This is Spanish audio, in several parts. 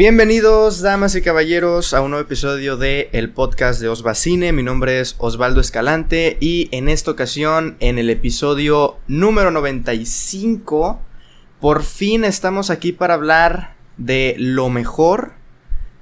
Bienvenidos, damas y caballeros, a un nuevo episodio de el podcast de Osbacine. Mi nombre es Osvaldo Escalante y en esta ocasión, en el episodio número 95, por fin estamos aquí para hablar de lo mejor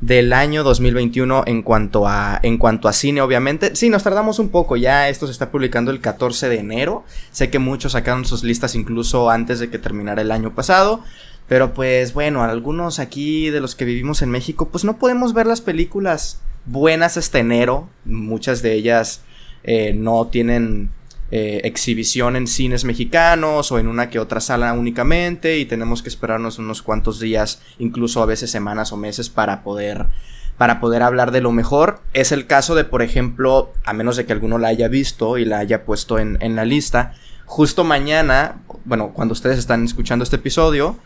del año 2021 en cuanto a en cuanto a cine obviamente. Sí, nos tardamos un poco, ya esto se está publicando el 14 de enero. Sé que muchos sacaron sus listas incluso antes de que terminara el año pasado, pero pues bueno, algunos aquí de los que vivimos en México, pues no podemos ver las películas buenas este enero. Muchas de ellas eh, no tienen eh, exhibición en cines mexicanos o en una que otra sala únicamente y tenemos que esperarnos unos cuantos días, incluso a veces semanas o meses para poder para poder hablar de lo mejor. Es el caso de, por ejemplo, a menos de que alguno la haya visto y la haya puesto en, en la lista, justo mañana, bueno, cuando ustedes están escuchando este episodio,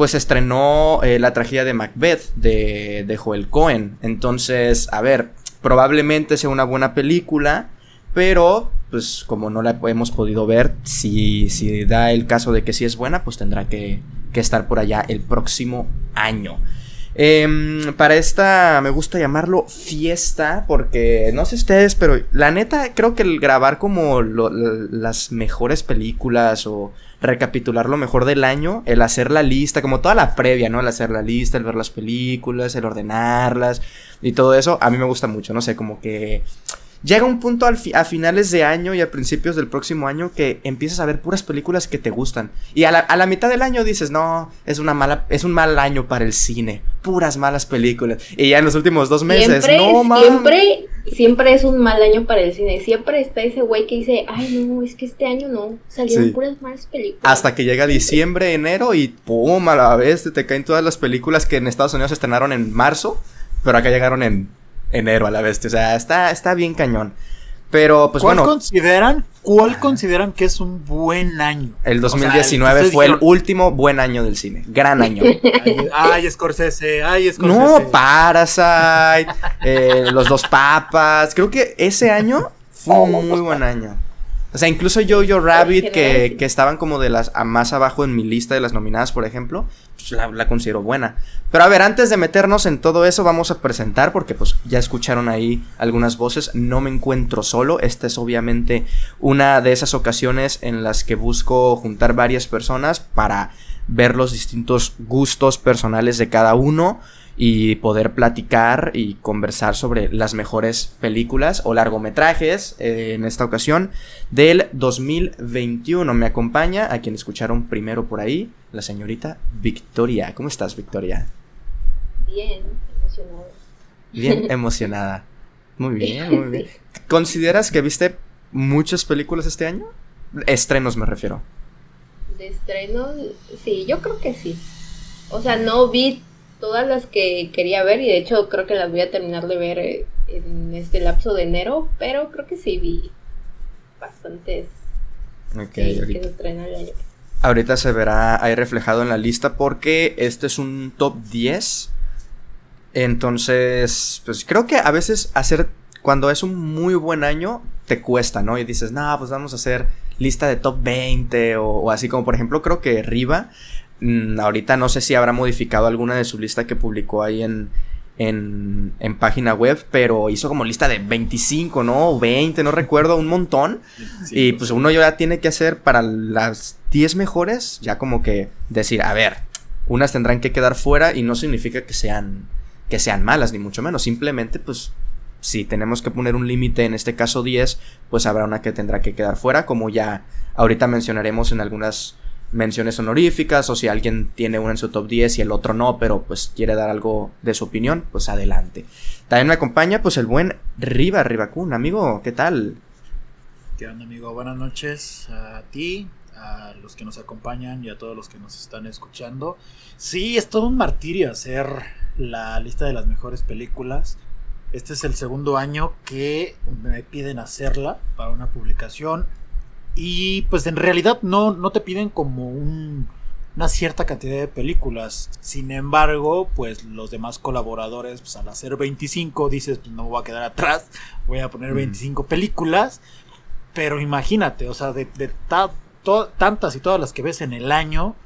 pues estrenó eh, la tragedia de Macbeth de, Joel Cohen. Entonces, a ver, probablemente sea una buena película, pero pues como no la hemos podido ver, si, si da el caso de que sí es buena, pues tendrá que estar por allá el próximo año. Em, para esta me gusta llamarlo fiesta porque no sé ustedes, pero la neta creo que el grabar como las mejores películas o recapitular lo mejor del año, el hacer la lista, como toda la previa, ¿no? El hacer la lista, el ver las películas, el ordenarlas y todo eso, a mí me gusta mucho, no sé, como que llega un punto a finales de año y a principios del próximo año que empiezas a ver puras películas que te gustan. Y a la, mitad del año dices, no, es una mala, es un mal año para el cine. Puras malas películas. Y ya en los últimos dos meses, siempre, no Siempre, siempre es un mal año para el cine. Siempre está ese güey que dice, ay no, es que este año no, salieron puras malas películas. Hasta que llega diciembre, enero y pum, a la vez te, te caen todas las películas que en Estados Unidos se estrenaron en marzo, pero acá llegaron en enero a la bestia. O sea, está, está bien cañón. Pero, pues ¿Cuál bueno. consideran, ¿Cuál consideran que es un buen año? El 2019 fue el último buen año del cine. Gran año. Ay, ay Scorsese, ay, Scorsese. No, Parasite, eh, Los Dos Papas. Creo que ese año fue un muy buen año. O sea, incluso Jojo Rabbit, que, que, estaban como de las a más abajo en mi lista de las nominadas, por ejemplo, pues la, la, considero buena. Pero a ver, antes de meternos en todo eso, vamos a presentar, porque pues ya escucharon ahí algunas voces, no me encuentro solo, esta es obviamente una de esas ocasiones en las que busco juntar varias personas para ver los distintos gustos personales de cada uno y poder platicar y conversar sobre las mejores películas o largometrajes eh, en esta ocasión del 2021. Me acompaña a quien escucharon primero por ahí, la señorita Victoria. ¿Cómo estás, Victoria? Bien, emocionada. Bien emocionada. Muy bien, muy bien. ¿Consideras que viste muchas películas este año? Estrenos me refiero. De estrenos, sí, yo creo que sí. O sea, no vi todas las que quería ver y de hecho creo que las voy a terminar de ver eh, en este lapso de enero, pero creo que sí vi bastantes okay, ahorita. Ahorita se verá ahí reflejado en la lista porque este es un top 10. Entonces, pues creo que a veces hacer, cuando es un muy buen año, te cuesta, ¿no? Y dices, no, pues vamos a hacer lista de top 20 o, o así como por ejemplo creo que Riva Mm, ahorita no sé si habrá modificado alguna de su lista que publicó ahí en, en, en, página web, pero hizo como lista de 25, ¿no? O 20, no recuerdo, un montón. y pues uno ya tiene que hacer para las 10 mejores, ya como que decir, a ver, unas tendrán que quedar fuera y no significa que sean, que sean malas, ni mucho menos. Simplemente, pues, si tenemos que poner un límite, en este caso 10, pues habrá una que tendrá que quedar fuera, como ya ahorita mencionaremos en algunas menciones honoríficas o si alguien tiene una en su top 10 y el otro no, pero pues quiere dar algo de su opinión, pues adelante. También me acompaña pues el buen Riva Rivacun, amigo, ¿qué tal? ¿Qué onda amigo? Buenas noches a ti, a los que nos acompañan y a todos los que nos están escuchando. Sí, es todo un martirio hacer la lista de las mejores películas. Este es el segundo año que me piden hacerla para una publicación y pues en realidad no, no te piden como una cierta cantidad de películas. Sin embargo, pues los demás colaboradores, pues al hacer 25, dices, pues no me voy a quedar atrás, voy a poner 25 películas. Pero imagínate, o sea, de, tantas y todas las que ves en el año,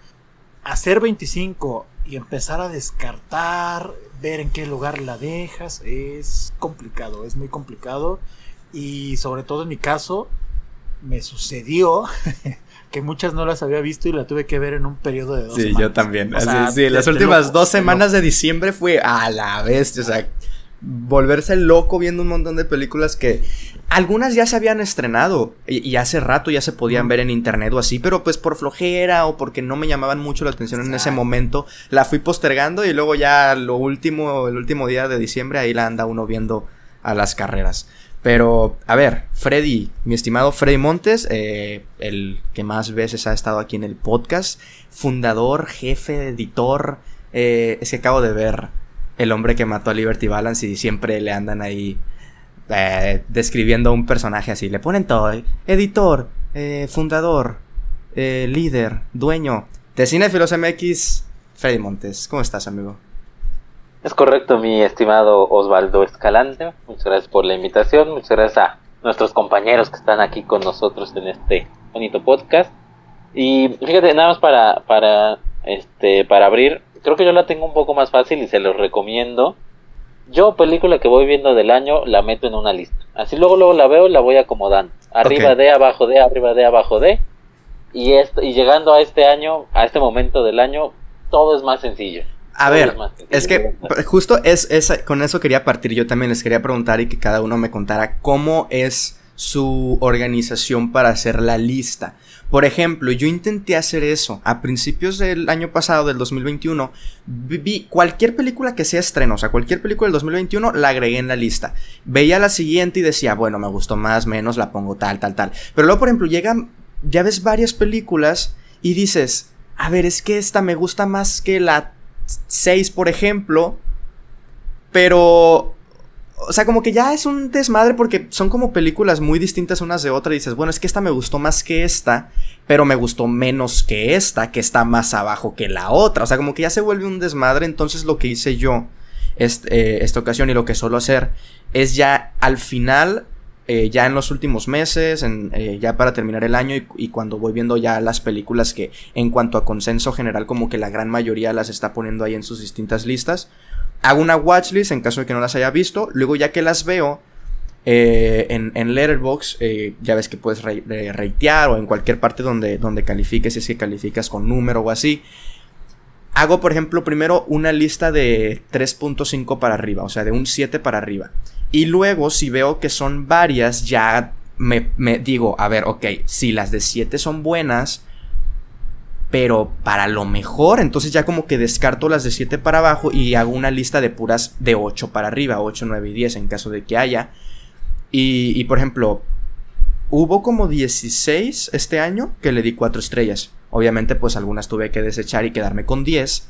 hacer 25 y empezar a descartar, ver en qué lugar la dejas, es complicado, es muy complicado. Y sobre todo en mi caso, me sucedió que muchas no las había visto y la tuve que ver en un periodo de dos sí, yo también. sí, las últimas dos semanas de diciembre fue a la bestia, o sea, volverse loco viendo un montón de películas que algunas ya se habían estrenado y, hace rato ya se podían ver en internet o así, pero pues por flojera o porque no me llamaban mucho la atención en ese momento, la fui postergando y luego ya lo último, el último día de diciembre ahí la anda uno viendo a las carreras. Pero, a ver, Freddy, mi estimado Freddy Montes, eh, el que más veces ha estado aquí en el podcast, fundador, jefe, editor, eh, es que acabo de ver el hombre que mató a Liberty Balance y siempre le andan ahí eh, describiendo a un personaje así. Le ponen todo. Eh, editor, eh, fundador, líder, dueño de Cinefilos MX, Freddy Montes. ¿Cómo estás, amigo? Es correcto, mi estimado Osvaldo Escalante. Muchas gracias por la invitación. Muchas gracias a nuestros compañeros que están aquí con nosotros en este bonito podcast. Y fíjate, nada más para, para, este, para abrir, creo que yo la tengo un poco más fácil y se los recomiendo. Yo, película que voy viendo del año, la meto en una lista. Así luego, luego la veo y la voy acomodando. Arriba de, abajo de, arriba de, abajo de. Y, esto, y llegando a este año, a este momento del año, todo es más sencillo. A ver, es, que justo es, es, con eso quería partir. Yo también les quería preguntar y que cada uno me contara cómo es su organización para hacer la lista. Por ejemplo, yo intenté hacer eso a principios del año pasado, del 2021. Vi cualquier película que sea estreno, o sea, cualquier película del 2021 la agregué en la lista. Veía la siguiente y decía, bueno, me gustó más, menos, la pongo tal, tal, tal. Pero luego, por ejemplo, llegan, ya ves varias películas y dices, a ver, es que esta me gusta más que la 6, por ejemplo. Pero o sea, como que ya es un desmadre porque son como películas muy distintas unas de otras. Y dices, bueno, es que esta me gustó más que esta, pero me gustó menos que esta, que está más abajo que la otra. O sea, como que ya se vuelve un desmadre. Entonces, lo que hice yo eh, esta ocasión y lo que suelo hacer es ya al final, eh, ya en los últimos meses, eh, ya para terminar el año y, cuando voy viendo ya las películas que, en cuanto a consenso general, como que la gran mayoría las está poniendo ahí en sus distintas listas hago una watchlist en caso de que no las haya visto. Luego, ya que las veo eh, en, en Letterboxd, ya ves que puedes reitear o en cualquier parte donde, donde califiques, si es que calificas con número o así. Hago, por ejemplo, primero una lista de 3.5 para arriba, o sea, de un 7 para arriba. Y luego, si veo que son varias, ya me, digo, a ver, ok, si las de 7 son buenas, pero para lo mejor, entonces ya como que descarto las de 7 para abajo y hago una lista de puras de 8 para arriba, 8, 9 y 10 en caso de que haya. Y, por ejemplo, hubo como 16 este año que le di 4 estrellas. Obviamente pues algunas tuve que desechar y quedarme con 10.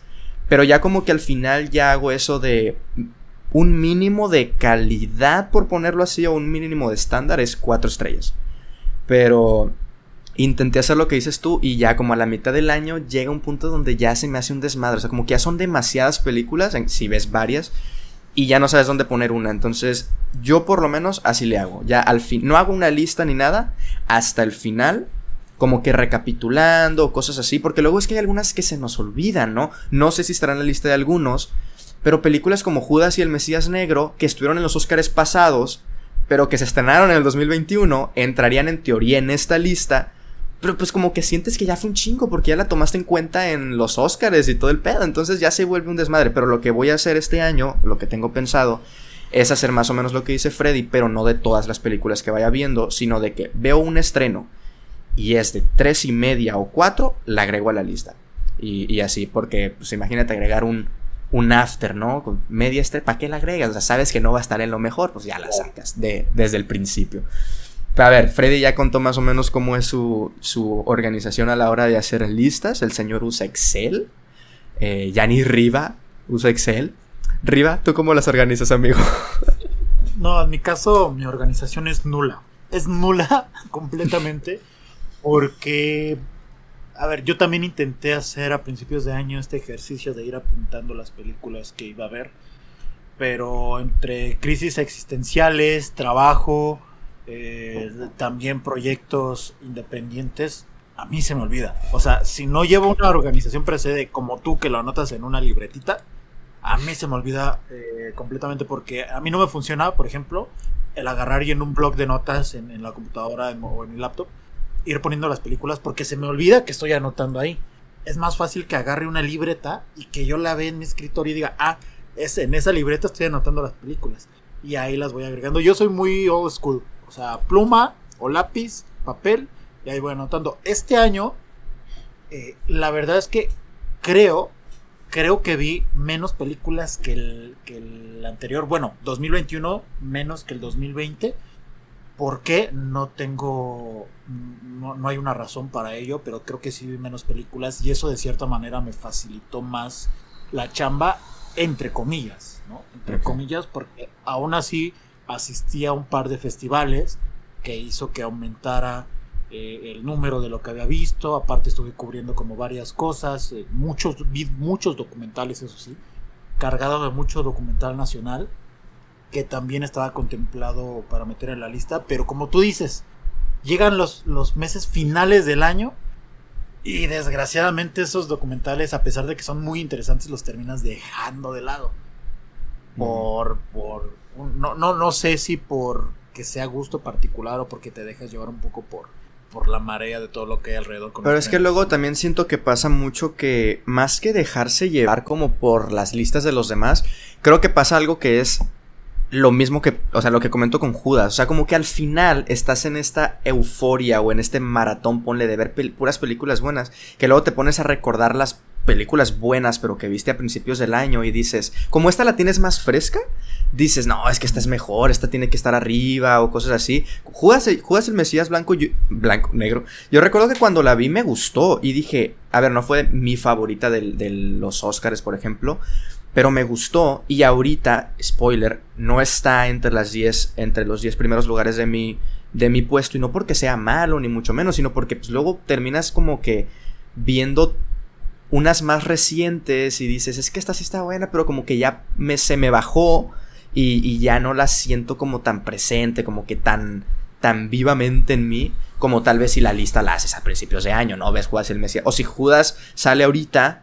Pero ya como que al final ya hago eso de un mínimo de calidad, por ponerlo así, o un mínimo de estándar es 4 estrellas. Pero intenté hacer lo que dices tú y ya como a la mitad del año llega un punto donde ya se me hace un desmadre. O sea, como que ya son demasiadas películas, si ves varias, y ya no sabes dónde poner una. Entonces, yo por lo menos así le hago. Ya al fin, no hago una lista ni nada, hasta el final, como que recapitulando, cosas así, porque luego es que hay algunas que se nos olvidan, ¿no? No sé si estarán en la lista de algunos, pero películas como Judas y el Mesías Negro, que estuvieron en los Oscars pasados, pero que se estrenaron en el 2021, entrarían en teoría en esta lista pero pues como que sientes que ya fue un chingo porque ya la tomaste en cuenta en los Oscars y todo el pedo. Entonces ya se vuelve un desmadre. Pero lo que voy a hacer este año, lo que tengo pensado, es hacer más o menos lo que dice Freddy, pero no de todas las películas que vaya viendo, sino de que veo un estreno y es de tres y media o cuatro, la agrego a la lista. Y, así, porque pues imagínate agregar un, un after, ¿no? Con media estrella, ¿para qué la agregas? O sea, sabes que no va a estar en lo mejor, pues ya la sacas de, desde el principio. A ver, Freddy ya contó más o menos cómo es su, su organización a la hora de hacer listas. El señor usa Excel. Eh, Yanni Riva usa Excel. Riva, ¿tú cómo las organizas, amigo? No, en mi caso, mi organización es nula. Es nula completamente. Porque, a ver, yo también intenté hacer a principios de año este ejercicio de ir apuntando las películas que iba a ver. Pero entre crisis existenciales, trabajo, eh, también proyectos independientes, a mí se me olvida. O sea, si no llevo una organización precede como tú que lo anotas en una libretita, a mí se me olvida eh, completamente porque a mí no me funciona, por ejemplo, el agarrar y en un blog de notas en, la computadora o en mi laptop, ir poniendo las películas porque se me olvida que estoy anotando ahí. Es más fácil que agarre una libreta y que yo la vea en mi escritorio y diga, ah, es, en esa libreta estoy anotando las películas. Y ahí las voy agregando. Yo soy muy old school. O sea, pluma o lápiz, papel, y ahí voy anotando. Este año, eh, la verdad es que creo, creo que vi menos películas que el, que el anterior. Bueno, 2021 menos que el 2020. ¿Por qué? No tengo. No, no, hay una razón para ello, pero creo que sí vi menos películas y eso de cierta manera me facilitó más la chamba, entre comillas, ¿no? Entre comillas, porque aún así asistí a un par de festivales que hizo que aumentara eh, el número de lo que había visto. Aparte estuve cubriendo como varias cosas, eh, muchos, vi muchos documentales, eso sí, cargado de mucho documental nacional que también estaba contemplado para meter en la lista. Pero como tú dices, llegan los, los meses finales del año y desgraciadamente esos documentales, a pesar de que son muy interesantes, los terminas dejando de lado. Por, por no, no, no sé si por que sea gusto particular o porque te dejas llevar un poco por, por la marea de todo lo que hay alrededor. Pero es que luego también siento que pasa mucho que más que dejarse llevar como por las listas de los demás, creo que pasa algo que es lo mismo que, o sea, lo que comento con Judas, o sea, como que al final estás en esta euforia o en este maratón, ponle de ver puras películas buenas, que luego te pones a recordar las películas buenas, pero que viste a principios del año y dices, como esta la tienes más fresca, dices, no, es que esta es mejor, esta tiene que estar arriba o cosas así. Jugas, jugas el Mesías blanco, blanco, negro. Yo recuerdo que cuando la vi me gustó y dije, a ver, no fue mi favorita de los Oscars, por ejemplo, pero me gustó y ahorita, spoiler, no está entre las 10, entre los 10 primeros lugares de mi, de mi puesto y no porque sea malo ni mucho menos, sino porque pues, luego terminas como que viendo unas más recientes y dices, es que esta sí está buena, pero como que ya me, se me bajó y, ya no la siento como tan presente, como que tan, tan vivamente en mí, como tal vez si la lista la haces a principios de año, ¿no? Ves Judas el Mesías. O si Judas sale ahorita,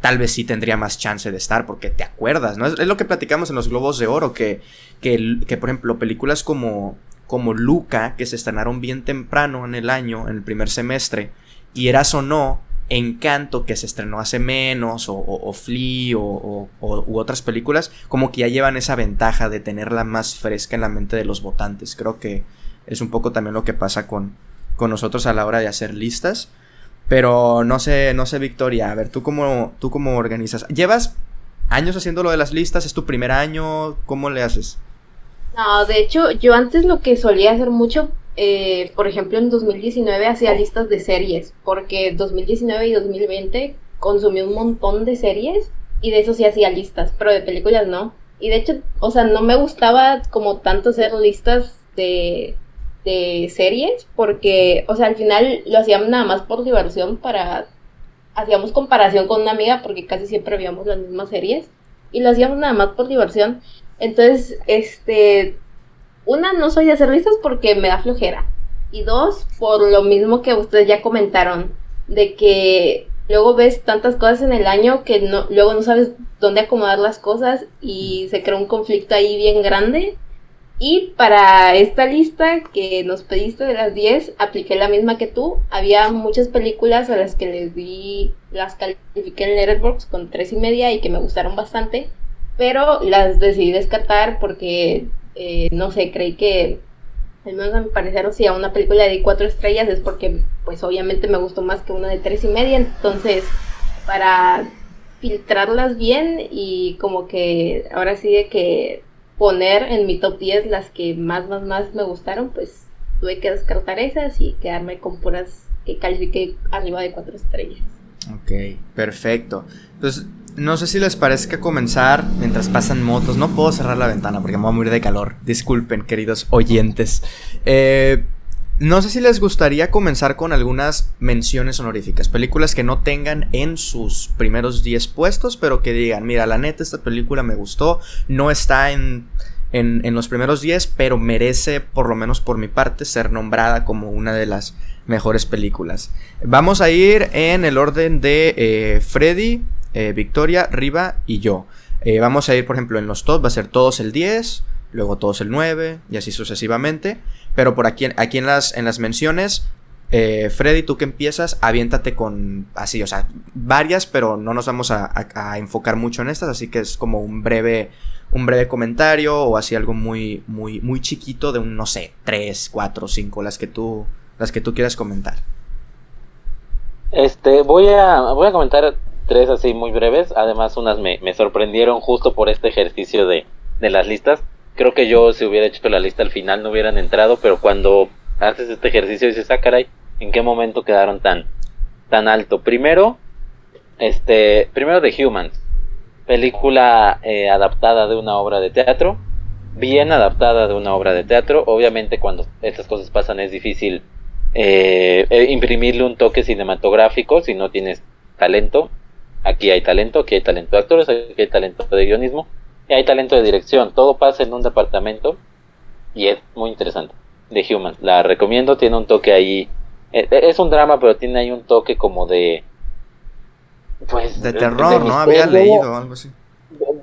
tal vez sí tendría más chance de estar, porque te acuerdas, ¿no? Es, lo que platicamos en los Globos de Oro, que, que, que por ejemplo, películas como, como Luca, que se estrenaron bien temprano en el año, en el primer semestre, y eras o no, Encanto, que se estrenó hace menos, o, o, Flea, o, u otras películas, como que ya llevan esa ventaja de tenerla más fresca en la mente de los votantes. Creo que es un poco también lo que pasa con, con nosotros a la hora de hacer listas. Pero no sé, no sé, Victoria, a ver, ¿tú cómo, tú cómo organizas? ¿Llevas años haciendo lo de las listas? ¿Es tu primer año? ¿Cómo le haces? No, de hecho, yo antes lo que solía hacer mucho eh, por ejemplo, en 2019 hacía listas de series, porque 2019 y 2020 consumí un montón de series y de eso sí hacía listas, pero de películas no. Y de hecho, o sea, no me gustaba como tanto hacer listas de, de series, porque, o sea, al final lo hacíamos nada más por diversión para... Hacíamos comparación con una amiga porque casi siempre veíamos las mismas series y lo hacíamos nada más por diversión. Entonces, este, una, no soy de hacer listas porque me da flojera. Y dos, por lo mismo que ustedes ya comentaron, de que luego ves tantas cosas en el año que no, luego no sabes dónde acomodar las cosas y se crea un conflicto ahí bien grande. Y para esta lista que nos pediste de las 10, apliqué la misma que tú. Había muchas películas a las que les di, las califiqué en Letterboxd con tres y media y que me gustaron bastante. Pero las decidí descartar porque eh, no sé, creí que, al menos a mi parecer, si a una película de cuatro estrellas es porque, pues obviamente me gustó más que una de tres y media, entonces, para filtrarlas bien y como que ahora sí de que poner en mi top 10 las que más, más, más me gustaron, pues tuve que descartar esas y quedarme con puras que califiqué arriba de cuatro estrellas. Ok, perfecto. Entonces, no sé si les parezca comenzar mientras pasan motos. No puedo cerrar la ventana porque me voy a morir de calor. Disculpen, queridos oyentes. Eh, no sé si les gustaría comenzar con algunas menciones honoríficas. Películas que no tengan en sus primeros 10 puestos, pero que digan, mira, la neta, esta película me gustó. No está en, en, los primeros 10, pero merece, por lo menos por mi parte, ser nombrada como una de las mejores películas. Vamos a ir en el orden de eh, Freddy, eh, Victoria, Riva y yo. Eh, vamos a ir, por ejemplo, en los top, va a ser todos el 10, luego todos el 9 y así sucesivamente. Pero por aquí, aquí en, las, en las menciones, Freddy, tú que empiezas, aviéntate con así, o sea, varias, pero no nos vamos a, enfocar mucho en estas, así que es como un breve, un breve comentario o así algo muy, muy, muy chiquito de un, no sé, 3, 4, 5, las que tú, las que tú quieras comentar. Este, voy a, voy a comentar tres así muy breves. Además, unas me, me sorprendieron justo por este ejercicio de, de, las listas. Creo que yo, si hubiera hecho la lista al final, no hubieran entrado, pero cuando haces este ejercicio dices, ah, caray, ¿en qué momento quedaron tan, tan alto? Primero, este, primero The Humans, película eh, adaptada de una obra de teatro, bien adaptada de una obra de teatro. Obviamente, cuando estas cosas pasan, es difícil eh, eh, imprimirle un toque cinematográfico si no tienes talento. Aquí hay talento, aquí hay talento de actores, aquí hay talento de guionismo hay talento de dirección. Todo pasa en un departamento y es muy interesante. De Human, la recomiendo, tiene un toque ahí. Eh, eh, es un drama, pero tiene ahí un toque como de. Pues. De terror, ¿no? Había leído algo así.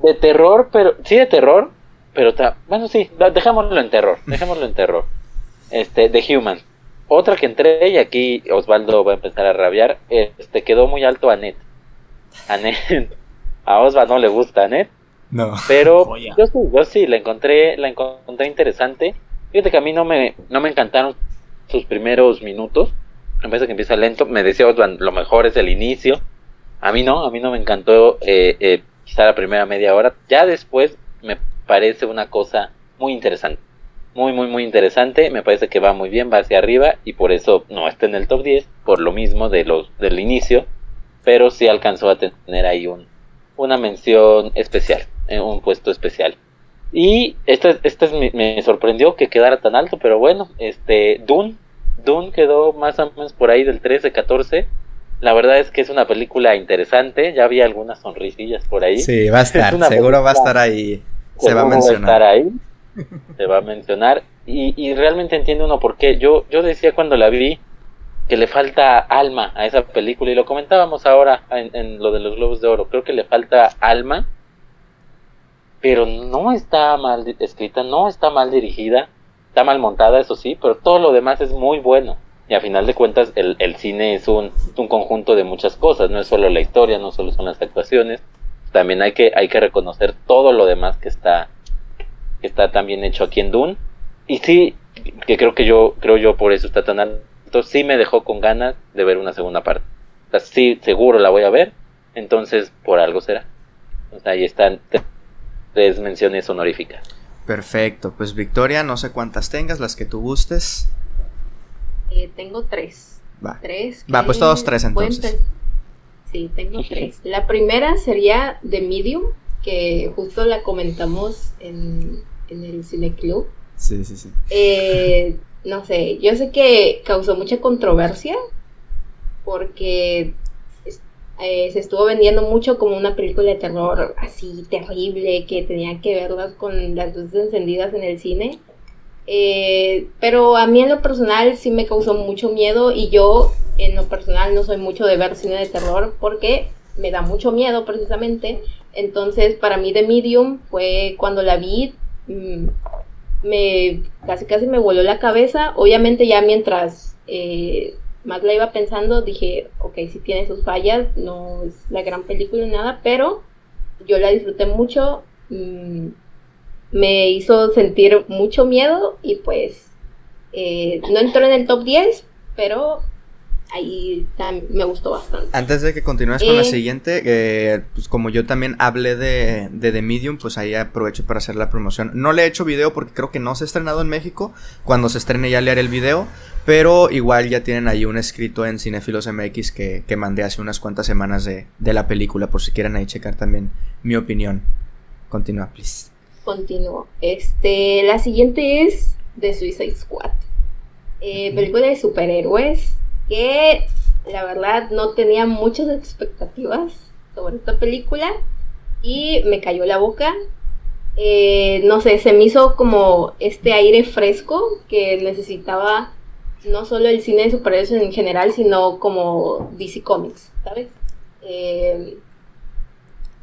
De, terror, pero. Sí, de terror, pero. bueno, sí, dejémoslo en terror. Dejémoslo en terror. Este, de Human otra que entré y aquí Osvaldo va a empezar a rabiar, este quedó muy alto a Net. A Net. A Osvaldo no le gusta a Net. No. Pero yo sí, yo sí, la encontré, la encontré interesante. Fíjate que a mí no me, no me encantaron sus primeros minutos. Me parece que empieza lento. Me decía Osvaldo, lo mejor es el inicio. A mí no, a mí no me encantó eh, eh, quizá la primera media hora. Ya después me parece una cosa muy interesante muy, muy, muy interesante. Me parece que va muy bien, va hacia arriba y por eso no está en el top 10, por lo mismo de los, del inicio, pero sí alcanzó a tener ahí un, una mención especial, eh, un puesto especial. Y este, este me, sorprendió que quedara tan alto, pero bueno, este Dune, Dune quedó más o menos por ahí del 13, 14. La verdad es que es una película interesante, ya había algunas sonrisillas por ahí. Sí, va a estar, seguro va a estar ahí. Se va a mencionar. Va a estar ahí se va a mencionar. Y, y, realmente entiende uno por qué. Yo, yo decía cuando la vi que le falta alma a esa película, y lo comentábamos ahora en, lo de los Globos de Oro. Creo que le falta alma, pero no está mal escrita, no está mal dirigida, está mal montada, eso sí, pero todo lo demás es muy bueno. Y a final de cuentas, el, cine es un, un conjunto de muchas cosas, no es solo la historia, no solo son las actuaciones, también hay que, que reconocer todo lo demás que está, está también hecho aquí en Dune. Y sí, que creo que yo, creo yo por eso está tan alto, sí me dejó con ganas de ver una segunda parte. O sí, seguro la voy a ver, entonces por algo será. ahí están tres menciones honoríficas. Perfecto, pues Victoria, no sé cuántas tengas, las que tú gustes. Eh, tengo tres. Va. Tres. Va, pues todos tres entonces. Sí, tengo tres. La primera sería The Medium, que justo la comentamos en, en el Cine Club. Sí, sí, sí. Eh, no sé, yo sé que causó mucha controversia porque eh, se estuvo vendiendo mucho como una película de terror así terrible que tenía que verlas con las luces encendidas en el cine. Eh, pero a mí en lo personal sí me causó mucho miedo y yo en lo personal no soy mucho de ver cine de terror porque me da mucho miedo precisamente entonces, para mí The Medium fue cuando la vi, mm, me casi casi me voló la cabeza. Obviamente ya mientras eh, más la iba pensando, dije, ok, sí tiene sus fallas, no es la gran película ni nada, pero yo la disfruté mucho, me hizo sentir mucho miedo y pues eh, no entró en el top 10, pero ahí me gustó bastante. Antes de que continúes con la eh, siguiente, eh, pues como yo también hablé de, de, The Medium, pues ahí aprovecho para hacer la promoción. No le he hecho video porque creo que no se ha estrenado en México. Cuando se estrene ya le haré el video. Pero igual ya tienen ahí un escrito en Cinefilos MX que, que mandé hace unas cuantas semanas de, de, la película, por si quieren ahí checar también mi opinión. Continúa, please. Continúo. Este, la siguiente es The Suicide Squad. Eh, película de superhéroes que la verdad no tenía muchas expectativas sobre esta película y me cayó la boca. eh, no sé, se me hizo como este aire fresco que necesitaba no solo el cine de superhéroes en general, sino como DC Comics, ¿sabes? Eh,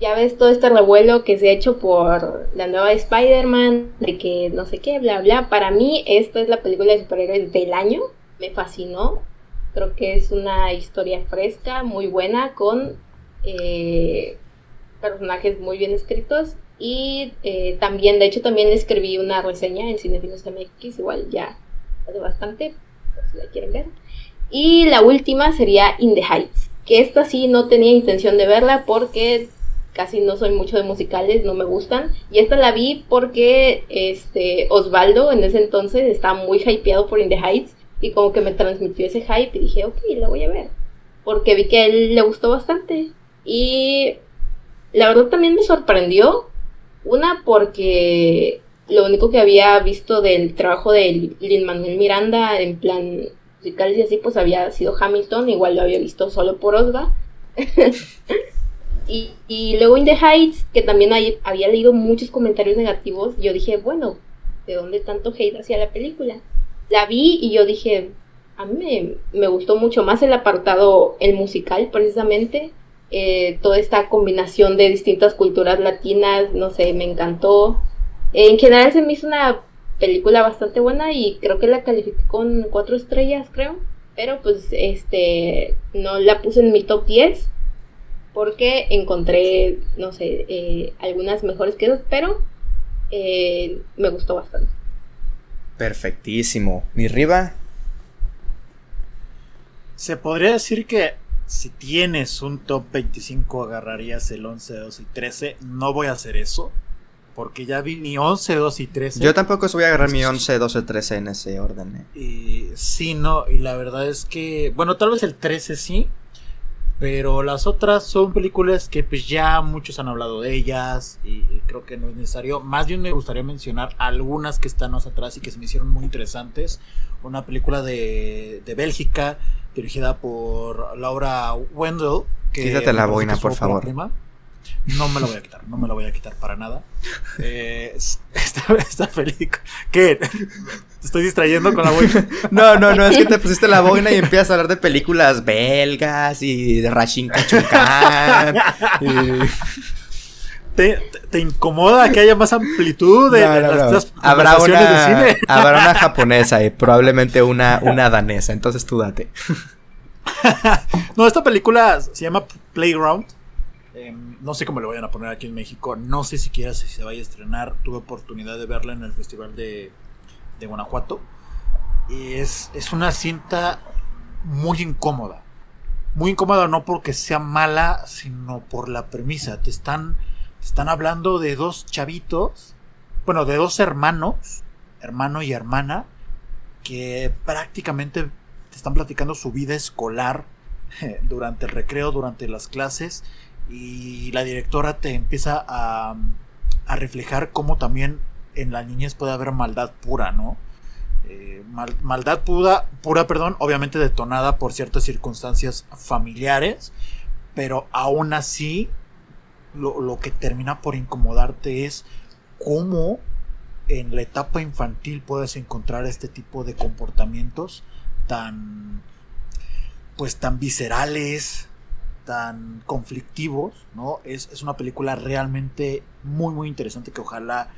ya ves todo este revuelo que se ha hecho por la nueva Spider-Man, de que no sé qué, bla, bla. Para mí, esta es la película de superhéroes del año. Me fascinó. Creo que es una historia fresca, muy buena, con eh, personajes muy bien escritos. Y eh, también, de hecho, también escribí una reseña en Cinefilos MX, igual ya hace bastante, si la quieren ver. Y la última sería In the Heights, que esta sí no tenía intención de verla porque casi no soy mucho de musicales, no me gustan. Y esta la vi porque este Osvaldo en ese entonces estaba muy hypeado por In the Heights y como que me transmitió ese hype y dije, ok, la voy a ver. Porque vi que a él le gustó bastante. Y la verdad también me sorprendió. Una porque lo único que había visto del trabajo de Lin Manuel Miranda en plan musicales y así, pues había sido Hamilton, igual lo había visto solo por Osva. Y, luego In the Heights, que también había leído muchos comentarios negativos, yo dije, bueno, ¿de dónde tanto hate hacia la película? La vi y yo dije, a mí me, gustó mucho más el apartado, el musical precisamente, eh, toda esta combinación de distintas culturas latinas, no sé, me encantó. En general se me hizo una película bastante buena y creo que la califiqué con cuatro estrellas, creo. Pero pues este no la puse en mi top 10 porque encontré, no sé, eh, algunas mejores que pero eh, me gustó bastante. Perfectísimo. ¿Mi Riva? Se podría decir que si tienes un top 25 agarrarías el 11, 12 y 13. No voy a hacer eso. Porque ya vi ni 11, 12 y 13. Yo tampoco voy a agarrar mi 11, 12, 13 en ese orden. Eh. Y, sí, no. Y la verdad es que. Bueno, tal vez el 13 sí. Pero las otras son películas que pues ya muchos han hablado de ellas y, creo que no es necesario. Más bien me gustaría mencionar algunas que están más atrás y que se me hicieron muy interesantes. Una película de, de Bélgica dirigida por Laura Wendell. Que Quítate la boina, por favor. No me la voy a quitar, no me la voy a quitar para nada. Eh, esta, esta película. ¿Qué? ¿Te estoy distrayendo con la boina? No, no, no, es que te pusiste la boina y empiezas a hablar de películas belgas y de Rashin Kachukan. ¿Te, ¿Te, incomoda que haya más amplitud de las, habrá una, de cine? Habrá una japonesa y probablemente una, una danesa, entonces tú date. no, esta película se llama Playground. Em, no sé cómo le vayan a poner aquí en México. No sé siquiera si se vaya a estrenar. Tuve oportunidad de verla en el Festival de, de Guanajuato. Y es, es una cinta muy incómoda. Muy incómoda no porque sea mala, sino por la premisa. Te están, te están hablando de dos chavitos. Bueno, de dos hermanos. Hermano y hermana. Que prácticamente te están platicando su vida escolar durante el recreo, durante las clases y la directora te empieza a, a reflejar cómo también en la niñez puede haber maldad pura, ¿no? Eh, maldad pura, pura, perdón, obviamente detonada por ciertas circunstancias familiares, pero aún así lo, lo que termina por incomodarte es cómo en la etapa infantil puedes encontrar este tipo de comportamientos tan pues tan viscerales, tan conflictivos, ¿no? Es, es, una película realmente muy, muy interesante que ojalá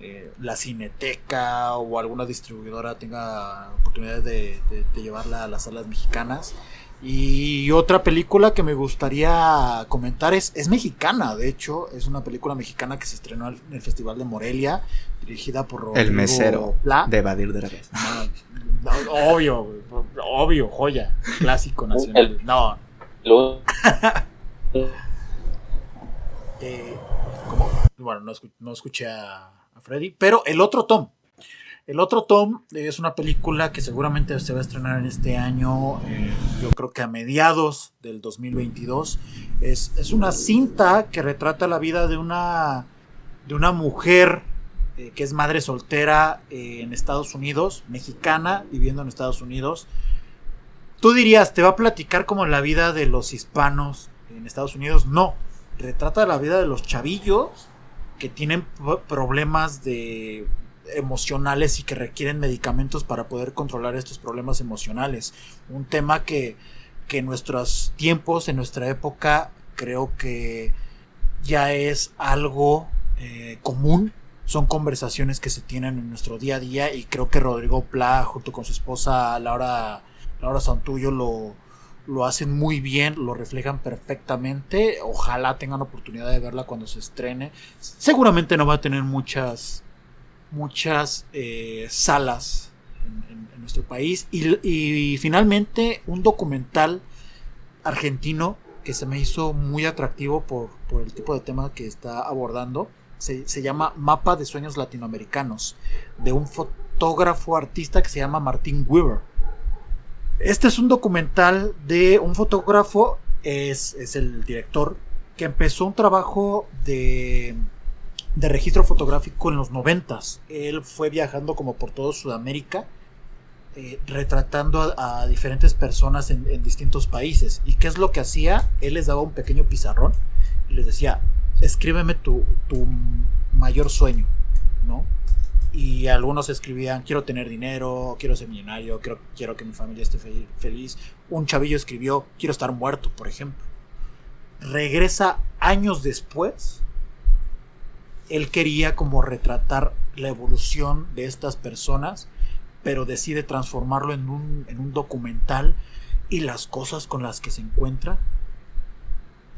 eh, la Cineteca o alguna distribuidora tenga oportunidad de, de, llevarla a las salas mexicanas. Y otra película que me gustaría comentar es, es mexicana, de hecho, es una película mexicana que se estrenó en el Festival de Morelia, dirigida por Rodrigo El mesero de Evadir de la Vez. obvio, obvio, joya, clásico nacional. No, Eh, bueno, no, escuché a, Freddy. Pero el otro Tom. El otro Tom es una película que seguramente se va a estrenar en este año, eh, yo creo que a mediados del 2022. Es, es, una cinta que retrata la vida de una, de una mujer eh, que es madre soltera en Estados Unidos, mexicana, viviendo en Estados Unidos, Tú dirías, ¿te va a platicar como la vida de los hispanos en Estados Unidos? No, retrata la vida de los chavillos que tienen problemas de emocionales y que requieren medicamentos para poder controlar estos problemas emocionales. Un tema que, que en nuestros tiempos, en nuestra época, creo que ya es algo eh, común. Son conversaciones que se tienen en nuestro día a día y creo que Rodrigo Pla junto con su esposa Laura, Laura Santullo lo, lo hacen muy bien, lo reflejan perfectamente. Ojalá tengan oportunidad de verla cuando se estrene. Seguramente no va a tener muchas, muchas eh, salas en, nuestro país. Y, finalmente un documental argentino que se me hizo muy atractivo por, el tipo de tema que está abordando. Se, se, llama Mapa de Sueños Latinoamericanos, de un fotógrafo artista que se llama Martín Weaver este es un documental de un fotógrafo, es, el director, que empezó un trabajo de, de registro fotográfico en los noventas. Él fue viajando como por todo Sudamérica, eh, retratando a, diferentes personas en, en, distintos países. ¿Y qué es lo que hacía? Él les daba un pequeño pizarrón y les decía, escríbeme tu, tu mayor sueño, ¿no? Y algunos escribían quiero tener dinero, quiero ser millonario, quiero, quiero que mi familia esté feliz. Un chavillo escribió quiero estar muerto, por ejemplo. Regresa años después. Él quería como retratar la evolución de estas personas, pero decide transformarlo en un, en un documental y las cosas con las que se encuentra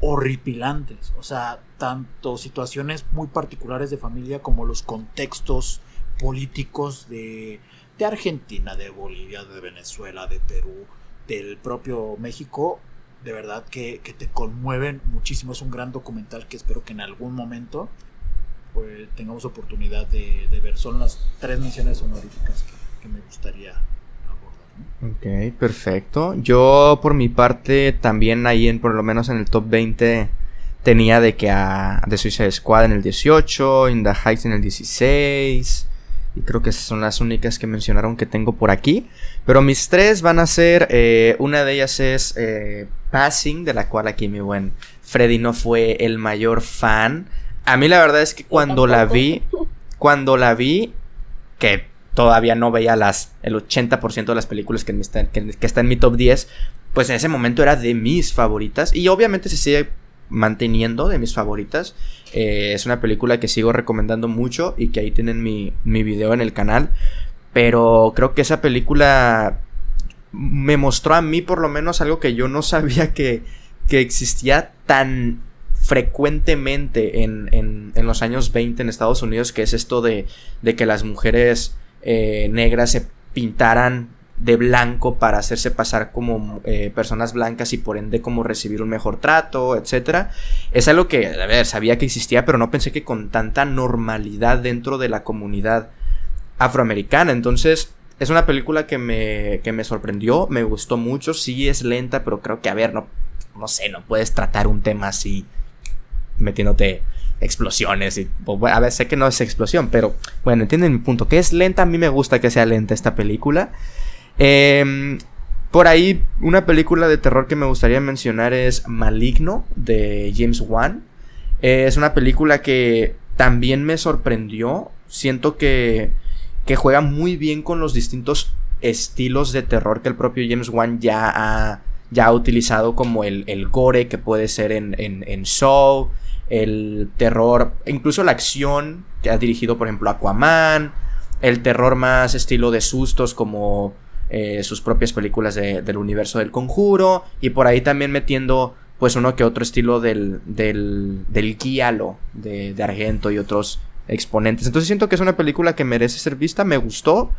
horripilantes. O sea, tanto situaciones muy particulares de familia como los contextos políticos de, de Argentina, de Bolivia, de Venezuela, de Perú, del propio México, de verdad que, te conmueven muchísimo. Es un gran documental que espero que en algún momento pues, tengamos oportunidad de, ver. Son las tres misiones honoríficas que, me gustaría abordar. Ok, perfecto. Yo por mi parte también ahí en por lo menos en el top 20 tenía de que a The Suicide Squad en el 18, In the Heights en el 16, y creo que esas son las únicas que mencionaron que tengo por aquí. Pero mis tres van a ser, eh, una de ellas es eh, Passing, de la cual aquí mi buen Freddy no fue el mayor fan. A mí la verdad es que cuando la vi, cuando la vi, que todavía no veía las, el 80% de las películas que, están, que, que está en mi top 10, pues en ese momento era de mis favoritas. Y obviamente se sigue manteniendo de mis favoritas. Eh, es una película que sigo recomendando mucho y que ahí tienen mi, mi video en el canal. Pero creo que esa película me mostró a mí por lo menos algo que yo no sabía que, que existía tan frecuentemente en, en, en, los años 20 en Estados Unidos, que es esto de, de que las mujeres eh, negras se pintaran de blanco para hacerse pasar como eh, personas blancas y por ende como recibir un mejor trato, etcétera. Es algo que, a ver, sabía que existía, pero no pensé que con tanta normalidad dentro de la comunidad afroamericana. Entonces, es una película que me, que me sorprendió, me gustó mucho, sí es lenta, pero creo que, a ver, no, no sé, no puedes tratar un tema así metiéndote explosiones y a ver sé que no es explosión pero bueno entienden mi punto que es lenta a mí me gusta que sea lenta esta película Em, por ahí, una película de terror que me gustaría mencionar es Maligno de James Wan. es una película que también me sorprendió. Siento que, que juega muy bien con los distintos estilos de terror que el propio James Wan ya ha, ya ha utilizado, como el, el gore que puede ser en, en, el terror, incluso la acción que ha dirigido, por ejemplo, Aquaman, el terror más estilo de sustos como eh, sus propias películas del universo del conjuro y por ahí también metiendo pues uno que otro estilo del, del, del guialo de, de Argento y otros exponentes. Entonces siento que es una película que merece ser vista, me gustó.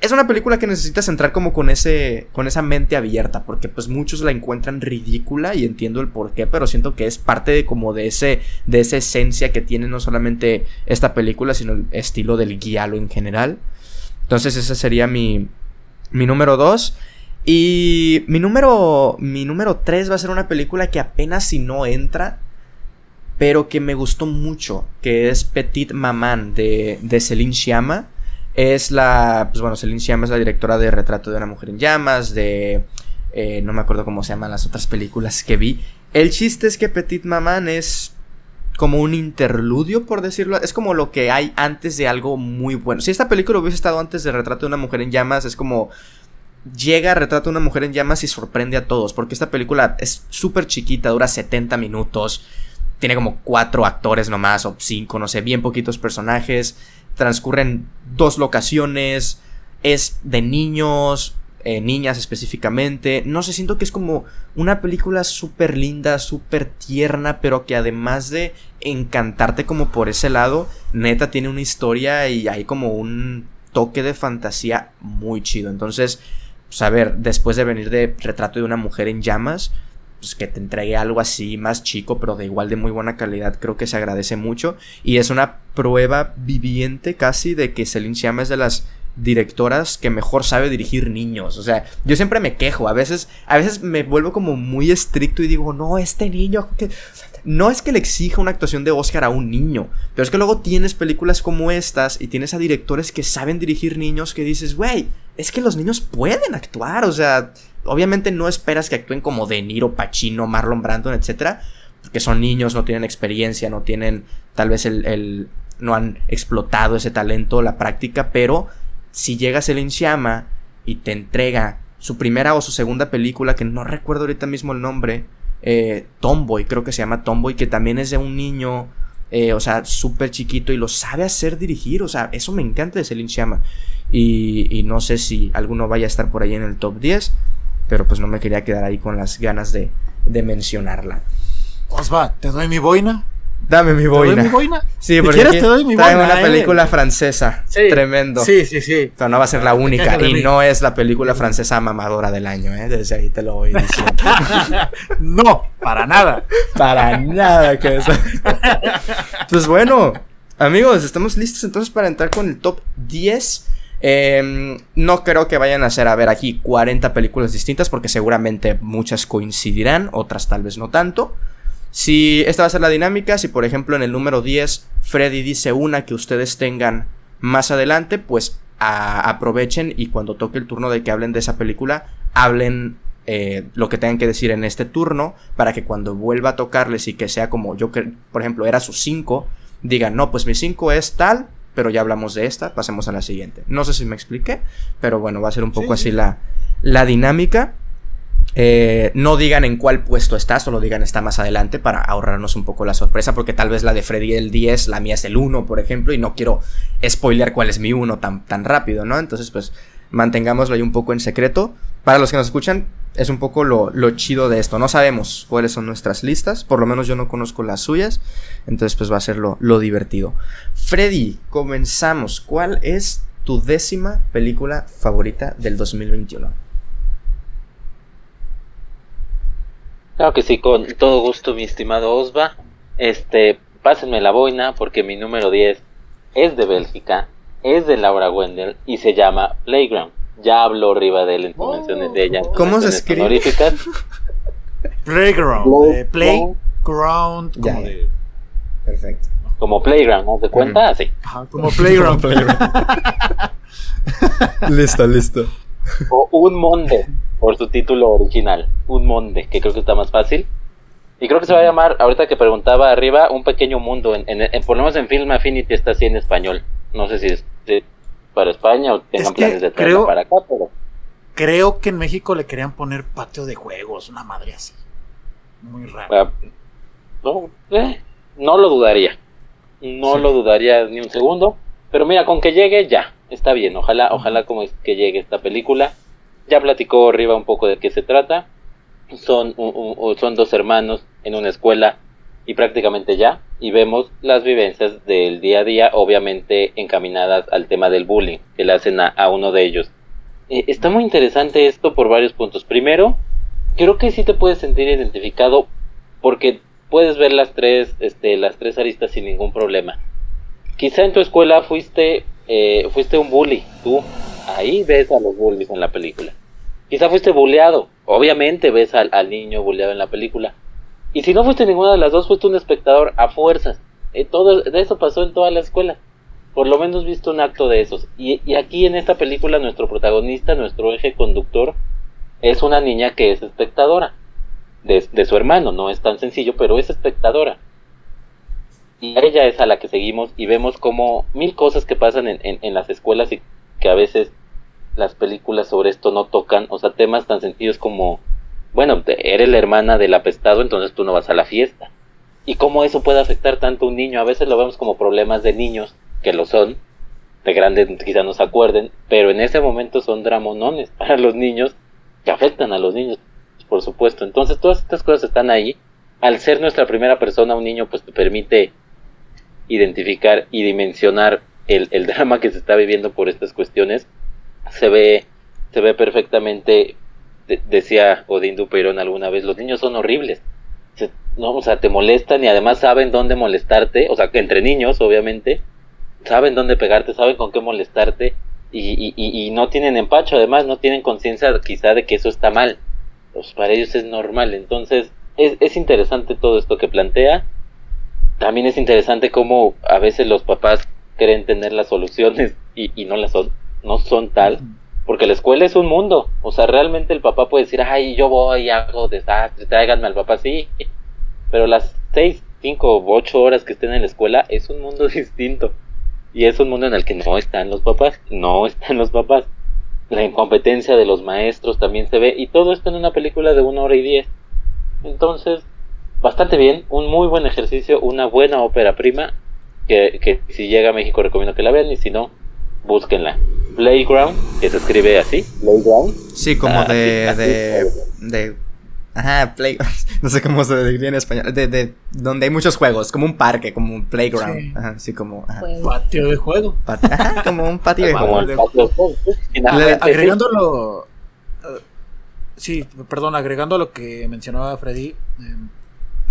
Es una película que necesitas entrar como con ese con esa mente abierta, porque pues muchos la encuentran ridícula y entiendo el por qué, pero siento que es parte de como de ese de esa esencia que tiene no solamente esta película, sino el estilo del guialo en general. Entonces esa sería mi mi número 2. Y mi número, mi número 3 va a ser una película que apenas si no entra, pero que me gustó mucho, que es Petit Maman de, de Celine Sciamma. Es la, pues bueno, Celine Sciamma es la directora de Retrato de una mujer en llamas, de, eh, no me acuerdo cómo se llaman las otras películas que vi. El chiste es que Petit Maman es como un interludio, por decirlo. Es como lo que hay antes de algo muy bueno. Si esta película hubiese estado antes de Retrato de una mujer en llamas, es como llega, retrata de una mujer en llamas y sorprende a todos. Porque esta película es súper chiquita, dura 70 minutos. Tiene como cuatro actores nomás, o cinco, no sé, bien poquitos personajes. Transcurren dos locaciones. Es de niños, eh, niñas específicamente. No sé, siento que es como una película súper linda, súper tierna, pero que además de encantarte como por ese lado, neta tiene una historia y hay como un toque de fantasía muy chido. Entonces, pues a ver, después de venir de Retrato de una mujer en llamas, pues que te entregue algo así más chico, pero de igual de muy buena calidad, creo que se agradece mucho. Y es una prueba viviente casi de que Celine Sciamma es de las directoras que mejor sabe dirigir niños. O sea, yo siempre me quejo, a veces, a veces me vuelvo como muy estricto y digo, no, este niño, que... no es que le exija una actuación de Oscar a un niño, pero es que luego tienes películas como estas y tienes a directores que saben dirigir niños que dices, güey, es que los niños pueden actuar, o sea, obviamente no esperas que actúen como De Niro, Pacino, Marlon Brandon, etcétera, porque son niños, no tienen experiencia, no tienen tal vez el, el no han explotado ese talento, la práctica, pero si llega Celine Sciamma y te entrega su primera o su segunda película, que no recuerdo ahorita mismo el nombre, eh, Tomboy, creo que se llama Tomboy, que también es de un niño, eh, o sea, súper chiquito y lo sabe hacer dirigir, o sea, eso me encanta de Celine Sciamma. Y, y, no sé si alguno vaya a estar por ahí en el top 10, pero pues no me quería quedar ahí con las ganas de, de mencionarla. Osva, ¿te doy mi boina? Dame mi boina. ¿Te doy mi boina? Sí, porque quieres, te doy mi boina, una eh. película francesa. Sí. Tremendo. Sí, sí, sí. Pero no va a ser la única. Y no es la película francesa mamadora del año, ¿eh? Desde ahí te lo voy diciendo. no, para nada. para nada que eso. pues bueno, amigos, estamos listos entonces para entrar con el top 10. Eh, no creo que vayan a hacer, a ver, aquí 40 películas distintas porque seguramente muchas coincidirán, otras tal vez no tanto. Si esta va a ser la dinámica, si por ejemplo en el número 10 Freddy dice una que ustedes tengan más adelante, pues a- aprovechen y cuando toque el turno de que hablen de esa película, hablen eh, lo que tengan que decir en este turno para que cuando vuelva a tocarles y que sea como yo que, por ejemplo, era su 5, digan, no, pues mi 5 es tal, pero ya hablamos de esta, pasemos a la siguiente. No sé si me expliqué, pero bueno, va a ser un poco Sí, así sí. la, la dinámica. Eh, no digan en cuál puesto está, solo digan está más adelante para ahorrarnos un poco la sorpresa, porque tal vez la de Freddy el 10, la mía es el 1, por ejemplo, y no quiero spoiler cuál es mi 1 tan, tan rápido, ¿no? Entonces, pues mantengámoslo ahí un poco en secreto. Para los que nos escuchan, es un poco lo, lo chido de esto. No sabemos cuáles son nuestras listas, por lo menos yo no conozco las suyas, entonces pues va a ser lo, lo divertido. Freddy, comenzamos. ¿Cuál es tu décima película favorita del 2021? Claro que sí, con todo gusto, mi estimado Osva. Este, pásenme la boina porque mi número 10 es de Bélgica, es de Laura Wendell y se llama Playground. Ya habló Rivadel en sus Oh. menciones de ella. en ¿Cómo se escribe? honoríficas. Playground. eh, Play- playground. Como de. Perfecto. Como Playground, ¿no te cuenta? Así. Ajá, como playground. listo, listo. O Un Monde, por su título original. Un Monde, que creo que está más fácil. Y creo que se va a llamar, ahorita que preguntaba arriba, Un Pequeño Mundo. En, en, en- por lo menos en Film Affinity está así en español. No sé si es si para España o tengan Es que planes de traerlo creo- para acá, pero Creo que en México le querían poner patio de juegos, una madre así. Muy raro. ah, no, eh, no lo dudaría. No Sí. lo dudaría ni un segundo. Pero mira, con que llegue ya, está bien. Ojalá, ojalá como es que llegue esta película. Ya platicó arriba un poco de qué se trata. Son, son dos hermanos en una escuela y prácticamente ya. Y vemos las vivencias del día a día, obviamente encaminadas al tema del bullying que le hacen a, a uno de ellos. Eh, está muy interesante esto por varios puntos. Primero, creo que sí te puedes sentir identificado porque puedes ver las tres, este, las tres aristas sin ningún problema. Quizá en tu escuela fuiste, eh, fuiste un bully, tú. Ahí ves a los bullies en la película. Quizá fuiste bulleado, obviamente ves al, niño bulleado en la película. Y si no fuiste ninguna de las dos, fuiste un espectador a fuerzas. Eh, todo eso pasó en toda la escuela. Por lo menos viste un acto de esos. Y, aquí en esta película nuestro protagonista, nuestro eje conductor, es una niña que es espectadora de, su hermano. No es tan sencillo, pero es espectadora. y ella es a la que seguimos y vemos como mil cosas que pasan en, en, las escuelas y que a veces las películas sobre esto no tocan, o sea, temas tan sencillos como, bueno, eres la hermana del apestado, entonces tú no vas a la fiesta. Y cómo eso puede afectar tanto a un niño, a veces lo vemos como problemas de niños, que lo son, de grandes quizá no se acuerden, pero en ese momento son dramonones para los niños, que afectan a los niños, por supuesto. Entonces todas estas cosas están ahí. Al ser nuestra primera persona, un niño pues te permite identificar y dimensionar el, el drama que se está viviendo por estas cuestiones. Se ve, se ve perfectamente, decía Odín Duperón alguna vez, los niños son horribles. no, o sea, te molestan y además saben dónde molestarte, o sea, entre niños, obviamente, saben dónde pegarte, saben con qué molestarte y, y, y no tienen empacho, además no tienen conciencia quizá de que eso está mal. Pues para ellos es normal, entonces es, es interesante todo esto que plantea también es interesante cómo a veces los papás creen tener las soluciones y, y no las son, no son tal, porque la escuela es un mundo, o sea, realmente el papá puede decir, ay, yo voy y hago desastre, tráiganme al papá, sí, pero las seis, cinco, ocho horas que estén en la escuela es un mundo distinto, y es un mundo en el que no están los papás, no están los papás, la incompetencia de los maestros también se ve, y todo esto en una película de una hora y diez, entonces, bastante bien, un muy buen ejercicio, una buena ópera prima, que, que si llega a México recomiendo que la vean y si no, búsquenla. Playground, que se escribe así, Playground. Sí, como ah, de, de, de, Ajá, play, no sé cómo se diría en español, de, de, donde hay muchos juegos, como un parque, como un playground, ajá, así como... Ajá. Patio de juego. ajá, como un patio de juego. agregándolo... Uh, sí, perdón, agregando lo que mencionaba Freddy, eh,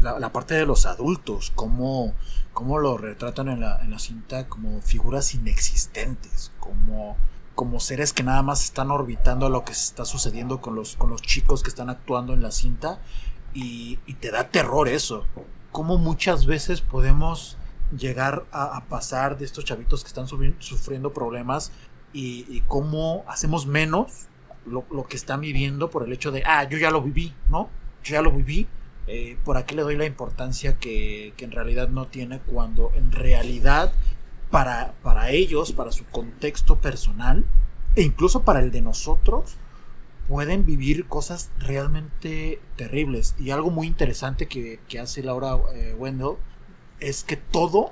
la, parte de los adultos, cómo, cómo lo retratan en la, en la, cinta como figuras inexistentes, como, como seres que nada más están orbitando lo que está sucediendo con los, con los chicos que están actuando en la cinta y, te da terror eso, cómo muchas veces podemos llegar a, pasar de estos chavitos que están sufriendo problemas y, y cómo hacemos menos lo, lo, que están viviendo por el hecho de, ah, yo ya lo viví, ¿no? Yo ya lo viví eh, por aquí le doy la importancia que, en realidad no tiene cuando en realidad para, para ellos, para su contexto personal e incluso para el de nosotros, pueden vivir cosas realmente terribles. Y algo muy interesante que, hace Laura eh, Wendell es que todo,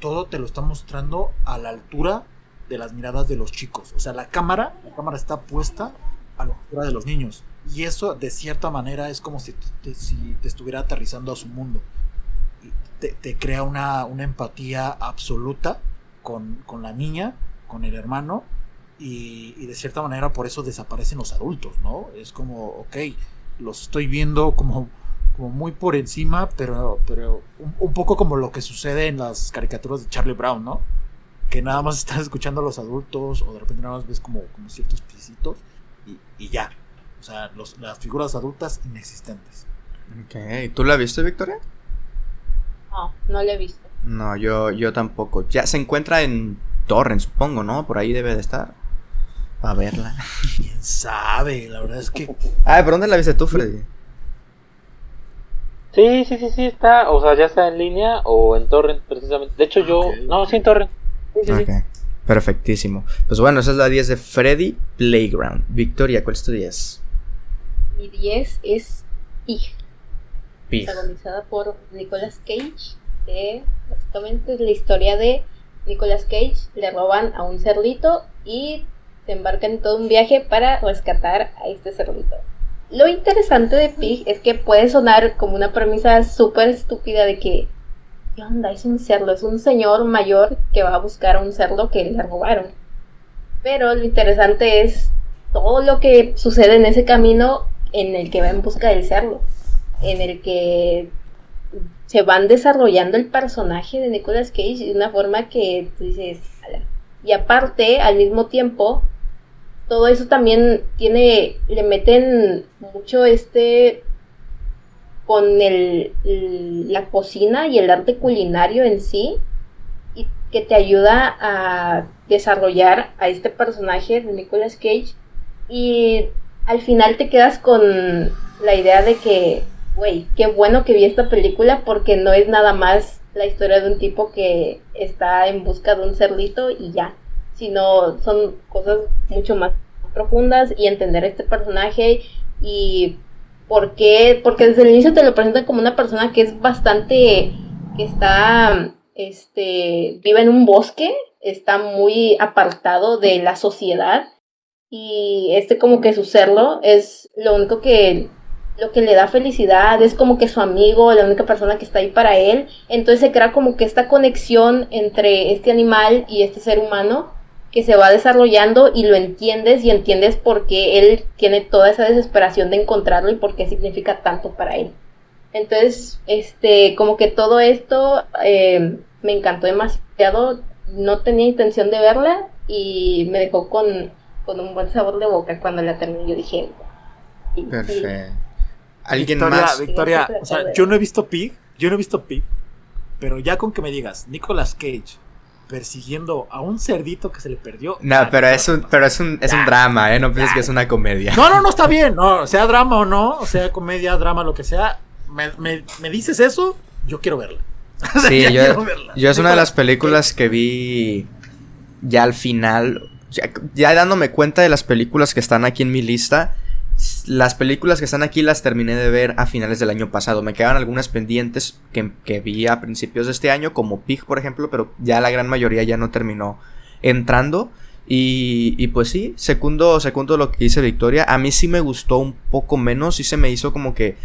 todo te lo está mostrando a la altura de las miradas de los chicos. O sea, la cámara, la cámara está puesta a la altura de los niños. Y eso de cierta manera es como si te, estuviera aterrizando a su mundo. Te, te crea una, empatía absoluta con, la niña, con el hermano, y, de cierta manera por eso desaparecen los adultos, ¿no? Es como, ok, los estoy viendo como, muy por encima, pero, pero un, poco como lo que sucede en las caricaturas de Charlie Brown, ¿no? Que nada más estás escuchando a los adultos o de repente nada más ves como, ciertos pisitos y ya, o sea, las figuras adultas inexistentes. Ok, ¿tú la viste, Victoria? No, no la he visto. No, yo, yo tampoco. Ya se encuentra en Torrent, supongo, ¿no? Por ahí debe de estar. A verla. ¿Quién sabe? La verdad es que... Ah, ¿por dónde la viste tú, Freddy? Sí, sí, sí, sí, está. O sea, ya está en línea o en Torrent, precisamente. De hecho, yo... No, sí, en Torrent. Sí, sí, sí. Perfectísimo. Pues bueno, esa es la 10 de Freddy Playground. Victoria, ¿cuál es tu 10? Mi 10 es Pig. Pig. Protagonizada por Nicolas Cage. básicamente es la historia de Nicolas Cage. Le roban a un cerdito y se embarcan en todo un viaje para rescatar a este cerdito. Lo interesante de Pig es que puede sonar como una premisa súper estúpida de que, ¿qué onda? Es un cerdo, es un señor mayor que va a buscar a un cerdo que le robaron. Pero lo interesante es todo lo que sucede en ese camino en el que va en busca del cerdo, en el que se van desarrollando el personaje de Nicolas Cage de una forma que tú dices, y aparte, al mismo tiempo, todo eso también tiene, le meten mucho este con el, la cocina y el arte culinario en sí, y que te ayuda a desarrollar a este personaje de Nicolas Cage, y al final te quedas con la idea de que, güey, qué bueno que vi esta película porque no es nada más la historia de un tipo que está en busca de un cerdito y ya, sino son cosas mucho más profundas y entender este personaje y por qué, porque desde el inicio te lo presentan como una persona que es bastante, que está, este, vive en un bosque, está muy apartado de la sociedad y este como que su serlo es lo único que lo que le da felicidad, es como que su amigo, la única persona que está ahí para él. Entonces se crea como que esta conexión entre este animal y este ser humano que se va desarrollando y lo entiendes y entiendes por qué él tiene toda esa desesperación de encontrarlo y por qué significa tanto para él. Entonces, este, como que todo esto eh, me encantó demasiado. No tenía intención de verla y me dejó con con un buen sabor de boca cuando la terminé. Yo dije, perfecto. ¿Alguien Victoria, más? Victoria, o sea, yo no he visto Pig, yo no he visto Pig, pero ya con que me digas, Nicolas Cage persiguiendo a un cerdito que se le perdió. No, pero es un, pero es un, es un drama, ¿eh? No pienses que es una comedia. No, no, no está bien, no, sea drama o no, sea comedia, drama, lo que sea. Me, me, me dices eso, yo quiero verla. O sea, sí, yo, verla. yo es una de las películas que vi ya al final ya, dándome cuenta de las películas que están aquí en mi lista, las películas que están aquí las terminé de ver a finales del año pasado. Me quedan algunas pendientes que, que, vi a principios de este año, como Pig, por ejemplo, pero ya la gran mayoría ya no terminó entrando. Y, y pues sí, segundo, segundo lo que dice Victoria, a mí sí me gustó un poco menos, sí se me hizo como que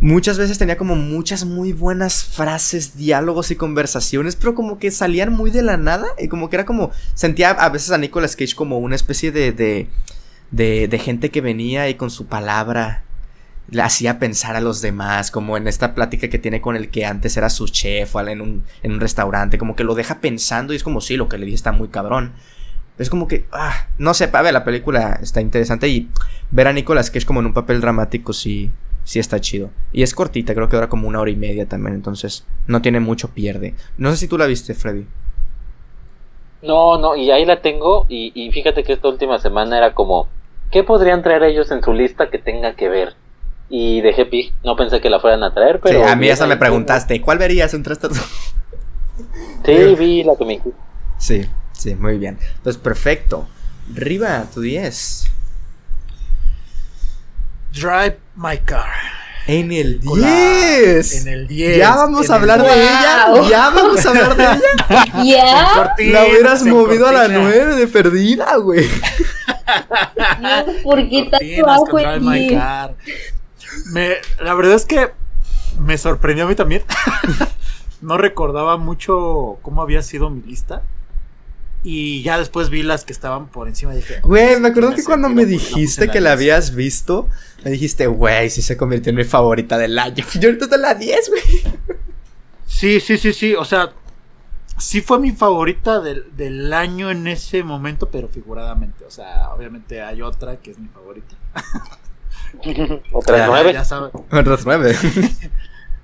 muchas veces tenía como muchas muy buenas frases, diálogos y conversaciones, pero como que salían muy de la nada y como que era como, sentía a veces a Nicolas Cage como una especie de, de, de, gente que venía y con su palabra le hacía pensar a los demás, como en esta plática que tiene con el que antes era su chef o en un, en un restaurante, como que lo deja pensando y es como, sí, lo que le dije está muy cabrón. Es como que, ah, no sé, a ver, la película está interesante y ver a Nicolas Cage como en un papel dramático sí, sí está chido. Y es cortita, creo que dura como una hora y media también, entonces no tiene mucho pierde. No sé si tú la viste, Freddy. No, no, y ahí la tengo y, y fíjate que esta última semana era como, ¿qué podrían traer ellos en su lista que tenga que ver? Y dejé pi, no pensé que la fueran a traer, pero... Sí, a mí esa me preguntaste, ¿cuál verías entre estas dos? Sí, vi la que me... Sí, sí, muy bien. Entonces, perfecto. Riva, tu 10. Drive My Car. En el 10. En el 10. Ya vamos a hablar de ella. Ya vamos a hablar de ella. Ya. La hubieras movido a la 9 de perdida, güey. ¿Por qué tanto. Me, la verdad es que me sorprendió a mí también. no recordaba mucho cómo había sido mi lista. Y ya después vi las que estaban por encima y dije. Güey, me acuerdo que cuando me dijiste que la habías visto, me dijiste, güey, sí se convirtió en mi favorita del año. Yo ahorita estoy en la 10, güey. Sí, sí, sí, sí. O sea, sí fue mi favorita del, del, año en ese momento, pero figuradamente. O sea, obviamente hay otra que es mi favorita. Otras nueve. Otras nueve.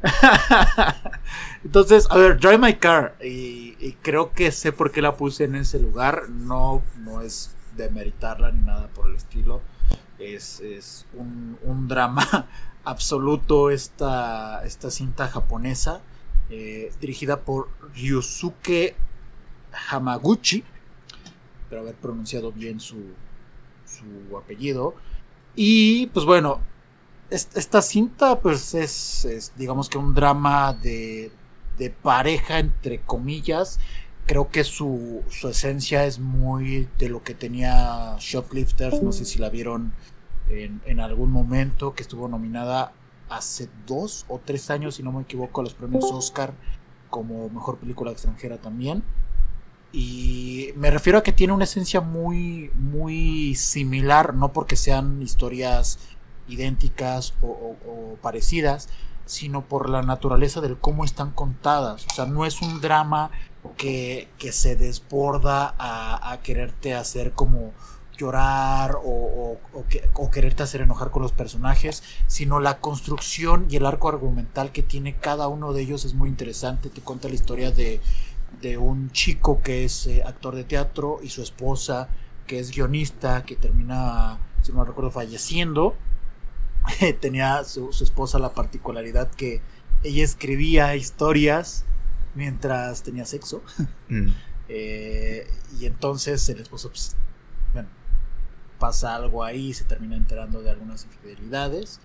Entonces, a ver, Drive My Car. Y, creo que sé por qué la puse en ese lugar. No, no es demeritarla ni nada por el estilo. Es, es un, drama absoluto esta, esta cinta japonesa. Eh, dirigida por Ryusuke Hamaguchi. Espero haber pronunciado bien su apellido. Y pues bueno, esta cinta pues es, digamos que un drama de, de, pareja entre comillas. Creo que su, su, esencia es muy de lo que tenía Shoplifters no sé si la vieron en, en, algún momento que estuvo nominada hace dos o tres años si no me equivoco a los premios Oscar como mejor película extranjera también. Y me refiero a que tiene una esencia muy muy similar no porque sean historias idénticas o, parecidas, sino por la naturaleza del cómo están contadas. O sea, no es un drama que, que se desborda a, quererte hacer como llorar o, quererte hacer enojar con los personajes, sino la construcción y el arco argumental que tiene cada uno de ellos es muy interesante. Te cuenta la historia de, de un chico que es eh, actor de teatro y su esposa que es guionista, que termina, si no recuerdo, falleciendo tenía su, su, esposa la particularidad que ella escribía historias mientras tenía sexo. Mm. Eh, y entonces el esposo, pues, bueno, pasa algo ahí, se termina enterando de algunas infidelidades.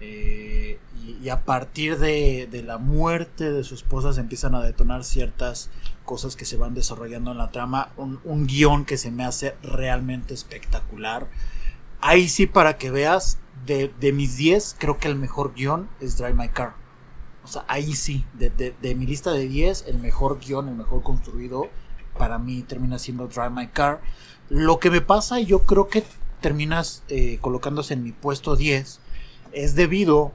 Eh, y, a partir de, la muerte de su esposa se empiezan a detonar ciertas cosas que se van desarrollando en la trama. Un, guion que se me hace realmente espectacular. Ahí sí, para que veas, de, mis 10, creo que el mejor guion es Drive My Car. O sea, ahí sí, de, de mi lista de 10, el mejor guion, el mejor construido, para mí termina siendo Drive My Car. Lo que me pasa, y yo creo que terminas eh, colocándose en mi puesto 10, es debido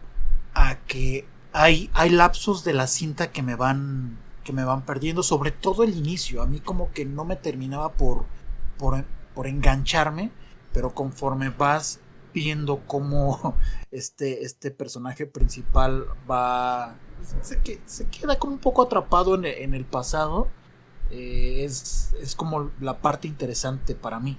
a que hay, hay lapsos de la cinta que me van que me van perdiendo, sobre todo el inicio. A mí como que no me terminaba por, por, por engancharme, pero conforme vas viendo cómo este, este personaje principal va... Se, se queda como un poco atrapado en, el pasado. Eh, es, es como la parte interesante para mí.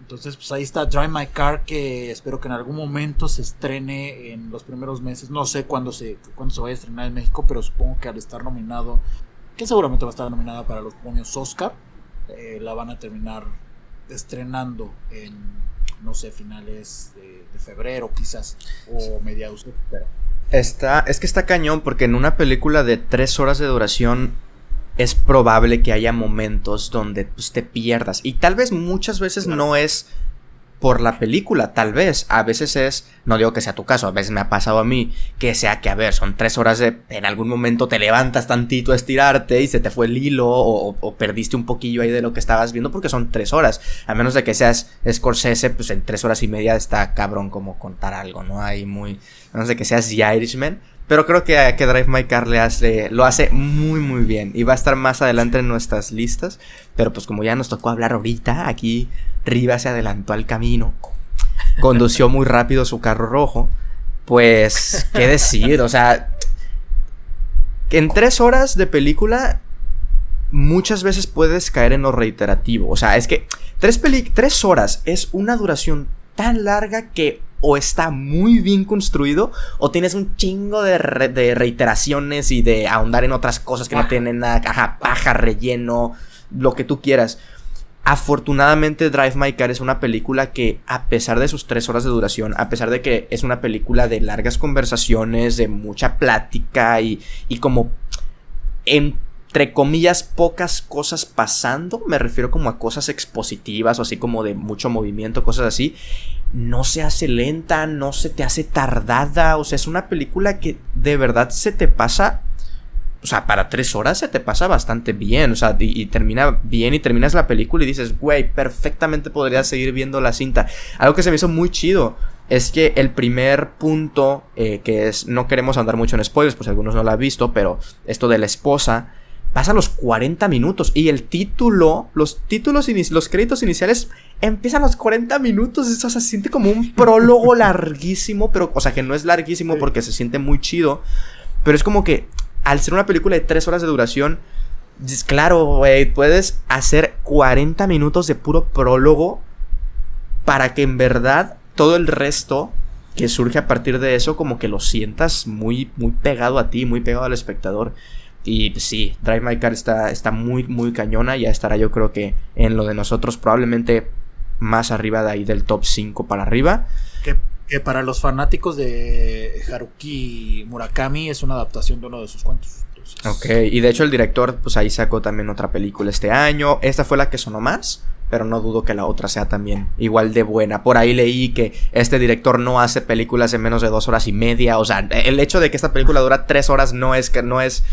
Entonces, pues ahí está Drive My Car, que espero que en algún momento se estrene en los primeros meses. No sé cuándo se, cuándo se vaya a estrenar en México, pero supongo que al estar nominado, que seguramente va a estar nominada para los premios Oscar, eh, la van a terminar estrenando en, no sé, finales de, febrero quizás, o mediados de febrero. Está, es que está cañón porque en una película de tres horas de duración es probable que haya momentos donde pues, te pierdas. Y tal vez muchas veces no es por la película, tal vez. A veces es, no digo que sea tu caso, a veces me ha pasado a mí que sea que, a ver, son tres horas de, en algún momento te levantas tantito a estirarte y se te fue el hilo o, perdiste un poquillo ahí de lo que estabas viendo porque son tres horas. A menos de que seas Scorsese, pues en tres horas y media está cabrón como contar algo, ¿no? Hay muy, a menos de que seas The Irishman pero creo que, que Drive My Car le hace, lo hace muy muy bien. Y va a estar más adelante en nuestras listas. Pero pues como ya nos tocó hablar ahorita, aquí Riva se adelantó al camino. Condució muy rápido su carro rojo. Pues, ¿qué decir? O sea, en tres horas de película muchas veces puedes caer en lo reiterativo. O sea, es que tres, tres horas es una duración tan larga que o está muy bien construido o tienes un chingo de, reiteraciones y de ahondar en otras cosas que no tienen nada, ajá, paja, relleno, lo que tú quieras. Afortunadamente Drive My Car es una película que a pesar de sus tres horas de duración, a pesar de que es una película de largas conversaciones, de mucha plática y, y como entre comillas pocas cosas pasando, me refiero como a cosas expositivas o así como de mucho movimiento, cosas así, no se hace lenta, no se te hace tardada, o sea, es una película que de verdad se te pasa, o sea, para tres horas se te pasa bastante bien, o sea, y, termina bien y terminas la película y dices, güey, perfectamente podría seguir viendo la cinta. Algo que se me hizo muy chido es que el primer punto, eh, que es, no queremos andar mucho en spoilers, pues algunos no lo han visto, pero esto de la esposa, pasa los 40 minutos y el título, los títulos, los créditos iniciales empiezan los 40 minutos, eso se siente como un prólogo larguísimo, pero, o sea, que no es larguísimo porque se siente muy chido, pero es como que al ser una película de 3 horas de duración, claro, güey, puedes hacer 40 minutos de puro prólogo para que en verdad todo el resto que surge a partir de eso como que lo sientas muy muy pegado a ti, muy pegado al espectador. Y pues, sí, Drive My Car está, está muy, muy cañona. Ya estará yo creo que en lo de nosotros probablemente más arriba de ahí del top 5 para arriba. Que, para los fanáticos de Haruki Murakami es una adaptación de uno de sus cuentos. Ok, y de hecho el director pues ahí sacó también otra película este año. Esta fue la que sonó más pero no dudo que la otra sea también igual de buena. Por ahí leí que este director no hace películas en menos de dos horas y media. O sea, el hecho de que esta película dura tres horas no es que no es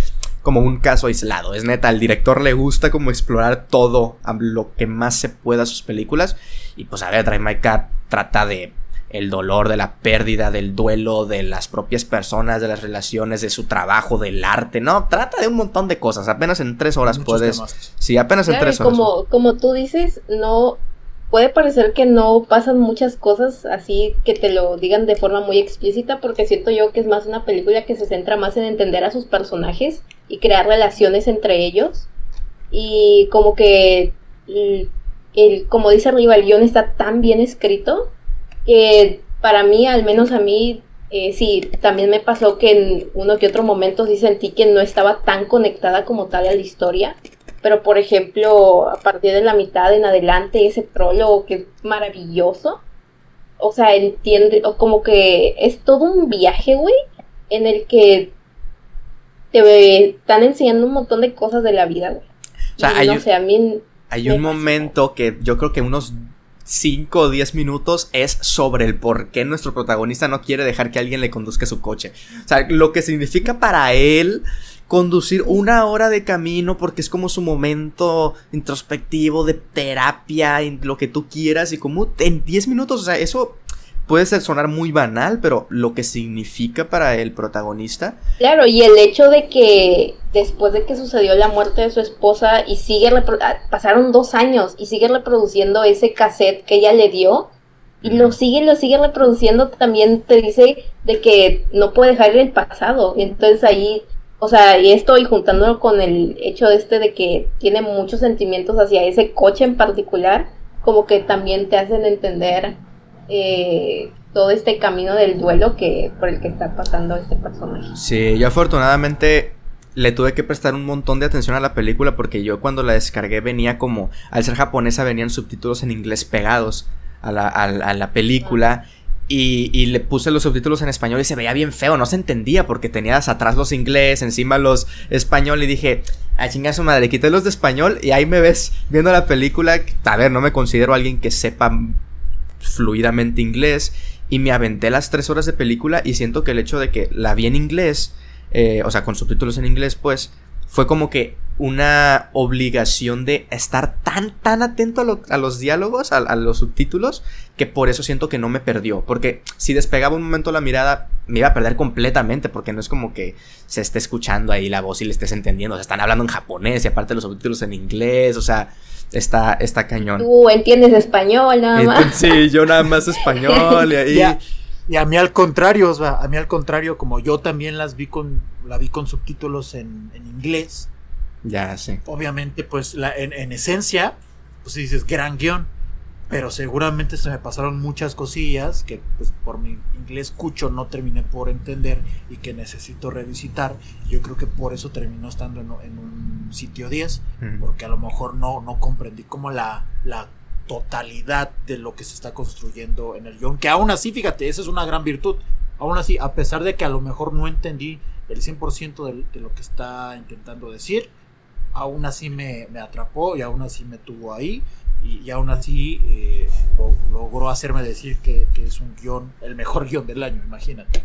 como un caso aislado. Es neta, al director le gusta como explorar todo lo que más se pueda a sus películas. Y pues a ver, Drive My Car trata de el dolor, de la pérdida, del duelo, de las propias personas, de las relaciones, de su trabajo, del arte, ¿no? Trata de un montón de cosas. Apenas en tres horas puedes. Sí, apenas en tres horas. Como, como tú dices, no. Puede parecer que no pasan muchas cosas así que te lo digan de forma muy explícita, porque siento yo que es más una película que se centra más en entender a sus personajes y crear relaciones entre ellos. Y como que, el, como dice arriba, el guion está tan bien escrito que para mí, al menos a mí, eh, sí, también me pasó que en uno que otro momento sí sentí que no estaba tan conectada como tal a la historia. Pero por ejemplo, a partir de la mitad en adelante, ese prólogo que es maravilloso. O sea, entiende, o como que es todo un viaje, güey, en el que te están enseñando un montón de cosas de la vida, güey. O sea, Y hay no un- sé, a mí Hay un momento que yo creo que unos 5 o 10 minutos es sobre el por qué nuestro protagonista no quiere dejar que alguien le conduzca su coche. O sea, lo que significa para él conducir una hora de camino porque es como su momento introspectivo de terapia, en lo que tú quieras y como en 10 minutos, o sea, eso puede ser sonar muy banal, pero lo que significa para el protagonista Claro, y el hecho de que después de que sucedió la muerte de su esposa y sigue ah, pasaron dos años y sigue reproduciendo ese cassette que ella le dio y lo sigue, lo sigue reproduciendo, también te dice de que no puede dejar el pasado. Entonces ahí, o sea, y esto y juntándolo con el hecho este de que tiene muchos sentimientos hacia ese coche en particular, como que también te hacen entender eh, todo este camino del duelo que por el que está pasando este personaje. Sí, yo afortunadamente le tuve que prestar un montón de atención a la película porque yo cuando la descargué venía como, al ser japonesa venían subtítulos en inglés pegados a la, a a la película y, le puse los subtítulos en español y se veía bien feo, no se entendía porque tenías atrás los inglés, encima los español y dije, a chingar su madre, quité los de español y ahí me ves viendo la película, a ver, no me considero alguien que sepa fluidamente inglés y me aventé las tres horas de película y siento que el hecho de que la vi en inglés, eh, o sea, con subtítulos en inglés, pues, fue como que una obligación de estar tan, tan atento a, lo- a los diálogos, a, a los subtítulos, que por eso siento que no me perdió. Porque si despegaba un momento la mirada, me iba a perder completamente, porque no es como que se esté escuchando ahí la voz y le estés entendiendo. O sea, están hablando en japonés y aparte los subtítulos en inglés, o sea, está, está cañón. Tú entiendes español nada más. Entonces, sí, yo nada más español y ahí... Ya. Y a mí al contrario, Osva, a mí al contrario, como yo también las vi con, la vi con subtítulos en, en inglés, Ya, sí. obviamente, pues la, en, en esencia, pues dices gran guion, pero seguramente se me pasaron muchas cosillas que pues por mi inglés cucho no terminé por entender y que necesito revisitar. Yo creo que por eso terminó estando en, en un sitio 10, Ujú. porque a lo mejor no, no comprendí como la, la totalidad de lo que se está construyendo en el guion, que aún así, fíjate, esa es una gran virtud. Aún así, a pesar de que a lo mejor no entendí el 100% de, de lo que está intentando decir, aún así me, me atrapó y aún así me tuvo ahí y, y aún así eh, lo- logró hacerme decir que, que es un guion, el mejor guion del año, imagínate.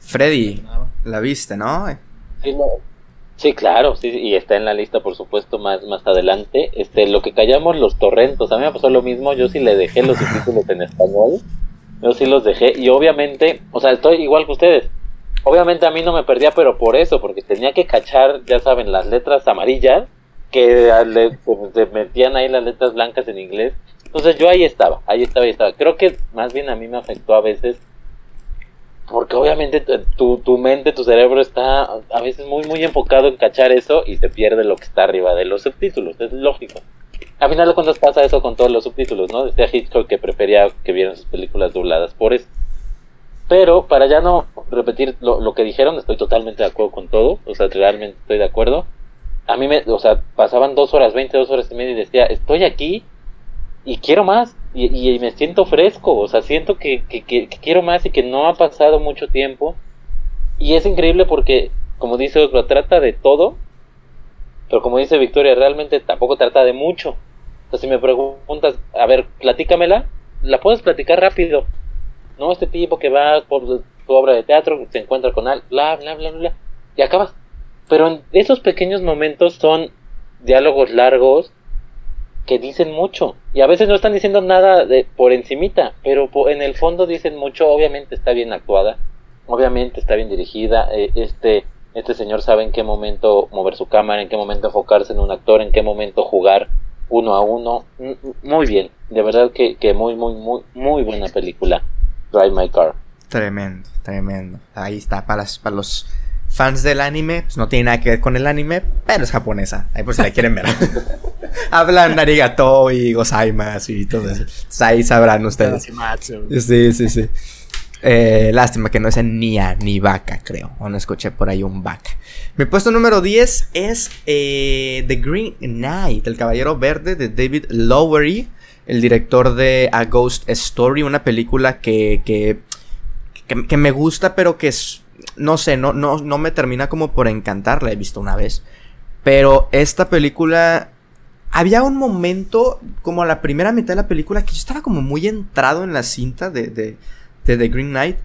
Freddy, la viste, ¿no? Sí, lo- sí, claro, sí, y está en la lista, por supuesto, más, más adelante. Este, lo que callamos los torrentos, a mí me pasó lo mismo, yo sí le dejé los subtítulos en español, yo sí los dejé, y obviamente, o sea, estoy igual que ustedes. Obviamente a mí no me perdía, pero por eso, porque tenía que cachar, ya saben, las letras amarillas, que le- se metían ahí las letras blancas en inglés. Entonces yo ahí estaba, ahí estaba, ahí estaba. Creo que más bien a mí me afectó a veces porque obviamente tu, tu mente, tu cerebro está a veces muy, muy enfocado en cachar eso y se pierde lo que está arriba de los subtítulos. Es lógico. A final de cuentas pasa eso con todos los subtítulos, ¿no? Decía Hitchcock que prefería que vieran sus películas dobladas por eso. Pero para ya no repetir lo, que dijeron, estoy totalmente de acuerdo con todo. O sea, realmente estoy de acuerdo. A mí me, o sea, pasaban dos horas, 22 horas y media y decía, estoy aquí y quiero más y, me siento fresco, o sea, siento que, que, que- que quiero más y que no ha pasado mucho tiempo. Y es increíble porque, como dice Osva, trata de todo, pero como dice Victoria, realmente tampoco trata de mucho. O sea, si me preguntas, a ver, platícamela, la puedes platicar rápido. No, este tipo que va por su obra de teatro, se encuentra con al, bla, bla, bla, bla, y acabas. Pero en esos pequeños momentos son diálogos largos que dicen mucho y a veces no están diciendo nada de por encimita, pero en el fondo dicen mucho. Obviamente está bien actuada, obviamente está bien dirigida. eh, este este señor sabe en qué momento mover su cámara, en qué momento enfocarse en un actor, en qué momento jugar uno a uno. Muy bien, de verdad que, que muy muy muy muy buena película. Drive My Car. Tremendo, tremendo. Ahí está, para, las- para los fans del anime, pues no tiene nada que ver con el anime, pero es japonesa. Ahí por si la quieren ver. Hablan arigato y gozaimasu y todo eso. Entonces, ahí sabrán ustedes. Sí, sí, sí. Eh, lástima que no es en Nia ni Vaca, creo. O no escuché por ahí un Vaca. Mi puesto número 10 es eh, The Green Knight, El Caballero Verde de David Lowery, el director de A Ghost Story, una película que, que, que, me gusta, pero que es, no sé, no, no, no me termina como por encantar. La he visto una vez. Pero esta película había un momento, como a la primera mitad de la película, que yo estaba como muy entrado en la cinta de, de, de The Green Knight.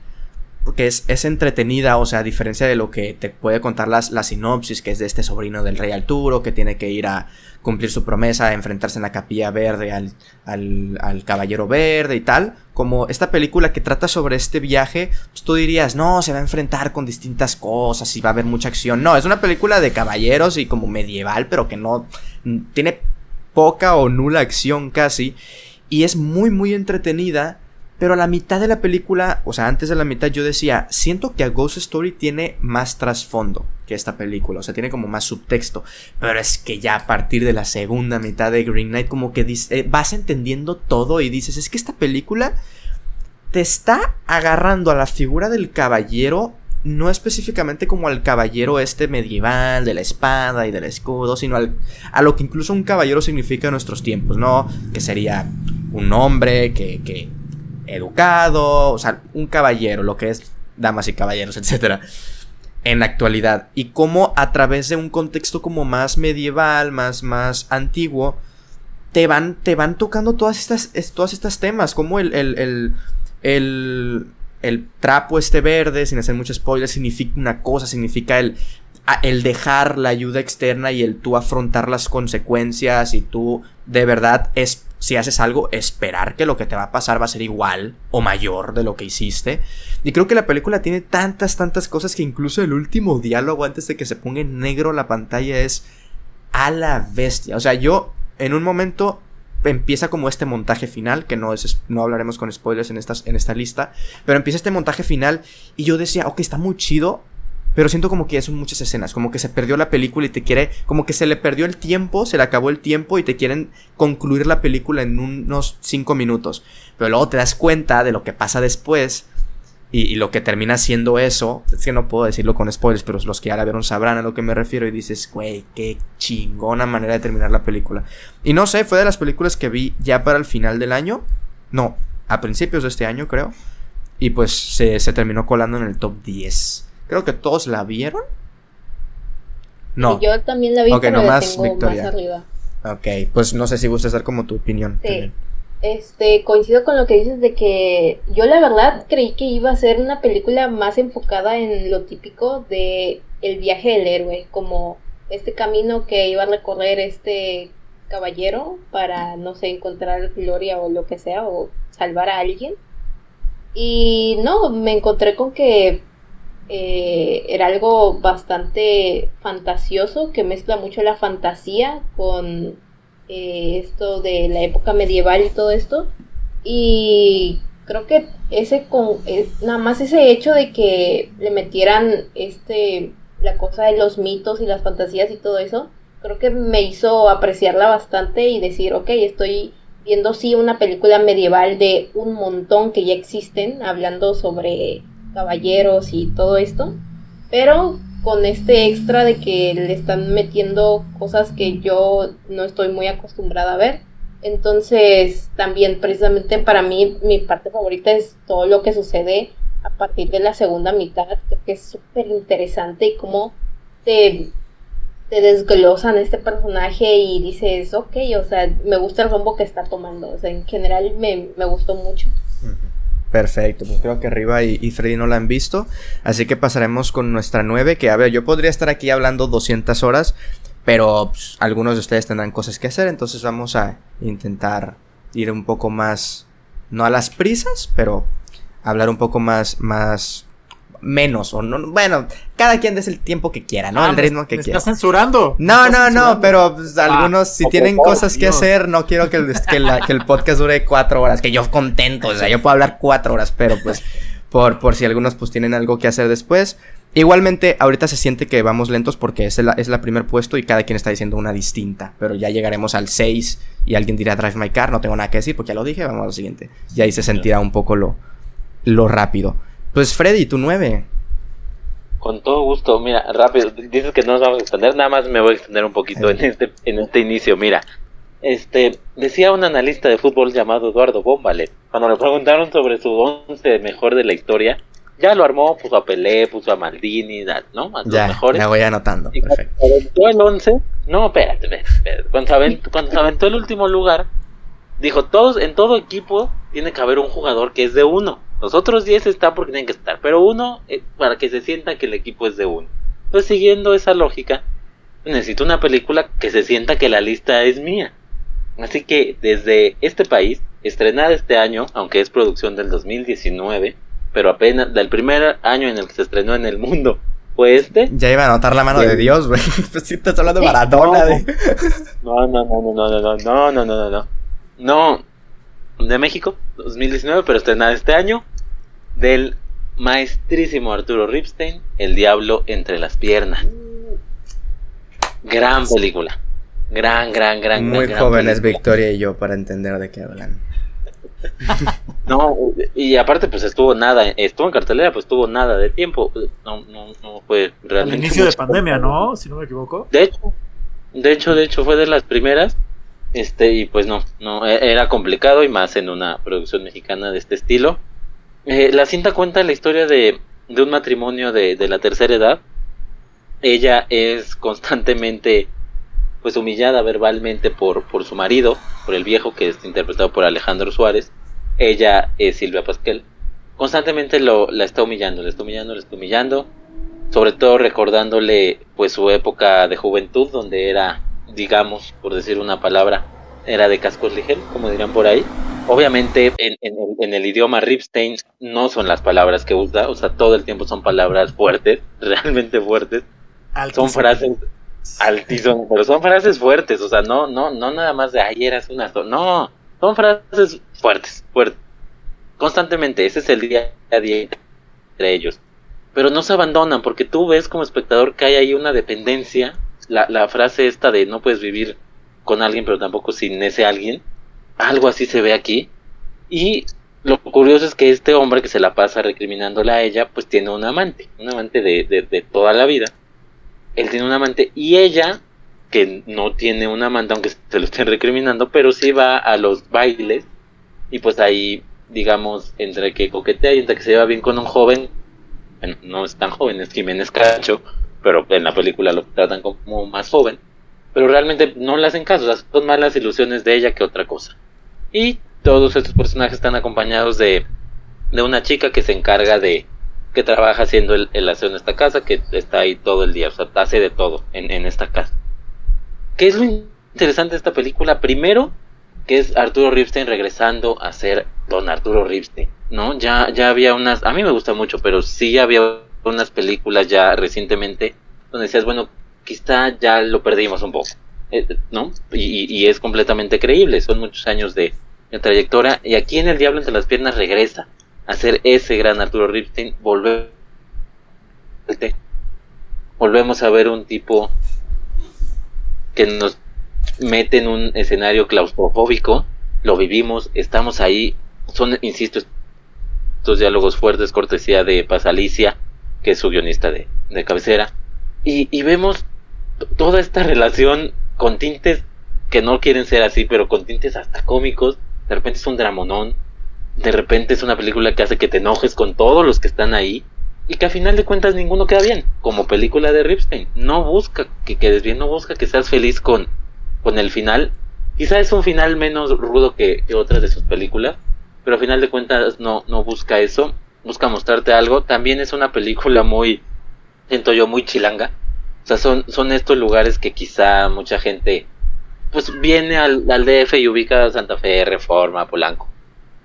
Porque es, es, entretenida, o sea, a diferencia de lo que te puede contar las, la sinopsis, que es de este sobrino del rey Arturo, que tiene que ir a cumplir su promesa, a enfrentarse en la capilla verde al, al, al caballero verde y tal. Como esta película que trata sobre este viaje, pues tú dirías, no, se va a enfrentar con distintas cosas y va a haber mucha acción. No, es una película de caballeros y como medieval, pero que no tiene poca o nula acción casi. Y es muy, muy entretenida. Pero a la mitad de la película, o sea, antes de la mitad yo decía, siento que a Ghost Story tiene más trasfondo que esta película, o sea, tiene como más subtexto. Pero es que ya a partir de la segunda mitad de Green Knight como que eh, vas entendiendo todo y dices, es que esta película te está agarrando a la figura del caballero no específicamente como al caballero este medieval de la espada y del escudo, sino al, a lo que incluso un caballero significa en nuestros tiempos, ¿no? Que sería un hombre que, que educado, o sea, un caballero, lo que es damas y caballeros, etcétera, en la actualidad. Y cómo a través de un contexto como más medieval, más, más antiguo, te van, te van tocando todas estas, todas estas temas, como el, el, el, el trapo este verde, sin hacer mucho spoiler, significa una cosa, significa el, el dejar la ayuda externa y el tú afrontar las consecuencias y tú de verdad es, si haces algo, esperar que lo que te va a pasar va a ser igual o mayor de lo que hiciste. Y creo que la película tiene tantas, tantas cosas que incluso el último diálogo antes de que se ponga en negro la pantalla es a la bestia. O sea, yo en un momento empieza como este montaje final, que no, es, no hablaremos con spoilers en, estas, en esta lista, pero empieza este montaje final y yo decía, ok, está muy chido, pero siento como que son muchas escenas, como que se perdió la película y te quiere, como que se le perdió el tiempo, se le acabó el tiempo y te quieren concluir la película en unos 5 minutos. Pero luego te das cuenta de lo que pasa después y, lo que termina siendo eso, es que no puedo decirlo con spoilers, pero los que ya la vieron sabrán a lo que me refiero y dices, güey, qué chingona manera de terminar la película. Y no sé, fue de las películas que vi ya para el final del año, no, a principios de este año creo, y pues se, terminó colando en el top 10. Creo que todos la vieron. No. yo también la vi, pero más Victoria. más arriba. Ok, pues no sé si gusta dar como tu opinión. Sí. Este, coincido con lo que dices de que yo la verdad creí que iba a ser una película más enfocada en lo típico de el viaje del héroe, como este camino que iba a recorrer este caballero para, no sé, encontrar gloria o lo que sea, o salvar a alguien. Y no, me encontré con que eh, era algo bastante fantasioso, que mezcla mucho la fantasía con eh, esto de la época medieval y todo esto. Y creo que ese con eh, nada más ese hecho de que le metieran este la cosa de los mitos y las fantasías y todo eso, creo que me hizo apreciarla bastante y decir, ok, estoy viendo sí una película medieval de un montón que ya existen, hablando sobre caballeros y todo esto, pero con este extra de que le están metiendo cosas que yo no estoy muy acostumbrada a ver. Entonces, también precisamente para mí mi parte favorita es todo lo que sucede a partir de la segunda mitad. Que es súper interesante y cómo te, desglosan este personaje y dices, ok, o sea, me gusta el rumbo que está tomando. O sea, en general me, me gustó mucho. Perfecto, pues creo que arriba y, Freddy no la han visto. Así que pasaremos con nuestra 9, que a ver, yo podría estar aquí hablando 200 horas, pero pues, algunos de ustedes tendrán cosas que hacer, entonces vamos a intentar ir un poco más, no a las prisas, pero hablar un poco más, más menos o no. Bueno, cada quien des el tiempo que quiera, ¿no? Ah, el ritmo que quiera. ¿Estás censurando? No, no, no, pero pues, ah, algunos, si tienen cosas que hacer, no quiero que el, que, el podcast dure cuatro horas, que yo contento, o sea, yo puedo hablar cuatro horas, pero pues, por, por si algunos pues tienen algo que hacer después. Igualmente, ahorita se siente que vamos lentos porque es la, es la primer puesto y cada quien está diciendo una distinta. Pero ya llegaremos al 6 y alguien dirá Drive My Car, no tengo nada que decir porque ya lo dije, vamos al siguiente. Y ahí se sentirá un poco lo, lo rápido. Pues Freddy, tu 9. Con todo gusto, mira, rápido, dices que no nos vamos a extender, nada más me voy a extender un poquito en este, en este inicio, mira. Este, decía un analista de fútbol llamado Eduardo Bombale, cuando le preguntaron sobre su once mejor de la historia, ya lo armó, puso a Pelé, puso a Maldini, ¿no? A los Ya, mejores. me voy anotando. Y cuando aventó el 11, no, espérate, espérate, espérate. Cuando, se aventó, cuando se aventó el último lugar, dijo, todos, en todo equipo tiene que haber un jugador que es de uno. Los otros 10 están porque tienen que estar, pero uno eh, para que se sienta que el equipo es de uno. Entonces, siguiendo esa lógica, necesito una película que se sienta que la lista es mía. Así que desde este país, estrenada este año, aunque es producción del 2019, pero apenas del primer año en el que se estrenó en el mundo fue este, Ya iba a anotar la mano de. Dios, güey. Pues sí, estás hablando de Maradona. No. de- No, no, no, no, no, no, no, no, no, no, no, no. No, de México, 2019, pero estrenada este año, del maestrísimo Arturo Ripstein, El Diablo entre las piernas. Gran película. Gran, gran, gran, Muy gran jóvenes película. Victoria y yo para entender de qué hablan. No, y aparte pues estuvo nada, estuvo en cartelera, pues estuvo nada de tiempo. No, no, no fue Al realmente. inicio de pandemia, ¿no? Si no me equivoco. De hecho, de hecho, de hecho fue de las primeras. Este, y pues no, no, e- era complicado y más en una producción mexicana de este estilo. Eh, la cinta cuenta la historia de, de un matrimonio de, de la tercera edad. Ella es constantemente pues humillada verbalmente por, por su marido, por el viejo que es interpretado por Alejandro Suárez. Ella es Silvia Pasquel. Constantemente lo, la está humillando, la está humillando, la está humillando sobre todo recordándole pues su época de juventud donde era digamos por decir una palabra era de cascos ligeros como dirán por ahí obviamente en, en el, en el idioma Ripstein no son las palabras que usa o sea todo el tiempo son palabras fuertes realmente fuertes son frases altísimas pero son frases fuertes o sea no no no nada más de ayer eras una so-". no son frases fuertes fuertes constantemente ese es el día a día entre ellos pero no se abandonan porque tú ves como espectador que hay ahí una dependencia. La, la frase esta de no puedes vivir con alguien pero tampoco sin ese alguien. Algo así se ve aquí. Y lo curioso es que este hombre que se la pasa recriminándola a ella pues tiene un amante. Un amante de, de, de toda la vida. Él tiene un amante y ella que no tiene un amante aunque se lo estén recriminando pero sí va a los bailes y pues ahí digamos entre que coquetea y entre que se lleva bien con un joven bueno, no es tan joven, es Jiménez Cacho, pero en la película lo tratan como más joven, pero realmente no le hacen caso, son más las ilusiones de ella que otra cosa. Y todos estos personajes están acompañados de, de una chica que se encarga de, que trabaja haciendo el, el aseo en esta casa, que está ahí todo el día, o sea, hace de todo en, en esta casa. ¿Qué es lo interesante de esta película? Primero, que es Arturo Ripstein regresando a ser Don Arturo Ripstein, ¿no? Ya, ya había unas, a mí me gusta mucho, pero sí había unas películas ya recientemente donde decías, bueno, quizá ya lo perdimos un poco, eh, ¿no? Y, es completamente creíble, son muchos años de, trayectoria, y aquí en El Diablo entre las piernas regresa a ser ese gran Arturo Ripstein, volver volvemos a ver un tipo que nos mete en un escenario claustrofóbico, lo vivimos, estamos ahí, son, insisto, estos diálogos fuertes, cortesía de Paz Alicia, que es su guionista de, de cabecera, y, y vemos toda esta relación con tintes que no quieren ser así, pero con tintes hasta cómicos, de repente es un dramonón, de repente es una película que hace que te enojes con todos los que están ahí, y que a final de cuentas ninguno queda bien, como película de Ripstein, no busca que quedes bien, no busca que seas feliz con, con el final. Quizá es un final menos rudo que, que otras de sus películas, pero a final de cuentas no, no busca eso, busca mostrarte algo. También es una película muy, siento yo, muy chilanga. O sea, son, son estos lugares que quizá mucha gente pues viene al, al DF y ubica Santa Fe, Reforma, Polanco.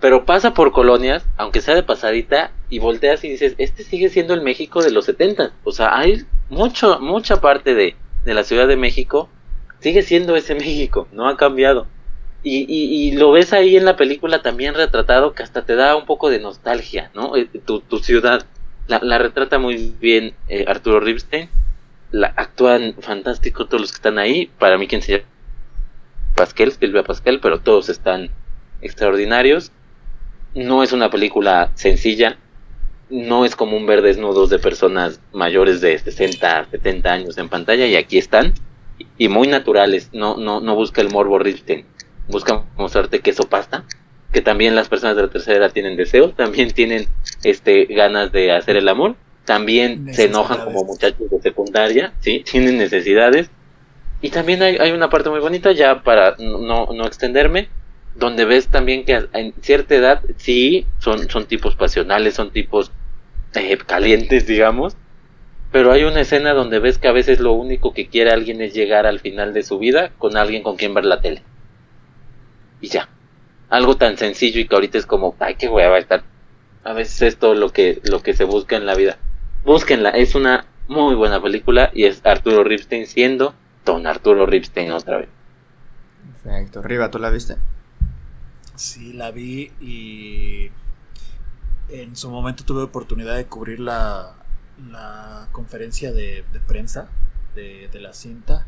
Pero pasa por colonias, aunque sea de pasadita, y volteas y dices, este sigue siendo el México de los 70. O sea, hay mucho, mucha parte de, de la Ciudad de México sigue siendo ese México, no ha cambiado. Y, y, y lo ves ahí en la película también retratado que hasta te da un poco de nostalgia, ¿no? Eh, Tu, ciudad la, la retrata muy bien eh, Arturo Ripstein, la, actúan fantástico todos los que están ahí, para mí quien se llama Pascal, Silvia Pascal, pero todos están extraordinarios. no es una película sencilla, no es común ver desnudos de personas mayores de 60, 70 años en pantalla y aquí están y muy naturales, no no no busca el morbo Ripstein, busca mostrarte que eso pasa, que también las personas de la tercera edad tienen deseos, también tienen este ganas de hacer el amor, también se enojan como muchachos de secundaria, sí, tienen necesidades. Y también hay, hay una parte muy bonita ya para no, no extenderme, donde ves también que en cierta edad sí son, son tipos pasionales, son tipos eh, calientes, digamos, pero hay una escena donde ves que a veces lo único que quiere alguien es llegar al final de su vida con alguien con quien ver la tele. Y ya. Algo tan sencillo y que ahorita es como, ay, qué hueva estar. A veces es todo lo que, lo que se busca en la vida. Búsquenla, es una muy buena película y es Arturo Ripstein siendo Don Arturo Ripstein otra vez. Perfecto. Riva, ¿tú la viste? Sí, la vi y en su momento tuve oportunidad de cubrir la, la conferencia de, prensa de, la cinta,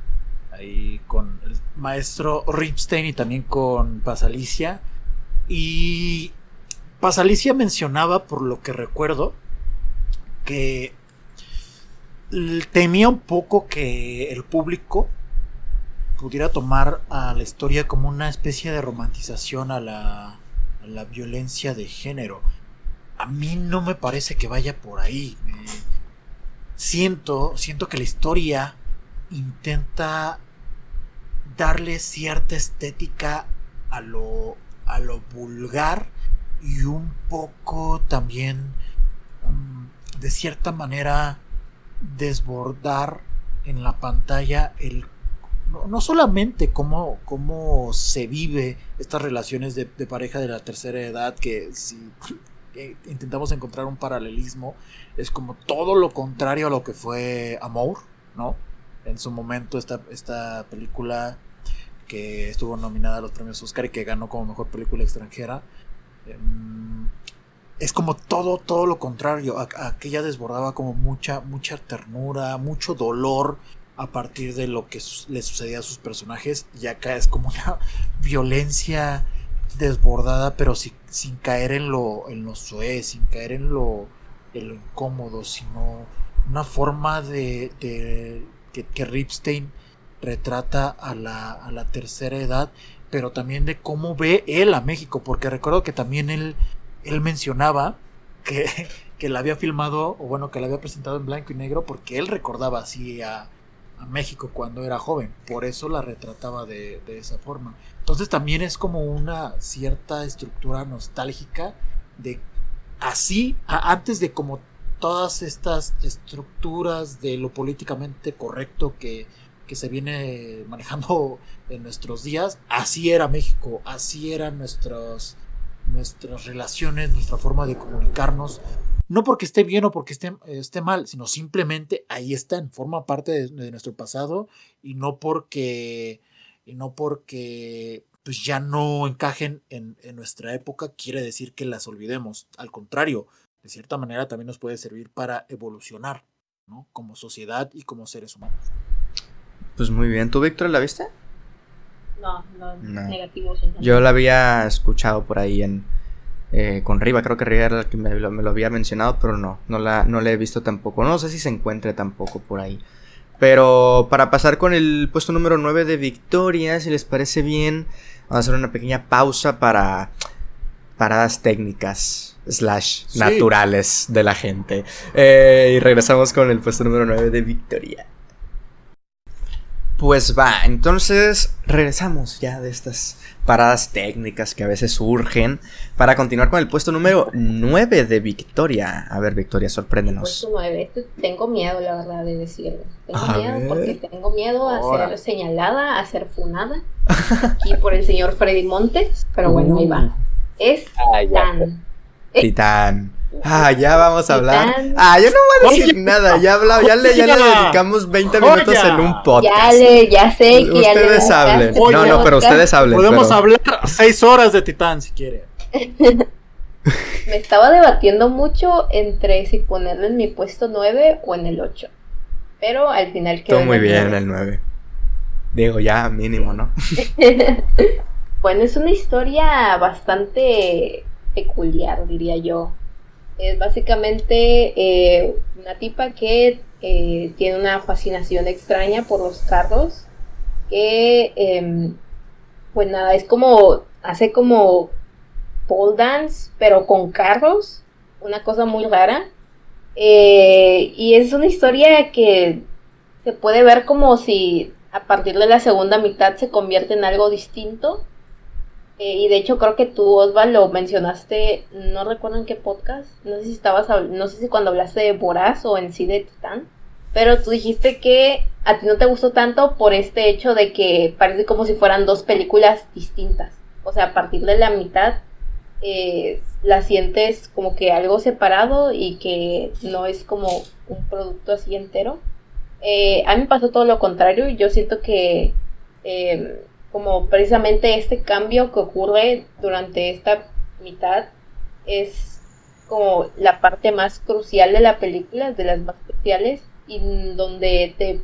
ahí con el maestro Ripstein y también con Pasalicia. Y Pasalicia mencionaba, por lo que recuerdo, que temía un poco que el público pudiera tomar a la historia como una especie de romantización a la, violencia de género. A mí no me parece que vaya por ahí. siento, siento que la historia intenta darle cierta estética a lo, a lo vulgar y un poco también mm, de cierta manera desbordar en la pantalla el no, solamente cómo, cómo se vive estas relaciones de, pareja de la tercera edad, que si intentamos encontrar un paralelismo, es como todo lo contrario a lo que fue Amor, ¿no? En su momento esta, esta película que estuvo nominada a los premios Oscar y que ganó como mejor película extranjera. Em, es como todo, todo lo contrario. Aquella desbordaba como mucha, mucha ternura, mucho dolor, a partir de lo que le sucedía a sus personajes y acá es como una violencia desbordada pero sin, caer en lo en lo suez, sin caer en lo, en lo incómodo, sino una forma de que, que, Ripstein retrata a la, a la tercera edad, pero también de cómo ve él a México, porque recuerdo que también él, él mencionaba que, que la había filmado, o bueno, que la había presentado en blanco y negro, porque él recordaba así a, México cuando era joven, por eso la retrataba de, esa forma. Entonces también es como una cierta estructura nostálgica de así, antes de como todas estas estructuras de lo políticamente correcto que, que se viene manejando en nuestros días, así era México, así eran nuestros, nuestras relaciones, nuestra forma de comunicarnos, no porque esté bien o porque esté, esté mal, sino simplemente ahí están, forma parte de, nuestro pasado y no porque, y no porque pues ya no encajen en, nuestra época, quiere decir que las olvidemos. Al contrario, de cierta manera también nos puede servir para evolucionar, ¿no? Como sociedad y como seres humanos. Pues muy bien, ¿tú, Víctor, la viste? No, no, negativo. Yo la había escuchado por ahí en, eh, con Riva, creo que Riva era el que me lo, había mencionado, pero no, no la, no la he visto tampoco. No sé si se encuentre tampoco por ahí. Pero para pasar con el puesto número 9 de Victoria, si les parece bien, vamos a hacer una pequeña pausa para paradas técnicas slash naturales de la gente. Eh, y regresamos con el puesto número 9 de Victoria. Pues va, entonces regresamos ya de estas paradas técnicas que a veces surgen para continuar con el puesto número 9 de Victoria. A ver, Victoria, sorpréndenos. Puesto 9, tengo miedo, la verdad, de decirlo. Tengo miedo porque tengo miedo a ser señalada, a ser funada aquí por el señor Freddy Montes, pero bueno, ahí va. Es Titán. Titán. Ah, ya vamos a hablar. Ah, yo no voy a decir nada. Ya, habla, ya, le, ya le dedicamos 20 minutos en un podcast. Ya le, ya sé que Ustedes hablen. No, no, pero ustedes hablen. Podemos hablar 6 horas de Titán si quiere. Me estaba debatiendo mucho entre si ponerlo en mi puesto 9 o en el 8. Pero al final quedó. Todo muy bien en el 9. Digo, ya mínimo, ¿no? bueno, es una historia bastante peculiar, diría yo. Es básicamente eh, una tipa que eh, tiene una fascinación extraña por los carros. Que, em, pues nada, es como, hace como pole dance, pero con carros. Una cosa muy rara. Eh, y es una historia que se puede ver como si a partir de la segunda mitad se convierte en algo distinto. Eh, y de hecho creo que tú, Osval, lo mencionaste, no recuerdo en qué podcast, no sé si estabas, no sé si cuando hablaste de Boraz o en sí de Titán, pero tú dijiste que a ti no te gustó tanto por este hecho de que parece como si fueran dos películas distintas. O sea, a partir de la mitad eh, la sientes como que algo separado y que no es como un producto así entero. Eh, a mí pasó todo lo contrario. Yo siento que eh, como precisamente este cambio que ocurre durante esta mitad es como la parte más crucial de la película, de las más cruciales, y donde te,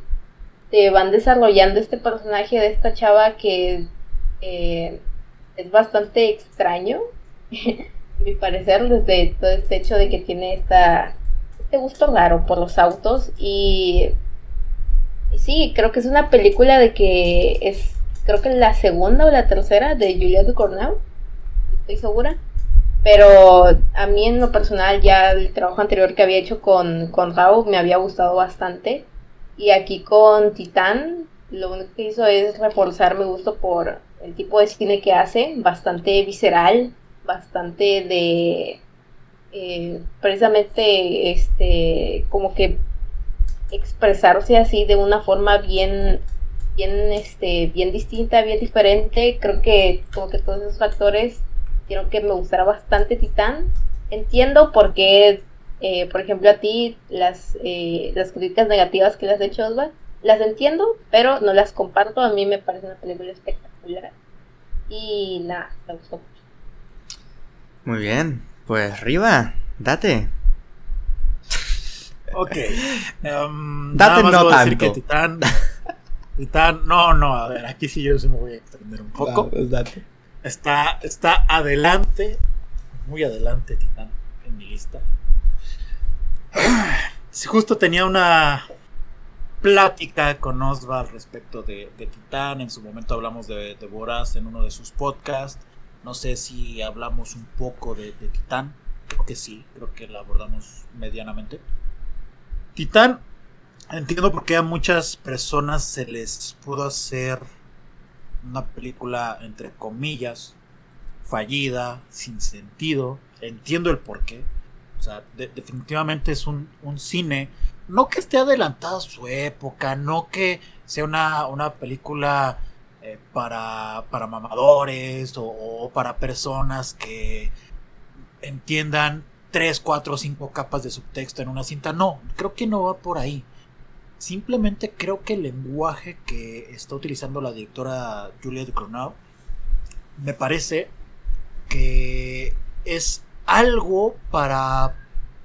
te van desarrollando este personaje de esta chava que eh, es bastante extraño, a mi parecer, desde todo este hecho de que tiene esta, este gusto raro por los autos y sí, creo que es una película de que es, creo que la segunda o la tercera de Julia Ducournau, estoy segura. Pero a mí en lo personal ya el trabajo anterior que había hecho con, con Raúl me había gustado bastante. Y aquí con Titán lo único que hizo es reforzar mi gusto por el tipo de cine que hace, bastante visceral, bastante de... Eh, precisamente este como que expresarse así de una forma bien bien este bien distinta bien diferente. Creo que como que todos esos factores hicieron que me gustara bastante Titán. Entiendo por qué eh, por ejemplo a ti las eh, las críticas negativas que le has hecho Osva las entiendo pero no las comparto. A mí me parece una película espectacular. Y nada me gustó mucho. Muy bien. Pues arriba date. Ok. Um, Date nada más no voy a decir tanto. que Titán, Titán, no, no, a ver, aquí sí yo sí me voy a extender un poco. Está, está adelante, muy adelante Titán en mi lista. Si justo tenía una plática con Osval respecto de, de Titán, en su momento hablamos de, de Boraz en uno de sus podcasts. No sé si hablamos un poco de, de Titán, creo que sí, creo que la abordamos medianamente. Titán, entiendo por qué a muchas personas se les pudo hacer una película, entre comillas, fallida, sin sentido. Entiendo el porqué. O sea, de- definitivamente es un, un cine. No que esté adelantado a su época, no que sea una, una película eh, para, para mamadores o, o para personas que entiendan 3, 4, 5 capas de subtexto en una cinta. No, creo que no va por ahí. Simplemente creo que el lenguaje que está utilizando la directora Juliette Cronau me parece que es algo para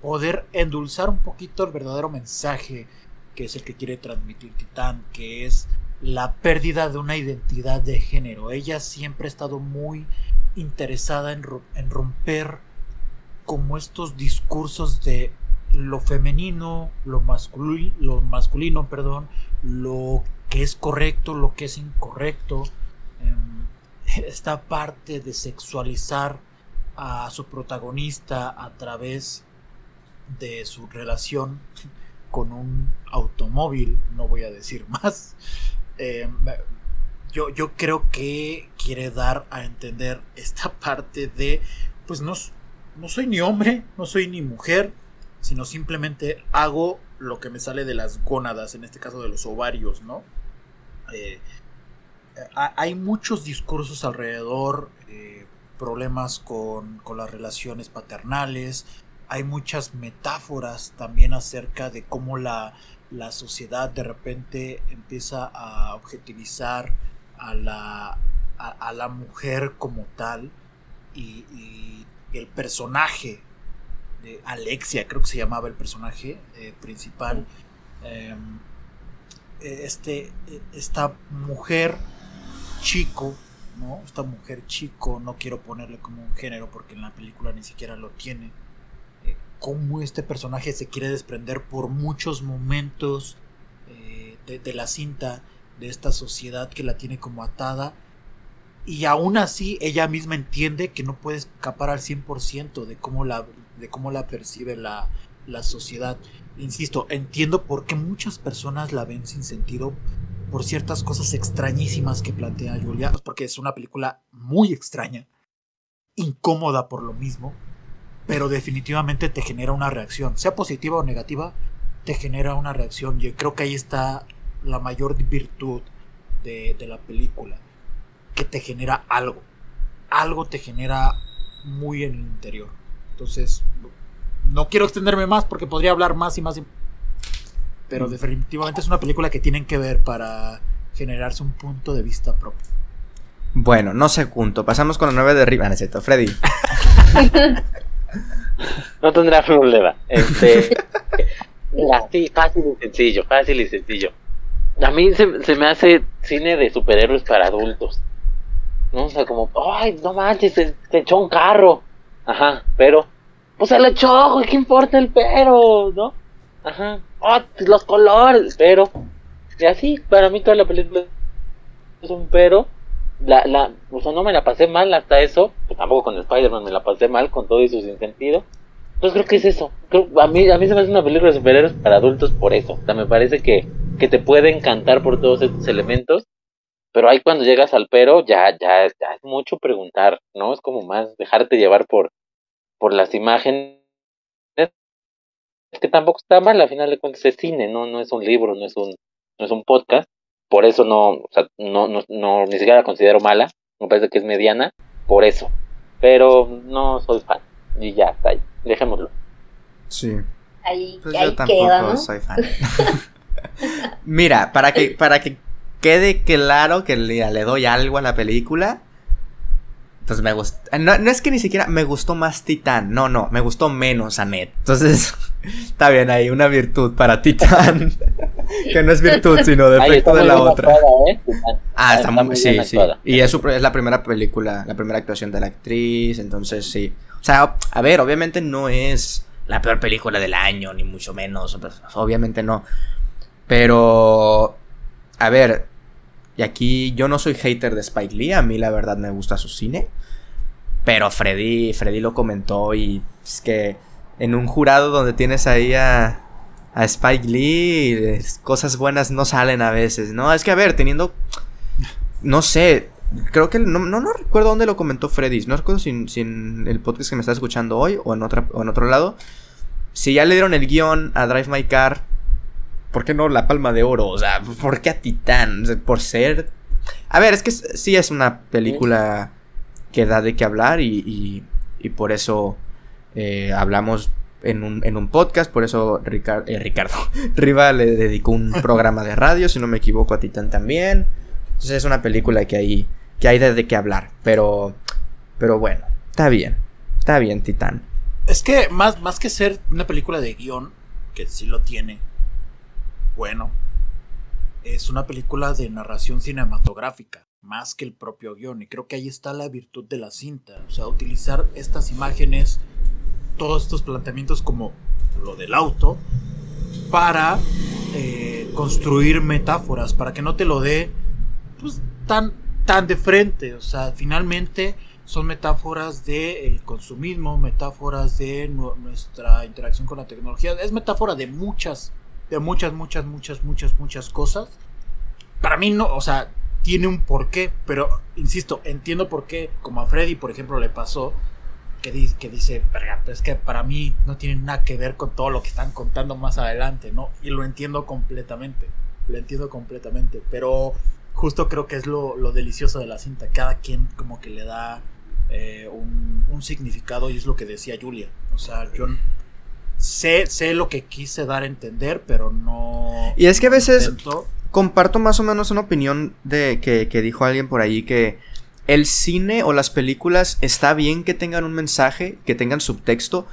poder endulzar un poquito el verdadero mensaje que es el que quiere transmitir Titán, que es la pérdida de una identidad de género. Ella siempre ha estado muy interesada en, ro- en romper como estos discursos de lo femenino, lo, masculi- lo masculino, perdón, lo que es correcto, lo que es incorrecto. em, esta parte de sexualizar a su protagonista a través de su relación con un automóvil, no voy a decir más. Em, yo, yo creo que quiere dar a entender esta parte de, pues no, no soy ni hombre, no soy ni mujer, sino simplemente hago lo que me sale de las gónadas, en este caso de los ovarios, ¿no? Eh, ha- hay muchos discursos alrededor, eh, problemas con, con las relaciones paternales, hay muchas metáforas también acerca de cómo la, la sociedad de repente empieza a objetivizar a la, a, la mujer como tal y el personaje Alexia, creo que se llamaba el personaje eh, principal, eh, este, esta mujer chico ¿no? Esta mujer chico, no quiero ponerle como un género porque en la película ni siquiera lo tiene. Eh, cómo este personaje se quiere desprender por muchos momentos eh, de, de la cinta, de esta sociedad que la tiene como atada. Y aún así ella misma entiende que no puede escapar al 100% de cómo la, de cómo la percibe la, la sociedad. Insisto, entiendo por qué muchas personas la ven sin sentido por ciertas cosas extrañísimas que plantea Julia, porque es una película muy extraña, incómoda por lo mismo, pero definitivamente te genera una reacción, sea positiva o negativa, te genera una reacción. Y creo que ahí está la mayor virtud de, de la película, que te genera algo, algo te genera muy en el interior. Entonces, no quiero extenderme más porque podría hablar más y más. Pero definitivamente es una película que tienen que ver para generarse un punto de vista propio. Bueno, no sé junto. Pasamos con la 9 de arriba, necesito. Freddy. no tendrá problema. Este, sí, fácil y sencillo, fácil y sencillo. A mí se, se, me hace cine de superhéroes para adultos. ¿No? O sea, como, ay, no manches, se, se echó un carro. Ajá, pero pues se le echó, ¿qué importa el pero? ¿No? Ajá. Oh, los colores, pero. Y así, para mí toda la película es un pero. La, la, o sea, no me la pasé mal hasta eso. Pues tampoco con Spider-Man me la pasé mal con todo y su sinsentido. Entonces creo que es eso. Creo, a, mí, a mí se me hace una película de superhéroes para adultos por eso. O sea, me parece que, que te puede encantar por todos estos elementos. Pero ahí cuando llegas al pero, ya, ya, ya es mucho preguntar, ¿no? Es como más dejarte llevar por, por las imágenes es que tampoco está mal, al final de cuentas es cine, no, no es un libro, no es un, no es un podcast, por eso no, o sea, no, no, no, ni siquiera la considero mala, me parece que es mediana, por eso, pero no soy fan, y ya está ahí, dejémoslo. Sí. Ahí, Pues ahí yo tampoco queda, ¿no? soy fan. Mira, para que, para que quede claro que le, le doy algo a la película, pues me gustó. No, no, es que ni siquiera me gustó más Titán. No, no, me gustó menos Annette. Entonces, está bien ahí, una virtud para Titán. que no es virtud, sino defecto de la otra. Actuada, ¿eh? Ah, está, está muy, sí, sí. Y es, su, es, la primera película, la primera actuación de la actriz. Entonces, sí. O sea, a ver, obviamente no es la peor película del año, ni mucho menos. Obviamente no. Pero, a ver, y aquí yo no soy hater de Spike Lee, a mí la verdad me gusta su cine. Pero Freddy, Freddy lo comentó y es que en un jurado donde tienes ahí a, a Spike Lee, cosas buenas no salen a veces, ¿no? Es que a ver, teniendo, no sé, creo que no, no, no recuerdo dónde lo comentó Freddy, no recuerdo si, en el podcast que me está escuchando hoy o en, o en otro lado. Si ya le dieron el guion a Drive My Car, ¿por qué no la palma de oro? O sea, ¿por qué a Titán? Por ser... A ver, es que sí es una película que da de qué hablar y, y, por eso eh, hablamos en un, en un, podcast, por eso eh, Ricardo Riva le dedicó un programa de radio, si no me equivoco, a Titán también. Entonces es una película que hay, que hay de, de qué hablar, pero, pero bueno, está bien, está bien Titán. Es que más, más que ser una película de guion, que sí lo tiene, bueno, es una película de narración cinematográfica, más que el propio guion. Y creo que ahí está la virtud de la cinta. O sea, utilizar estas imágenes, todos estos planteamientos como lo del auto, para eh, construir metáforas, para que no te lo dé pues, tan, tan de frente. O sea, finalmente son metáforas del de consumismo, metáforas de nuestra interacción con la tecnología. Es metáfora de muchas de muchas, muchas, muchas, muchas, muchas cosas. Para mí no, o sea, tiene un porqué, pero insisto, entiendo por qué, como a Freddy, por ejemplo, le pasó, que, dice, que dice, es que para mí no tiene nada que ver con todo lo que están contando más adelante, ¿no? Y lo entiendo completamente, lo entiendo completamente, pero justo creo que es lo, lo delicioso de la cinta, cada quien como que le da eh, un, un significado y es lo que decía Julia, o sea, yo sé, sé lo que quise dar a entender, pero no. Y es que a veces intento. comparto más o menos una opinión de que, que, dijo alguien por ahí que el cine o las películas está bien que tengan un mensaje, que tengan subtexto,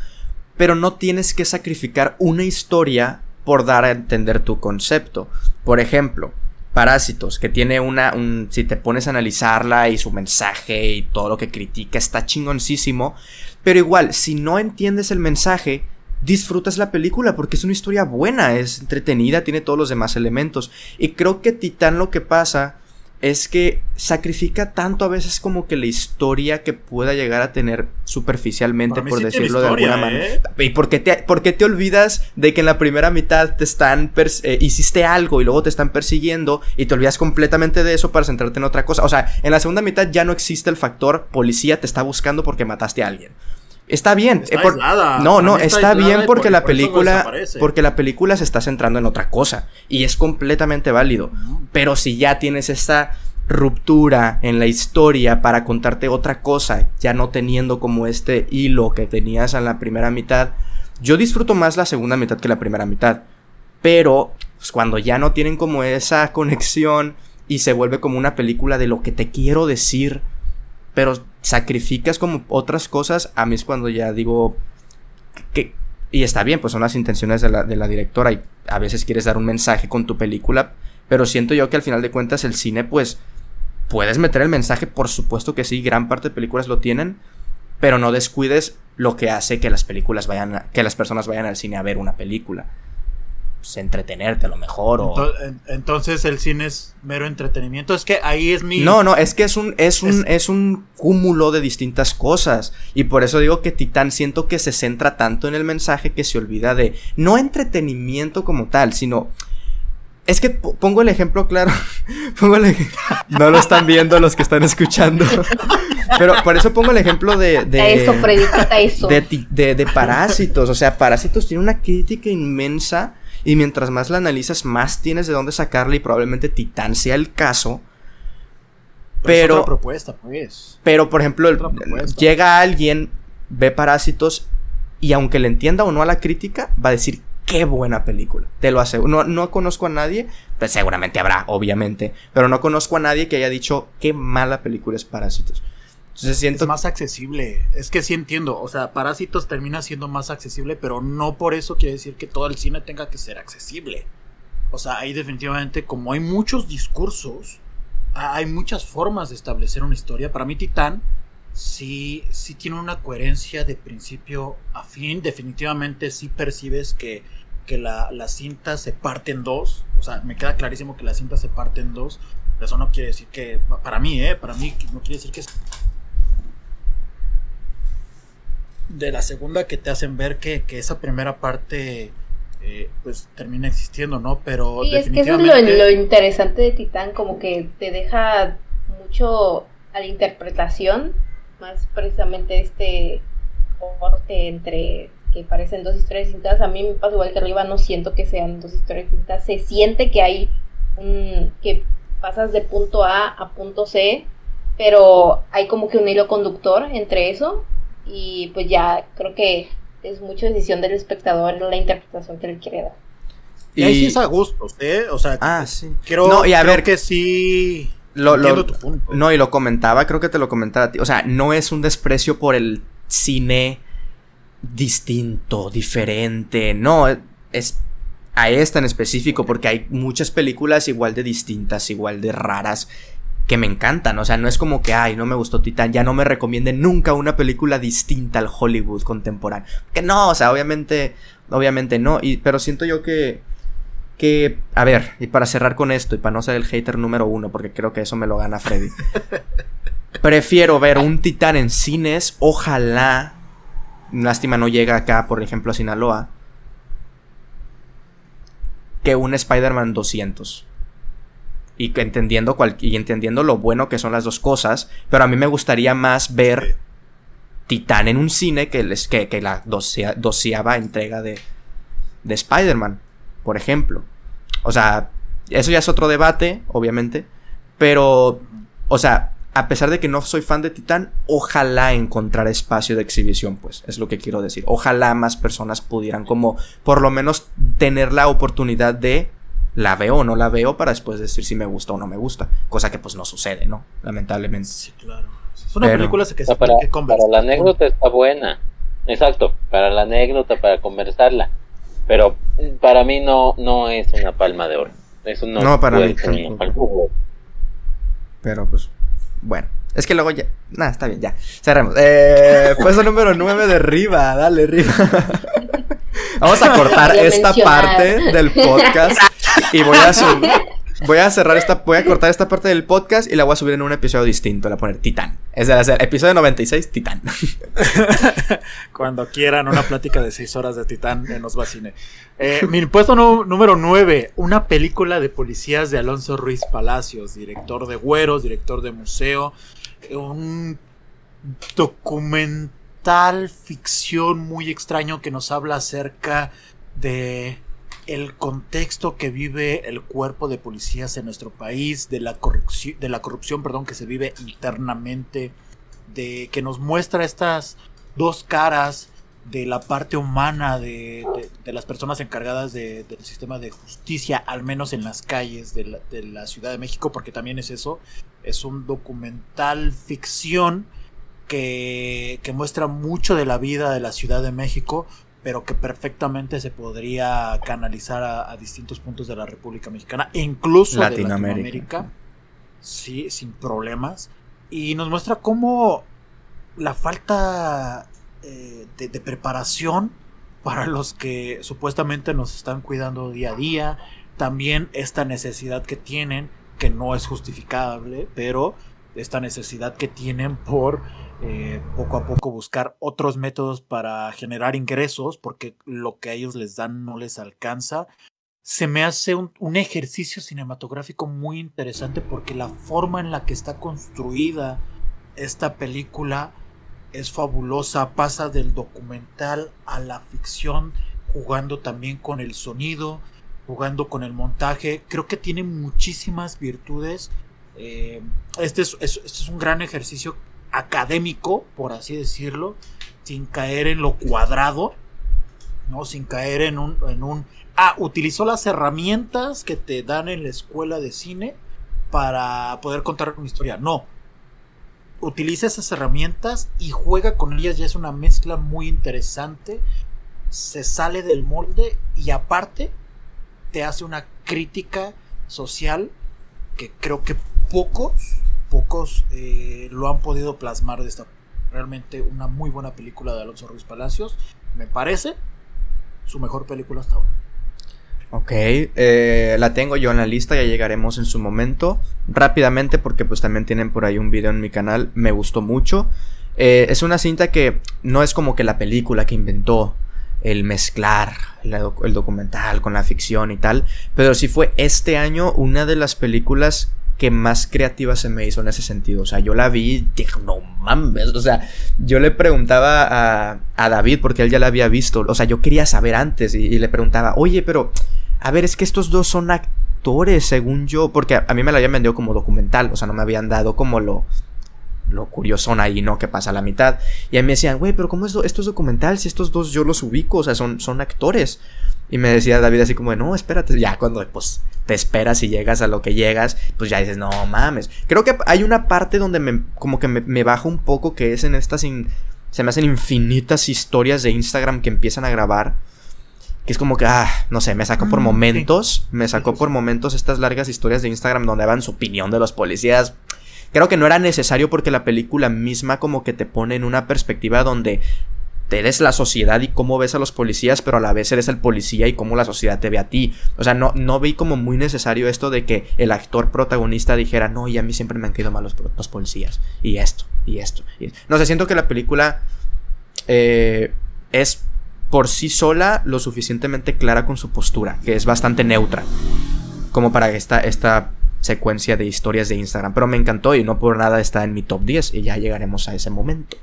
pero no tienes que sacrificar una historia por dar a entender tu concepto. Por ejemplo, Parásitos, que tiene una, un, si te pones a analizarla y su mensaje y todo lo que critica está chingoncísimo, pero igual, si no entiendes el mensaje, disfrutas la película porque es una historia buena, es entretenida, tiene todos los demás elementos. Y creo que Titán lo que pasa es que sacrifica tanto a veces como que la historia que pueda llegar a tener superficialmente, por decirlo de alguna manera. ¿eh? ¿Y por qué, te, te olvidas de que en la primera mitad te están eh, hiciste algo y luego te están persiguiendo y te olvidas completamente de eso para centrarte en otra cosa? O sea, en la segunda mitad ya no existe el factor policía te está buscando porque mataste a alguien. Está bien. Eh, no, no, está, bien porque la película. Porque la película se está centrando en otra cosa. Y es completamente válido. Pero si ya tienes esta ruptura en la historia para contarte otra cosa, ya no teniendo como este hilo que tenías en la primera mitad. Yo disfruto más la segunda mitad que la primera mitad. Pero pues, cuando ya no tienen como esa conexión y se vuelve como una película de lo que te quiero decir pero sacrificas como otras cosas, a mí es cuando ya digo que... Y está bien, pues son las intenciones de la, de la directora y a veces quieres dar un mensaje con tu película, pero siento yo que al final de cuentas el cine pues puedes meter el mensaje, por supuesto que sí, gran parte de películas lo tienen, pero no descuides lo que hace que las películas vayan que las personas vayan al cine a ver una película pues, entretenerte a lo mejor. O... Entonces, el cine es mero entretenimiento. Es que ahí es mi. No, no, es que es un, es un, es... un cúmulo de distintas cosas. Y por eso digo que Titán siento que se centra tanto en el mensaje que se olvida de. No entretenimiento como tal, sino. Es que pongo el ejemplo claro. pongo el No lo están viendo los que están escuchando. Pero por eso pongo el ejemplo de. de eso, Freddy, eso. De, de, de, Parásitos. O sea, Parásitos tiene una crítica inmensa y mientras más la analizas, más tienes de dónde sacarla y probablemente Titán sea el caso. Pero, otra propuesta, pues. Pero, por ejemplo, llega alguien, ve Parásitos y aunque le entienda o no a la crítica, va a decir qué buena película. Te lo aseguro. No, no conozco a nadie, pues seguramente habrá, obviamente, pero no conozco a nadie que haya dicho qué mala película es Parásitos. Entonces siento... Es más accesible. Es que sí entiendo. O sea, Parásitos termina siendo más accesible, pero no por eso quiere decir que todo el cine tenga que ser accesible. O sea, ahí definitivamente, como hay muchos discursos, hay muchas formas de establecer una historia. Para mí, Titán sí, sí tiene una coherencia de principio a fin. Definitivamente sí percibes que, que la, la cinta se parte en dos. O sea, me queda clarísimo que la cinta se parte en dos. eso no quiere decir que, para mí, ¿eh? Para mí no quiere decir que de la segunda que te hacen ver que, esa primera parte eh, pues termina existiendo, ¿no? Pero sí, definitivamente... es que eso es lo, interesante de Titán, como que te deja mucho a la interpretación, más precisamente este corte entre que parecen dos historias distintas. A mí me pasa igual que arriba, no siento que sean dos historias distintas. Se siente que hay un. que pasas de punto A a punto C, pero hay como que un hilo conductor entre eso y pues ya creo que es mucha decisión del espectador la interpretación que le quiere dar. Y, ahí sí es a gusto, ¿eh? O sea, ah, sí. Quiero, no, y a ver que sí. Lo, No, y lo comentaba, creo que te lo comentaba a ti. O sea, no es un desprecio por el cine distinto, diferente. No, es a esta en específico, porque hay muchas películas igual de distintas, igual de raras, que me encantan. O sea, no es como que, ay, no me gustó Titán, ya no me recomienden nunca una película distinta al Hollywood contemporáneo. Que no, o sea, obviamente, obviamente no. Y, pero siento yo que, que, a ver, y para cerrar con esto, y para no ser el hater número uno, porque creo que eso me lo gana Freddy. Prefiero ver un Titán en cines, ojalá, lástima no llega acá, por ejemplo, a Sinaloa, que un Spider-Man 200 y entendiendo, y entendiendo lo bueno que son las dos cosas, pero a mí me gustaría más ver Titán en un cine que, les, que, que la doceava entrega de, de Spider-Man, por ejemplo. O sea, eso ya es otro debate, obviamente, pero, o sea, a pesar de que no soy fan de Titán, ojalá encontrar espacio de exhibición, pues, es lo que quiero decir. Ojalá más personas pudieran como, por lo menos, tener la oportunidad de la veo o no la veo para después decir si me gusta o no me gusta. Cosa que pues no sucede, ¿no? Lamentablemente. Sí, claro. Es una película que se para, para la anécdota está buena. Exacto, para la anécdota, para conversarla. Pero para mí no, no es una palma de oro. Eso no, No, para mí Pero pues, bueno. Es que luego ya. Nada, está bien, ya. Cerremos. Eh, puesto número 9 de Riva. Dale, Riva. Vamos a cortar esta mencionar. parte del podcast. Y voy a. Voy a cerrar esta. Voy a cortar esta parte del podcast y la voy a subir en un episodio distinto. La voy a poner Titán. Es decir, episodio 96, Titán. Cuando quieran una plática de 6 horas de Titán en Cine. Eh, mi puesto número 9, una película de policías de Alonso Ruiz Palacios, director de Güeros, director de Museo, un documental ficción muy extraño que nos habla acerca de el contexto que vive el cuerpo de policías en nuestro país, de la corrupción, de la corrupción, perdón, que se vive internamente, de que nos muestra estas dos caras de la parte humana de, de- las personas encargadas de- del sistema de justicia, al menos en las calles de la, de la Ciudad de México, porque también es eso, es un documental ficción que, que muestra mucho de la vida de la Ciudad de México, pero que perfectamente se podría canalizar a, a distintos puntos de la República Mexicana, incluso Latinoamérica. de Latinoamérica, sí, sin problemas, y nos muestra cómo la falta eh, de, de preparación para los que supuestamente nos están cuidando día a día, también esta necesidad que tienen, que no es justificable, pero esta necesidad que tienen por eh, poco a poco buscar otros métodos para generar ingresos, porque lo que a ellos les dan no les alcanza. Se me hace un, ejercicio cinematográfico muy interesante porque la forma en la que está construida esta película es fabulosa, pasa del documental a la ficción, jugando también con el sonido, jugando con el montaje. Creo que tiene muchísimas virtudes. Eh, este, es, es- este es un gran ejercicio académico, por así decirlo, sin caer en lo cuadrado, ¿no? Sin caer en un, en un... Ah, utilizó las herramientas que te dan en la escuela de cine para poder contar una historia. No, utiliza esas herramientas y juega con ellas. Ya es una mezcla muy interesante. Se sale del molde y aparte te hace una crítica social que creo que pocos, pocos eh, lo han podido plasmar de esta. Realmente una muy buena película de Alonso Ruiz Palacios. Me parece su mejor película hasta ahora. Ok, eh, la tengo yo en la lista, ya llegaremos en su momento. Rápidamente, porque pues también tienen por ahí un video en mi canal, me gustó mucho. Eh, es una cinta que no es como que la película que inventó el mezclar el documental con la ficción y tal, pero sí fue este año una de las películas que más creativa se me hizo en ese sentido. O sea, yo la vi y dije, no mames. O sea, yo le preguntaba a, a David, porque él ya la había visto. O sea, yo quería saber antes y, le preguntaba, oye, pero, a ver, es que estos dos son actores, según yo. Porque a, a mí me la habían vendido como documental. O sea, no me habían dado como lo, lo curiosón ahí, ¿no? Que pasa a la mitad. Y a mí me decían, güey, pero ¿cómo es do- esto es documental? Si estos dos yo los ubico, o sea, son, son actores. Y me decía David así como, de, no, espérate, ya cuando pues te esperas y llegas a lo que llegas, pues ya dices, no mames. Creo que hay una parte donde me, como que me, me baja un poco, que es en estas, in- se me hacen infinitas historias de Instagram que empiezan a grabar. Que es como que, ah, no sé, me sacó por sí. momentos, me sacó por momentos estas largas historias de Instagram donde daban su opinión de los policías. Creo que no era necesario porque la película misma como que te pone en una perspectiva donde eres la sociedad y cómo ves a los policías, pero a la vez eres el policía y cómo la sociedad te ve a ti. O sea, no, no vi como muy necesario esto de que el actor protagonista dijera, no, y a mí siempre me han caído mal los, los policías. Y esto, y esto. No sé, siento que la película eh, es por sí sola lo suficientemente clara con su postura, que es bastante neutra. Como para esta, esta secuencia de historias de Instagram. Pero me encantó y no por nada está en mi top 10 y ya llegaremos a ese momento.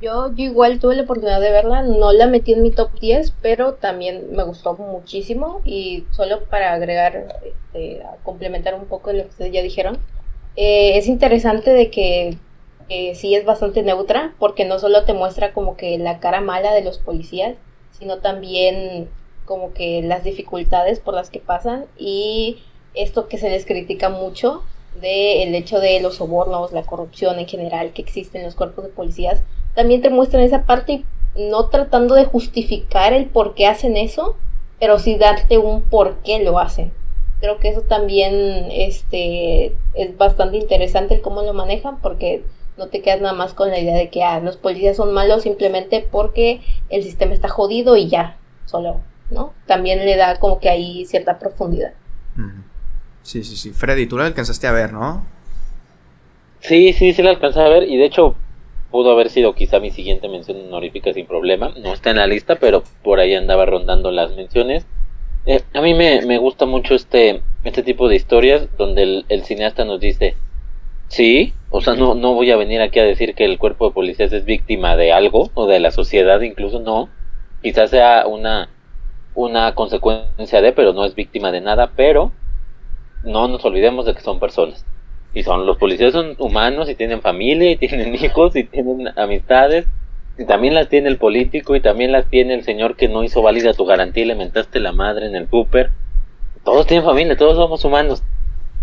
Yo, yo igual tuve la oportunidad de verla, no la metí en mi top 10, pero también me gustó muchísimo y solo para agregar, este, a complementar un poco lo que ustedes ya dijeron, eh, es interesante de que eh, sí es bastante neutra porque no solo te muestra como que la cara mala de los policías, sino también como que las dificultades por las que pasan y esto que se les critica mucho del hecho de los sobornos, la corrupción en general que existe en los cuerpos de policías, también te muestran esa parte, no tratando de justificar el por qué hacen eso, pero sí darte un por qué lo hacen. creo que eso también este, es bastante interesante el cómo lo manejan porque no te quedas nada más con la idea de que ah, los policías son malos simplemente porque el sistema está jodido y ya, solo, ¿no? También le da como que ahí cierta profundidad. Sí, sí, sí. Freddy, tú lo alcanzaste a ver, ¿no? Sí, sí, sí la alcanzé a ver y de hecho pudo haber sido quizá mi siguiente mención honorífica sin problema. No está en la lista, pero por ahí andaba rondando las menciones. Eh, a mí me, me, gusta mucho este, este tipo de historias donde el, cineasta nos dice, sí, o sea, no, no voy a venir aquí a decir que el cuerpo de policías es víctima de algo, o de la sociedad incluso, no. Quizás sea una, una consecuencia de, pero no es víctima de nada, pero no nos olvidemos de que son personas. Y son, los policías son humanos y tienen familia y tienen hijos y tienen amistades y también las tiene el político y también las tiene el señor que no hizo válida tu garantía y le mentaste la madre en el Cooper. Todos tienen familia, todos somos humanos.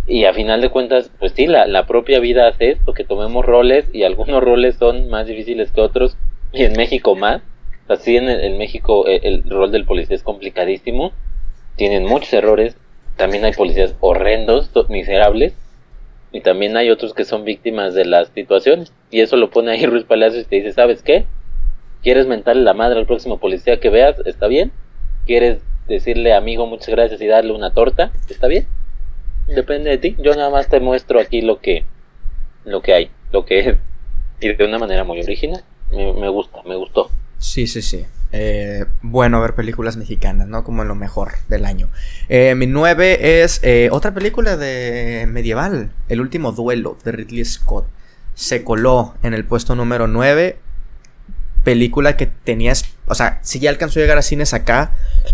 Y a final de cuentas, pues sí, la, la propia vida hace esto, que tomemos roles y algunos roles son más difíciles que otros y en México más. Así en, México el, el rol del policía es complicadísimo, tienen muchos errores, también hay policías horrendos, miserables, y también hay otros que son víctimas de las situaciones. Y eso lo pone ahí Ruiz Palacios y te dice, ¿sabes qué? ¿Quieres mentarle la madre al próximo policía que veas? ¿Está bien? ¿Quieres decirle amigo muchas gracias y darle una torta? ¿Está bien? Depende de ti. Yo nada más te muestro aquí lo que, lo que hay, lo que es. Y de una manera muy original. Me, me gusta, me gustó. Sí, sí, sí. Eh, bueno ver películas mexicanas, ¿no? Como lo mejor del año. Eh, mi 9 es eh, otra película de medieval, El último duelo de Ridley Scott. Se coló en el puesto número 9. Película que tenías, o sea, sí ya alcanzó a llegar a cines acá,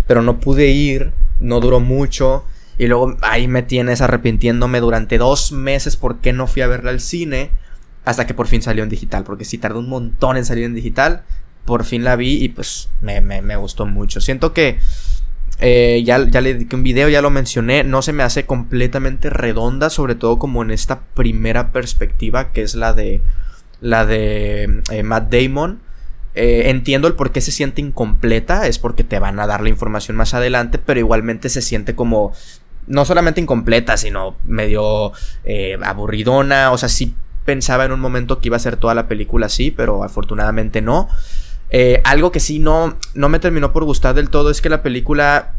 pero no pude ir, no duró mucho. Y luego ahí me tienes arrepintiéndome durante dos meses por qué no fui a verla al cine. Hasta que por fin salió en digital. Porque si tardó un montón en salir en digital por fin la vi y pues me, me, gustó mucho. Siento que eh, ya, ya le dediqué un video, ya lo mencioné, no se me hace completamente redonda, sobre todo como en esta primera perspectiva que es la de la de eh, Matt Damon. Eh, entiendo el por qué se siente incompleta, es porque te van a dar la información más adelante, pero igualmente se siente como no solamente incompleta, sino medio aburridona, o sea, sí pensaba en un momento que iba a ser toda la película así, pero afortunadamente no. Eh, algo que sí no, no me terminó por gustar del todo es que la película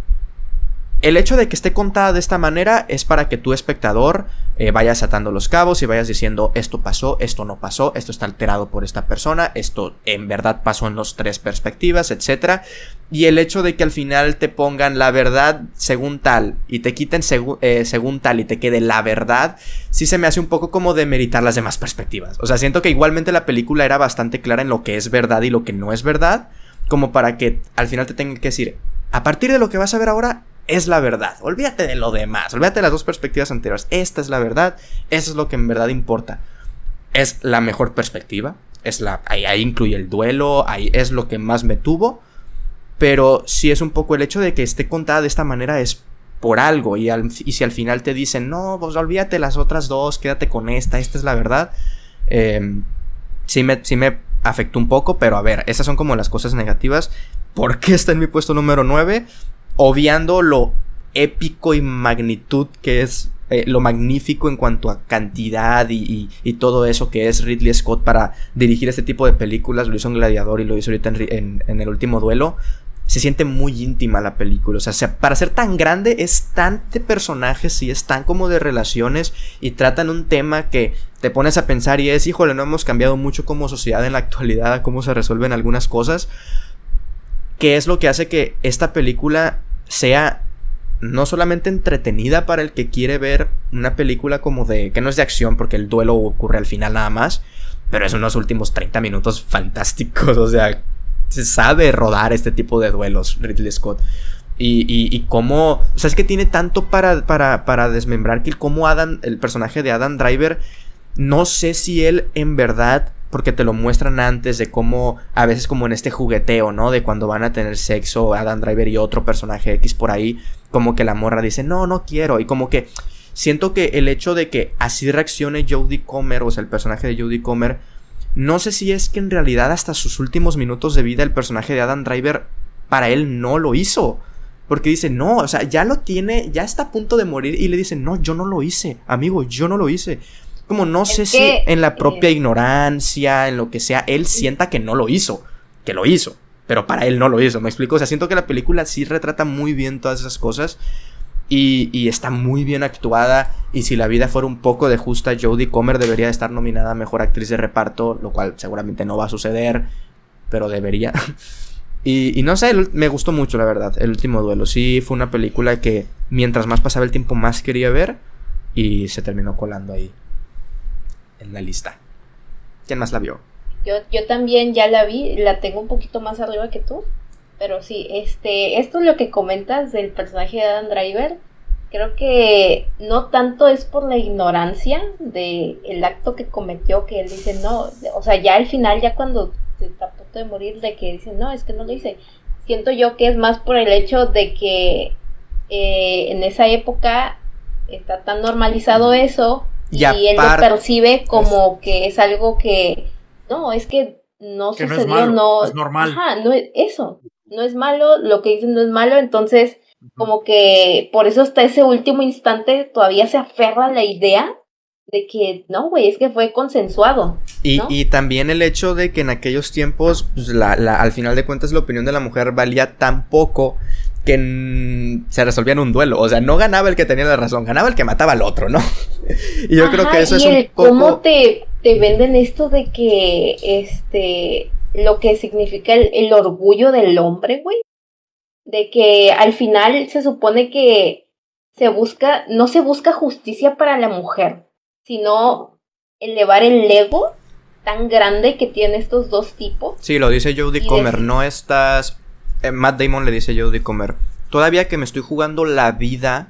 el hecho de que esté contada de esta manera es para que tu espectador eh, vayas atando los cabos y vayas diciendo esto pasó, esto no pasó, esto está alterado por esta persona, esto en verdad pasó en las tres perspectivas, etc. Y el hecho de que al final te pongan la verdad según tal y te quiten eh, según tal y te quede la verdad, sí se me hace un poco como de meritar las demás perspectivas. O sea, siento que igualmente la película era bastante clara en lo que es verdad y lo que no es verdad, como para que al final te tengan que decir, a partir de lo que vas a ver ahora, es la verdad. Olvídate de lo demás, olvídate de las dos perspectivas anteriores. Esta es la verdad, eso es lo que en verdad importa. Es la mejor perspectiva, es la, ahí, incluye el duelo, ahí es lo que más me tuvo. Pero sí es un poco el hecho de que esté contada de esta manera es por algo. Y, y si al final te dicen, no, pues olvídate las otras dos, quédate con esta, esta es la verdad. Em, sí, me, sí me afectó un poco, pero a ver, esas son como las cosas negativas. ¿Por qué está en mi puesto número 9? Obviando lo épico y magnitud que es eh, lo magnífico en cuanto a cantidad y, todo eso que es Ridley Scott para dirigir este tipo de películas. Lo hizo en Gladiador y lo hizo ahorita en, el último duelo. Se siente muy íntima la película. O sea, para ser tan grande es tan de personajes y es tan como de relaciones y tratan un tema que te pones a pensar y es, híjole, no hemos cambiado mucho como sociedad en la actualidad, cómo se resuelven algunas cosas que es lo que hace que esta película sea no solamente entretenida para el que quiere ver una película como de que no es de acción porque el duelo ocurre al final nada más, pero es unos últimos 30 minutos fantásticos, o sea, se sabe rodar este tipo de duelos Ridley Scott. Y, y, cómo, o sea, es que tiene tanto para, para, para desmembrar que como Adam, el personaje de Adam Driver, no sé si él en verdad porque te lo muestran antes de cómo, a veces como en este jugueteo, ¿no? De cuando van a tener sexo Adam Driver y otro personaje X por ahí, como que la morra dice, no, no quiero, y como que siento que el hecho de que así reaccione Jodie Comer, o sea, el personaje de Jodie Comer, no sé si es que en realidad hasta sus últimos minutos de vida el personaje de Adam Driver para él no lo hizo. Porque dice, no, o sea, ya lo tiene, ya está a punto de morir y le dice, no, yo no lo hice, amigo, yo no lo hice. Como no sé si en la propia ignorancia, en lo que sea, él sienta que no lo hizo, que lo hizo, pero para él no lo hizo, me explico. O sea, siento que la película sí retrata muy bien todas esas cosas y, y está muy bien actuada. Y si la vida fuera un poco de justa, Jodie Comer debería estar nominada a Mejor Actriz de Reparto, lo cual seguramente no va a suceder, pero debería. Y, no sé, me gustó mucho, la verdad, el último duelo. Sí, fue una película que mientras más pasaba el tiempo, más quería ver. Y se terminó colando ahí en la lista. ¿Quién más la vio? Yo, yo también ya la vi, la tengo un poquito más arriba que tú. Pero sí, este, esto es lo que comentas del personaje de Adam Driver. Creo que no tanto es por la ignorancia del el acto que cometió, que él dice, no, o sea, ya al final, ya cuando está a punto de morir, de que dice, no, es que no lo hice. Siento yo que es más por el hecho de que eh, en esa época está tan normalizado eso y, él lo percibe como que es algo que, no, es que no sucedió, no es, normal. Ajá, no es eso, no es malo, lo que dicen no es malo, entonces como que por eso hasta ese último instante todavía se aferra a la idea de que no, güey, es que fue consensuado. Y, y, también el hecho de que en aquellos tiempos, pues, la, la, al final de cuentas, la opinión de la mujer valía tan poco que se resolvía en un duelo. O sea, no ganaba el que tenía la razón, ganaba el que mataba al otro, ¿no? y yo creo que eso es un poco. ¿Cómo te, te venden esto de que este lo que significa el, el orgullo del hombre, güey? De que al final se supone que se busca, no se busca justicia para la mujer, sino elevar el ego tan grande que tiene estos dos tipos. Sí, lo dice Jodie Comer, no estás... Eh, Matt Damon le dice a Jodie Comer, todavía que me estoy jugando la vida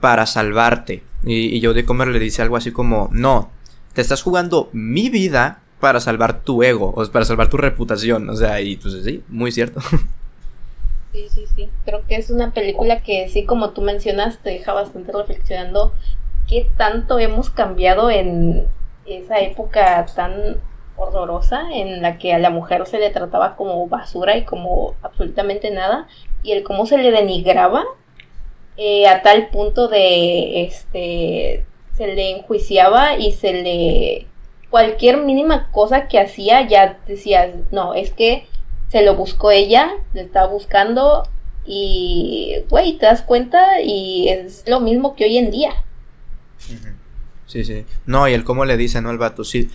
para salvarte. Y, y Jodie Comer le dice algo así como, no, te estás jugando mi vida para salvar tu ego, o para salvar tu reputación. O sea, y pues sí, muy cierto. Sí, sí, sí. Creo que es una película que sí, como tú mencionas, te deja bastante reflexionando qué tanto hemos cambiado en esa época tan horrorosa en la que a la mujer se le trataba como basura y como absolutamente nada y el cómo se le denigraba eh, a tal punto de este se le enjuiciaba y se le cualquier mínima cosa que hacía ya decías no es que se lo buscó ella le estaba buscando y güey te das cuenta y es lo mismo que hoy en día Sí, sí. No, y el cómo le dice, ¿no? Al vato, sí.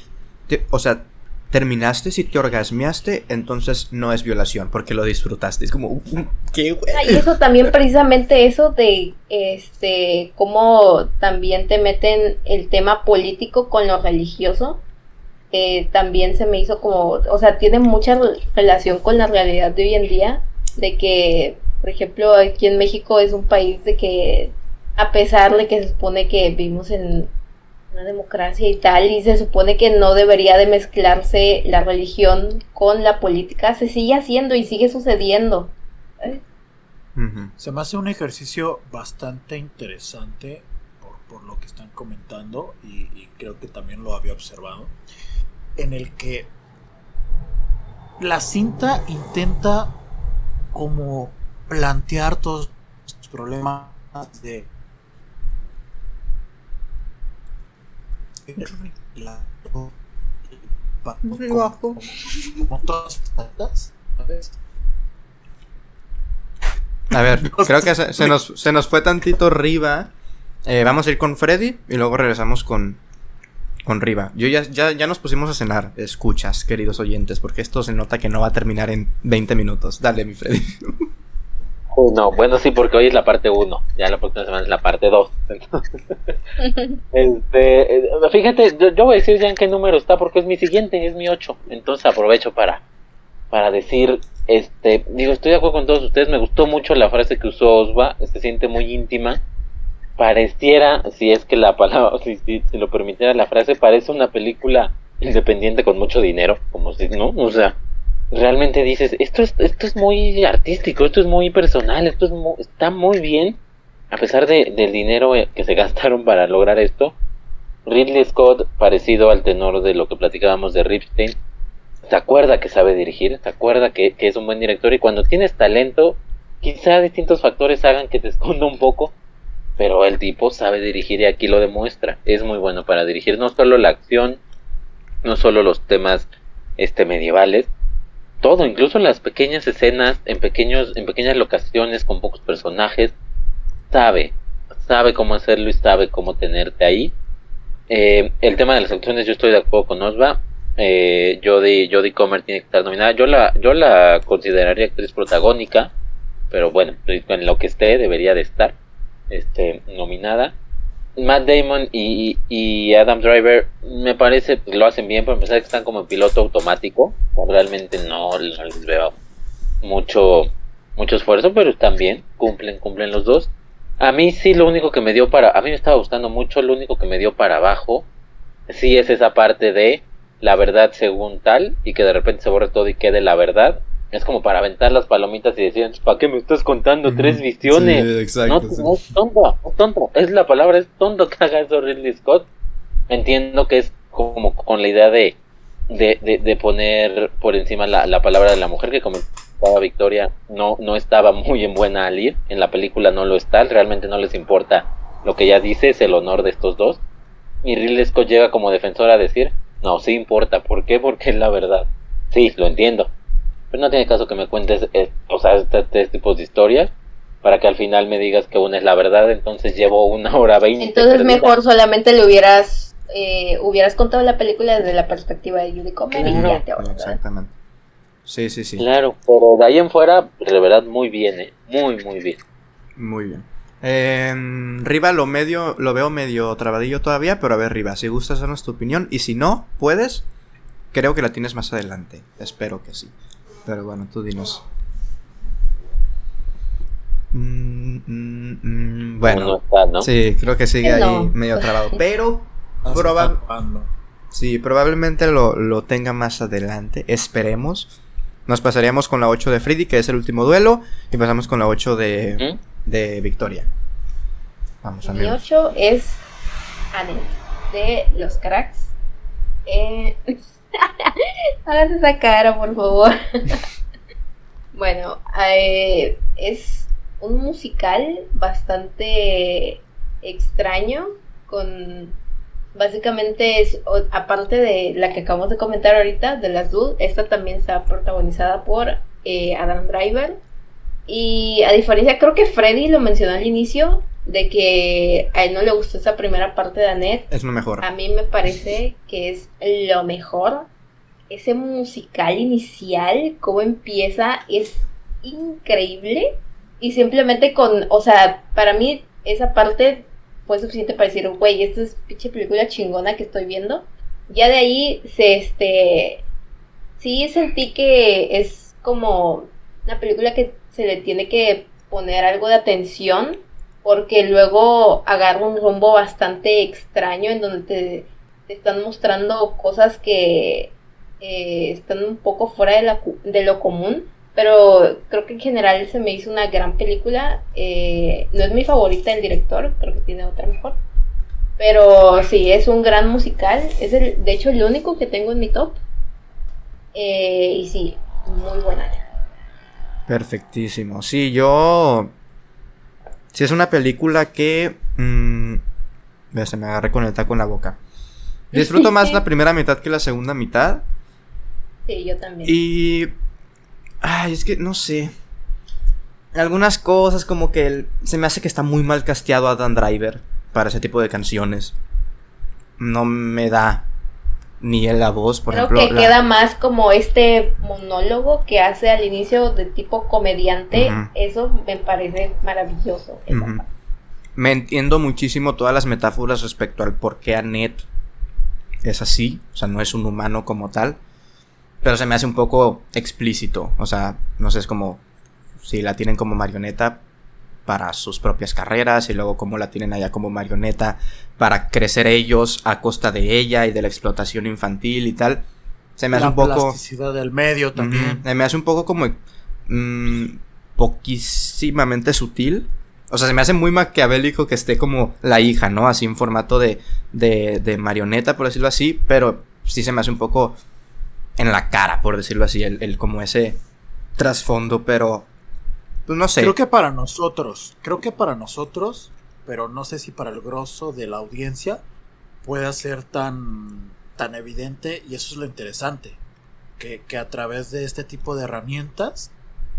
o sea, terminaste, si te orgasmeaste, entonces no es violación, porque lo disfrutaste. Es como, qué güey. Y eso también, precisamente eso de, este, cómo también te meten el tema político con lo religioso. Eh, también se me hizo como, o sea, tiene mucha relación con la realidad de hoy en día, de que, por ejemplo, aquí en México es un país de que a pesar de que se supone que vivimos en una democracia y tal, y se supone que no debería de mezclarse la religión con la política, se sigue haciendo y sigue sucediendo. Se me hace un ejercicio bastante interesante por, lo que están comentando y, y, creo que también lo había observado, en el que la cinta intenta como plantear todos los problemas de A ver, creo que se, nos, se nos fue tantito Riva. Eh, vamos a ir con Freddy y luego regresamos con, con Riva. Yo ya, ya, ya nos pusimos a cenar. Escuchas, queridos oyentes, porque esto se nota que no va a terminar en 20 minutos. Dale, mi Freddy. No, bueno, sí, porque hoy es la parte 1, ya la próxima semana es la parte 2. este, eh, fíjate, yo, voy a decir ya en qué número está, porque es mi siguiente, es mi 8. Entonces aprovecho para, para decir, este, digo, estoy de acuerdo con todos ustedes, me gustó mucho la frase que usó Osva, se siente muy íntima. Pareciera, si es que la palabra, si, si, si lo permitiera la frase, parece una película independiente con mucho dinero, como si, ¿no? O sea, realmente dices, esto es, esto es muy artístico, esto es muy personal, esto es está muy bien, a pesar de, del dinero eh, que se gastaron para lograr esto. Ridley Scott, parecido al tenor de lo que platicábamos de Ripstein, se acuerda que sabe dirigir, se acuerda que, que es un buen director y cuando tienes talento, quizá distintos factores hagan que te esconda un poco, pero el tipo sabe dirigir y aquí lo demuestra. Es muy bueno para dirigir no solo la acción, no solo los temas este medievales, todo, incluso las pequeñas escenas en pequeños en pequeñas locaciones con pocos personajes, sabe, sabe cómo hacerlo y sabe cómo tenerte ahí. Eh, el tema de las actuaciones yo estoy de acuerdo con Osva. Eh, Jodie, Jodie Comer tiene que estar nominada. Yo la, yo la consideraría actriz protagónica, pero bueno, en lo que esté debería de estar este, nominada. Matt Damon y, Adam Driver me parece lo hacen bien, pero empezar que están como en piloto automático. Realmente no, les veo mucho, mucho esfuerzo, pero están bien, cumplen, cumplen los dos. A mí sí lo único que me dio para, a mí me estaba gustando mucho, lo único que me dio para abajo, sí es esa parte de la verdad según tal y que de repente se borre todo y quede la verdad es como para aventar las palomitas y decir, ¿para qué me estás contando tres visiones? Sí, exacto, no, es tonto, es tonto, es la palabra, es tonto que haga eso Ridley Scott. Entiendo que es como con la idea de, de, de, poner por encima la, la, palabra de la mujer que comentaba Victoria, no, no estaba muy en buena al ir, en la película no lo está, realmente no les importa lo que ella dice, es el honor de estos dos. Y Ridley Scott llega como defensor a decir, no, sí importa, ¿por qué? Porque es la verdad. Sí, lo entiendo, pero no tiene caso que me cuentes, eh, o sea, este, este, tipo de historias para que al final me digas que una es la verdad, entonces llevo una hora veinte. Entonces mejor solamente le hubieras eh, hubieras contado la película desde la perspectiva de Judy Comer y ya te Exactamente. Sí, sí, sí. Claro, pero de ahí en fuera, de verdad, muy bien, eh. muy, muy bien. Muy bien. Eh, Riva lo medio, lo veo medio trabadillo todavía, pero a ver, Riva, si gustas darnos tu opinión y si no, puedes, creo que la tienes más adelante. Espero que sí. Pero bueno, tú dinos. Mm, mm, mm, bueno, sí, creo que sigue ahí medio trabado. Pero sí, probablemente lo, tenga más adelante. Esperemos. Nos pasaríamos con la 8 de Freddy, que es el último duelo. Y pasamos con la 8 de, de Victoria. Vamos. Mi 8 es Anne, de los cracks. Eh, Hagas esa cara, por favor. bueno, eh, es un musical bastante extraño con básicamente es aparte de la que acabamos de comentar ahorita de las dos esta también está protagonizada por eh, Adam Driver y a diferencia creo que Freddy lo mencionó al inicio de que a él no le gustó esa primera parte de Annette. Es lo mejor. A mí me parece que es lo mejor. Ese musical inicial, cómo empieza, es increíble. Y simplemente con, o sea, para mí esa parte fue suficiente para decir, güey, esta es pinche película chingona que estoy viendo. Ya de ahí se, este, sí sentí que es como una película que se le tiene que poner algo de atención porque luego agarra un rumbo bastante extraño en donde te, están mostrando cosas que eh, están un poco fuera de, la, lo común, pero creo que en general se me hizo una gran película. Eh, no es mi favorita el director, creo que tiene otra mejor. Pero sí, es un gran musical. Es el, de hecho el único que tengo en mi top. Eh, y sí, muy buena. Perfectísimo. Sí, yo si es una película que... Mmm, se me agarré con el taco en la boca. Disfruto más la primera mitad que la segunda mitad. Sí, yo también. Y... Ay, es que no sé. Algunas cosas como que se me hace que está muy mal casteado Adam Driver para ese tipo de canciones. No me da ni en la voz, por ejemplo. Creo que queda más como este monólogo que hace al inicio de tipo comediante. Eso me parece maravilloso. Me entiendo muchísimo todas las metáforas respecto al por qué Annette es así. O sea, no es un humano como tal. Pero se me hace un poco explícito. O sea, no sé, es como si la tienen como marioneta, para sus propias carreras y luego cómo la tienen allá como marioneta para crecer ellos a costa de ella y de la explotación infantil y tal. Se me hace un poco... La plasticidad del medio también. Se me hace un poco como... Mmm, poquísimamente sutil. O sea, se me hace muy maquiavélico que esté como la hija, ¿no? Así en formato de, de, de marioneta, por decirlo así. Pero sí se me hace un poco en la cara, por decirlo así, el, el como ese trasfondo. Pero Pues no sé. Creo que para nosotros, creo que para nosotros, pero no sé si para el grosso de la audiencia pueda ser tan, tan evidente y eso es lo interesante. Que, que a través de este tipo de herramientas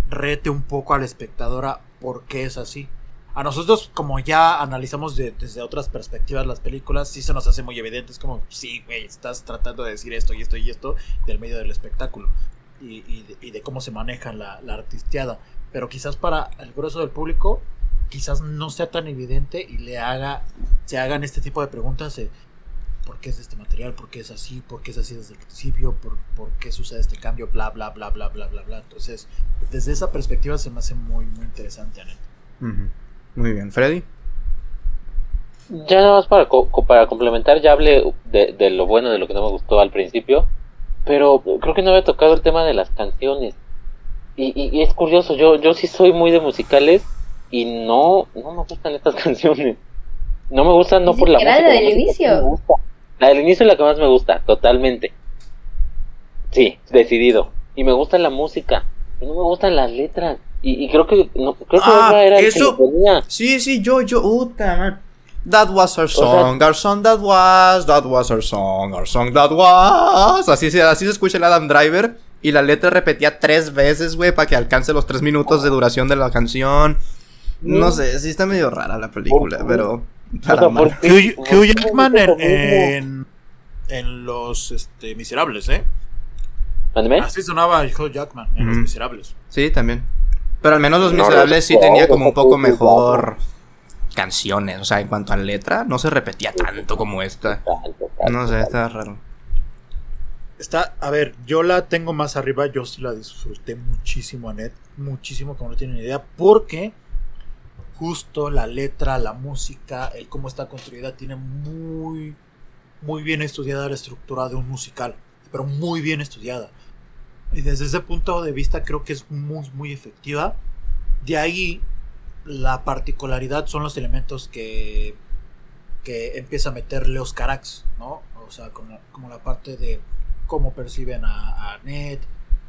rete un poco al espectador a por qué es así. A nosotros, como ya analizamos desde otras perspectivas las películas, sí se nos hace muy evidente. Es como, sí, güey, estás tratando de decir esto y esto y esto del medio del espectáculo y, y, de, cómo se maneja la, la artisteada. Pero quizás para el grueso del público, quizás no sea tan evidente y le haga, se hagan este tipo de preguntas de por qué es de este material, por qué es así, por qué es así desde el principio, por, por qué sucede este cambio, bla, bla, bla, bla, bla, bla, bla. Entonces, desde esa perspectiva se me hace muy, muy interesante, Anet. Muy bien, Freddy. Ya nada más para, para complementar, ya hablé de, de, lo bueno, de lo que no me gustó al principio, pero creo que no había tocado el tema de las canciones. Y, y, es curioso, yo, yo sí soy muy de musicales y no, no me gustan estas canciones. No me gustan, no por la música. la del inicio? La del inicio es la que más me gusta, totalmente. Sí, decidido. Y me gusta la música, pero no me gustan las letras. Y, creo que no, creo que ah, era eso. que tenía. Sí, sí, yo, yo, puta, That was our song, our song that was, that was our song, our song that was. Así, así se escucha el Adam Driver. Y la letra repetía tres veces, güey, para que alcance los tres minutos de duración de la canción. No mm. sé, sí está medio rara la película, pero. Para Hugh, Jackman en, en, Los este, Miserables, ¿eh? Así sonaba Hugh Jackman en Los Miserables. Sí, también. Pero al menos Los Miserables sí tenía como un poco mejor canciones. O sea, en cuanto a letra, no se repetía tanto como esta. No sé, está raro. Está, a ver, yo la tengo más arriba, yo sí la disfruté muchísimo, Anet. Muchísimo, como no tienen idea. Porque justo la letra, la música, el cómo está construida, tiene muy, muy bien estudiada la estructura de un musical. Pero muy bien estudiada. Y desde ese punto de vista creo que es muy, muy efectiva. De ahí la particularidad son los elementos que, que empieza a meter Leos Carax, ¿no? O sea, como, como la parte de cómo perciben a, a Ned,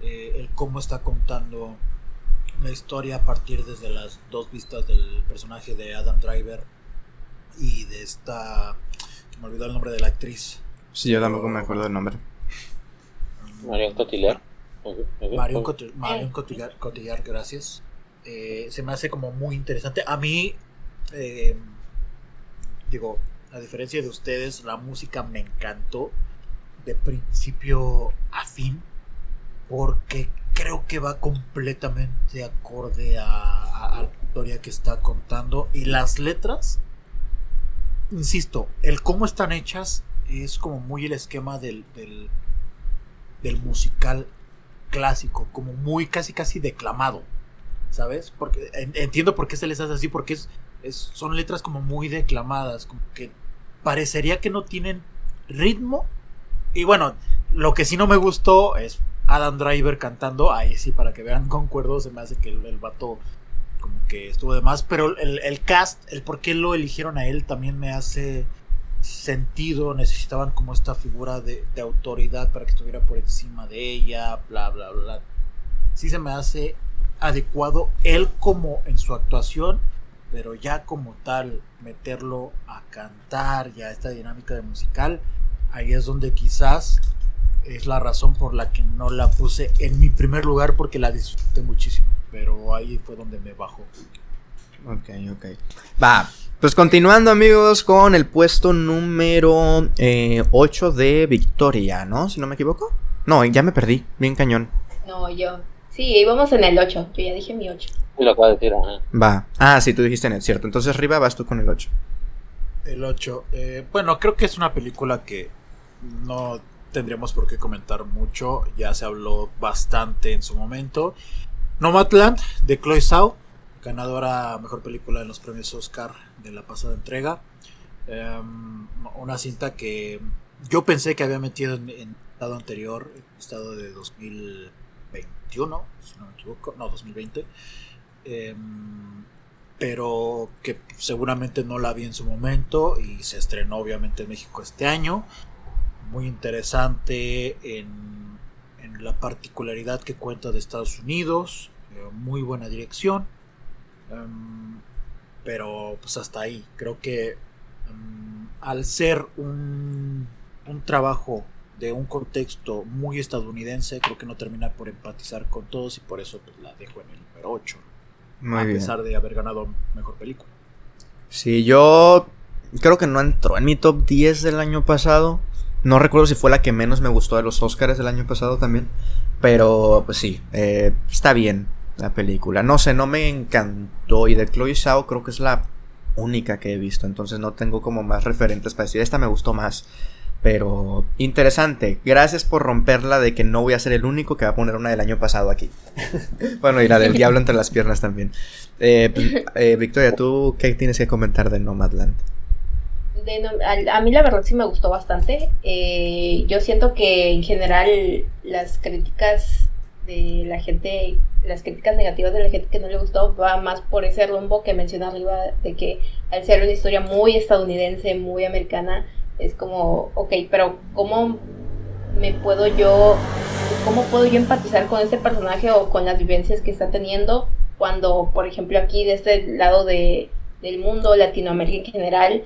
eh, el cómo está contando la historia a partir desde las dos vistas del personaje de Adam Driver y de esta... Me olvidó el nombre de la actriz. Sí, yo tampoco me acuerdo del nombre. Marion Cotillard. Marion, Cotillard, gracias. Eh, se me hace como muy interesante. A mí, eh, digo, a diferencia de ustedes, la música me encantó de principio a fin porque creo que va completamente acorde a, la historia que está contando y las letras insisto el cómo están hechas es como muy el esquema del, del, musical clásico como muy casi casi declamado ¿sabes? Porque entiendo por qué se les hace así, porque es, son letras como muy declamadas, como que parecería que no tienen ritmo. Y bueno, lo que sí no me gustó es Adam Driver cantando, ahí sí, para que vean, concuerdo, se me hace que el, vato como que estuvo de más, pero el, cast, el por qué lo eligieron a él también me hace sentido, necesitaban como esta figura de, de autoridad para que estuviera por encima de ella, bla, bla, bla. Sí se me hace adecuado él como en su actuación, pero ya como tal meterlo a cantar, ya esta dinámica de musical, ahí es donde quizás es la razón por la que no la puse en mi primer lugar porque la disfruté muchísimo, pero ahí fue donde me bajó. Ok, ok. Va, pues continuando amigos con el puesto número 8 eh, de Victoria, ¿no? Si no me equivoco. No, ya me perdí, bien cañón. No, yo. Sí, íbamos en el 8. Yo ya dije mi 8. lo acabo de decir, Va. Ah, sí, tú dijiste en el cierto. Entonces, arriba vas tú con el 8. El 8. Eh, bueno, creo que es una película que no tendríamos por qué comentar mucho. Ya se habló bastante en su momento. Nomadland de Chloe Zhao, ganadora mejor película en los premios Oscar de la pasada entrega. Em, una cinta que yo pensé que había metido en, en estado anterior, en estado de 2000 si no me equivoco, no, 2020. Em, pero que seguramente no la vi en su momento y se estrenó obviamente en México este año. Muy interesante en, en la particularidad que cuenta de Estados Unidos, eh, muy buena dirección, Em, pero pues hasta ahí. Creo que em, al ser un, un trabajo de un contexto muy estadounidense, creo que no termina por empatizar con todos y por eso pues, la dejo en el número 8. a pesar de haber ganado mejor película. Sí, yo creo que no entró en mi top 10 del año pasado. No recuerdo si fue la que menos me gustó de los Oscars del año pasado también. Pero pues sí, eh, está bien la película. No sé, no me encantó. Y de Chloe Zhao creo que es la única que he visto. Entonces no tengo como más referentes para decir, esta me gustó más. Pero interesante. Gracias por romperla de que no voy a ser el único que va a poner una del año pasado aquí. bueno, y la del diablo entre las piernas también. Eh, pues, eh, Victoria, ¿tú qué tienes que comentar de Nomadland? A, mí la verdad sí me gustó bastante. Eh, yo siento que en general las críticas de la gente, las críticas negativas de la gente que no le gustó va más por ese rumbo que mencioné arriba de que al ser una historia muy estadounidense, muy americana, es como, ok, pero ¿cómo me puedo yo, cómo puedo yo empatizar con este personaje o con las vivencias que está teniendo cuando, por ejemplo, aquí de este lado de, del mundo, Latinoamérica en general,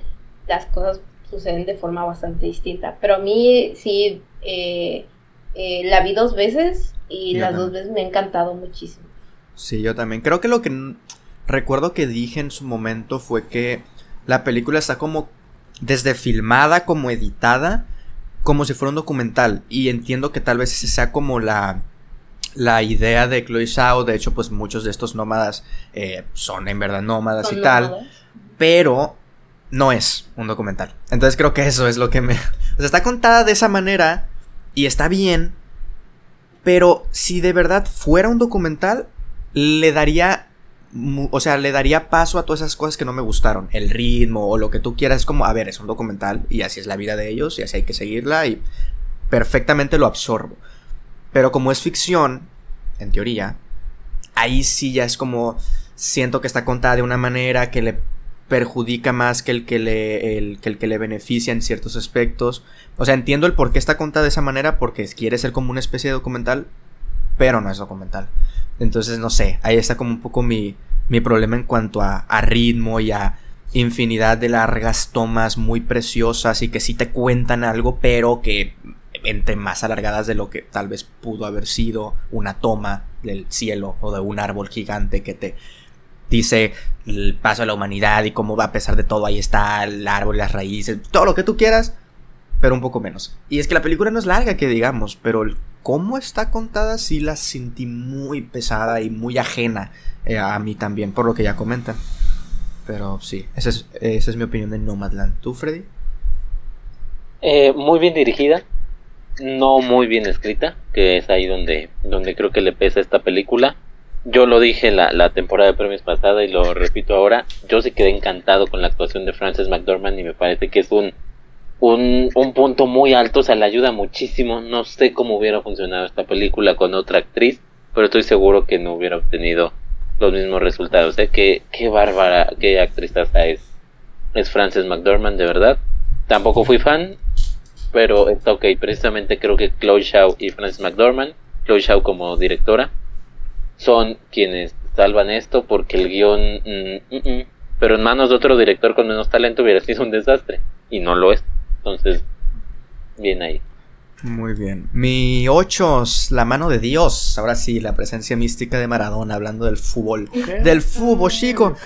las cosas suceden de forma bastante distinta. Pero a mí sí, eh, eh, la vi dos veces y las dos veces me ha encantado muchísimo. Sí, yo también. Creo que lo que recuerdo que dije en su momento fue que la película está como desde filmada como editada, como si fuera un documental. Y entiendo que tal vez ese sea como la, la idea de Chloe Zhao. De hecho, pues muchos de estos nómadas eh, son en verdad nómadas y tal. Pero no es un documental. Entonces creo que eso es lo que me... O sea, está contada de esa manera y está bien. Pero si de verdad fuera un documental, le daría o sea, le daría paso a todas esas cosas que no me gustaron. El ritmo o lo que tú quieras. Es como, a ver, es un documental y así es la vida de ellos y así hay que seguirla y perfectamente lo absorbo. Pero como es ficción, en teoría, ahí sí ya es como, siento que está contada de una manera que le perjudica más que el que le, que el que le beneficia en ciertos aspectos. O sea, entiendo el por qué está contada de esa manera porque quiere ser como una especie de documental, pero no es documental. Entonces, no sé, ahí está como un poco mi, mi problema en cuanto a, a, ritmo y a infinidad de largas tomas muy preciosas y que sí te cuentan algo, pero que entre más alargadas de lo que tal vez pudo haber sido una toma del cielo o de un árbol gigante que te dice el paso de la humanidad y cómo va a pesar de todo, ahí está el árbol, las raíces, todo lo que tú quieras, pero un poco menos. Y es que la película no es larga, que digamos, pero el cómo está contada sí la sentí muy pesada y muy ajena eh, a mí también, por lo que ya comentan. Pero sí, esa es, esa es mi opinión de Nomadland. ¿Tú, Freddy? Eh, muy bien dirigida, no muy bien escrita, que es ahí donde, donde creo que le pesa esta película. Yo lo dije la, la temporada de premios pasada y lo repito ahora, yo sí quedé encantado con la actuación de Frances McDormand y me parece que es un un, un punto muy alto, o sea, le ayuda muchísimo. No sé cómo hubiera funcionado esta película con otra actriz, pero estoy seguro que no hubiera obtenido los mismos resultados. ¿eh? Qué, qué bárbara, qué actriz es. Es Frances McDormand, de verdad. Tampoco fui fan, pero está ok. Precisamente creo que Chloe Shaw y Frances McDormand, Chloe Shaw como directora, son quienes salvan esto porque el guion... Mm, mm, mm, pero en manos de otro director con menos talento hubiera sido un desastre. Y no lo es. Entonces, bien ahí. Muy bien. Mi 8, La mano de Dios. Ahora sí, la presencia mística de Maradona, hablando del fútbol. Del fútbol, chico.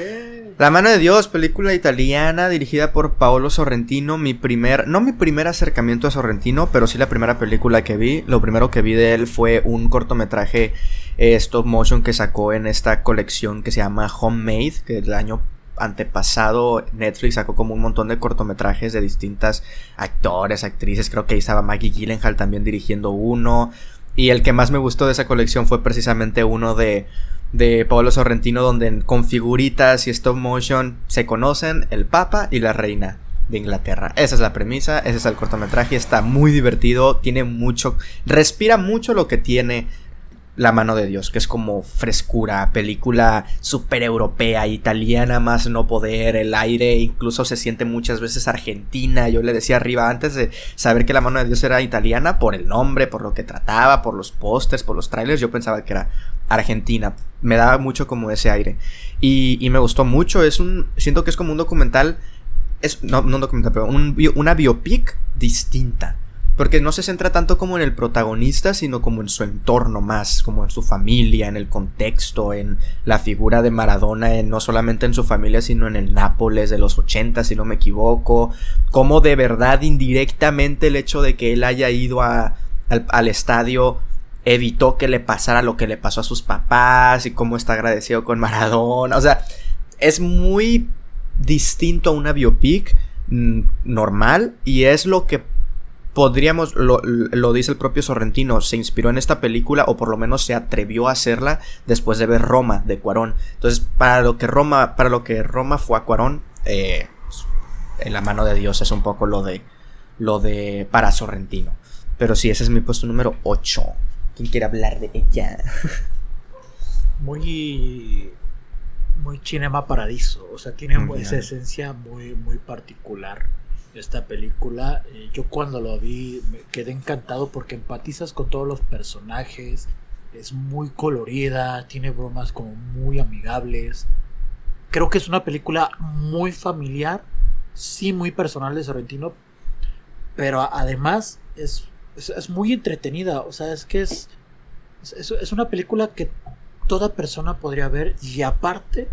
La mano de Dios, película italiana dirigida por Paolo Sorrentino. Mi primer, no mi primer acercamiento a Sorrentino, pero sí la primera película que vi. Lo primero que vi de él fue un cortometraje eh, stop motion que sacó en esta colección que se llama Homemade, que el año antepasado Netflix sacó como un montón de cortometrajes de distintas actores, actrices. Creo que ahí estaba Maggie Gyllenhaal también dirigiendo uno. Y el que más me gustó de esa colección fue precisamente uno de, de Pablo Sorrentino, donde con figuritas y stop motion se conocen el Papa y la Reina de Inglaterra. Esa es la premisa, ese es el cortometraje, está muy divertido, tiene mucho, respira mucho lo que tiene la mano de Dios, que es como frescura, película super europea, italiana, más no poder, el aire incluso se siente muchas veces argentina. Yo le decía arriba antes de saber que La mano de Dios era italiana por el nombre, por lo que trataba, por los pósters, por los trailers, yo pensaba que era Argentina. Me da mucho como ese aire. Y, y me gustó mucho. Es un. Siento que es como un documental. Es, no, no un documental, pero un, una biopic distinta. Porque no se centra tanto como en el protagonista, sino como en su entorno más, como en su familia, en el contexto, en la figura de Maradona, en, no solamente en su familia, sino en el Nápoles de los 80, si no me equivoco. Como de verdad indirectamente el hecho de que él haya ido al, al estadio evitó que le pasara lo que le pasó a sus papás y cómo está agradecido con Maradona. O sea, es muy distinto a una biopic mm, normal y es lo que podríamos, lo, lo, dice el propio Sorrentino, se inspiró en esta película o por lo menos se atrevió a hacerla después de ver Roma de Cuarón. Entonces, para lo que Roma, para lo que Roma fue a Cuarón, eh, en la mano de Dios es un poco lo de, lo de para Sorrentino. Pero sí, ese es mi puesto número 8. ¿Quién quiere hablar de ella? muy muy cinema paradiso, o sea, tiene esa esencia muy muy particular esta película. Eh, yo cuando lo vi me quedé encantado porque empatizas con todos los personajes, es muy colorida, tiene bromas como muy amigables. Creo que es una película muy familiar, sí muy personal de Sorrentino, pero además es es, muy entretenida. O sea, es que es, es, una película que toda persona podría ver y aparte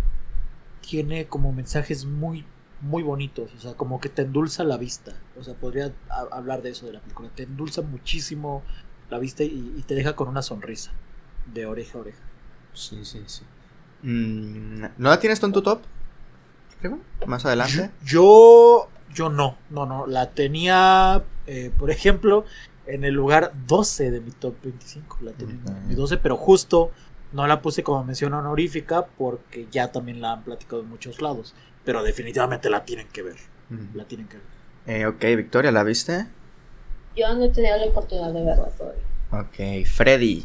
tiene como mensajes muy, muy bonitos. O sea, como que te endulza la vista. O sea, podría hablar de eso de la película. Te endulza muchísimo la vista y, te deja con una sonrisa de oreja a oreja. Sí, sí, sí. Mm, ¿No la tienes tú en tu top? Más adelante. Yo, yo no, no, no. La tenía, eh, por ejemplo, en el lugar 12 de mi top 25. La tenía en mi 12, pero justo no la puse como mención honorífica porque ya también la han platicado en muchos lados. Pero definitivamente la tienen que ver. La tienen que ver. Eh, ok, Victoria, ¿la viste? Yo no he tenido la oportunidad de verla todavía. Ok, Freddy.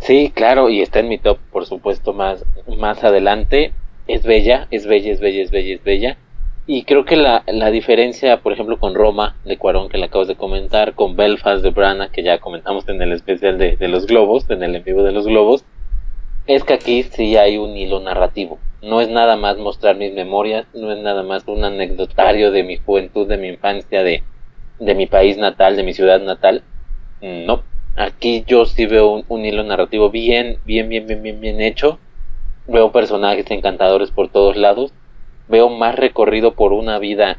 Sí, claro, y está en mi top, por supuesto, más, más adelante. Es bella, es bella, es bella, es bella, es bella. Y creo que la, la, diferencia, por ejemplo, con Roma de Cuarón, que le acabas de comentar, con Belfast de Brana, que ya comentamos en el especial de, de los globos, en el en vivo de los globos, es que aquí sí hay un hilo narrativo. No es nada más mostrar mis memorias, no es nada más un anecdotario de mi juventud, de mi infancia, de, de mi país natal, de mi ciudad natal. No, aquí yo sí veo un, un hilo narrativo bien, bien, bien, bien, bien, bien hecho. Veo personajes encantadores por todos lados veo más recorrido por una vida,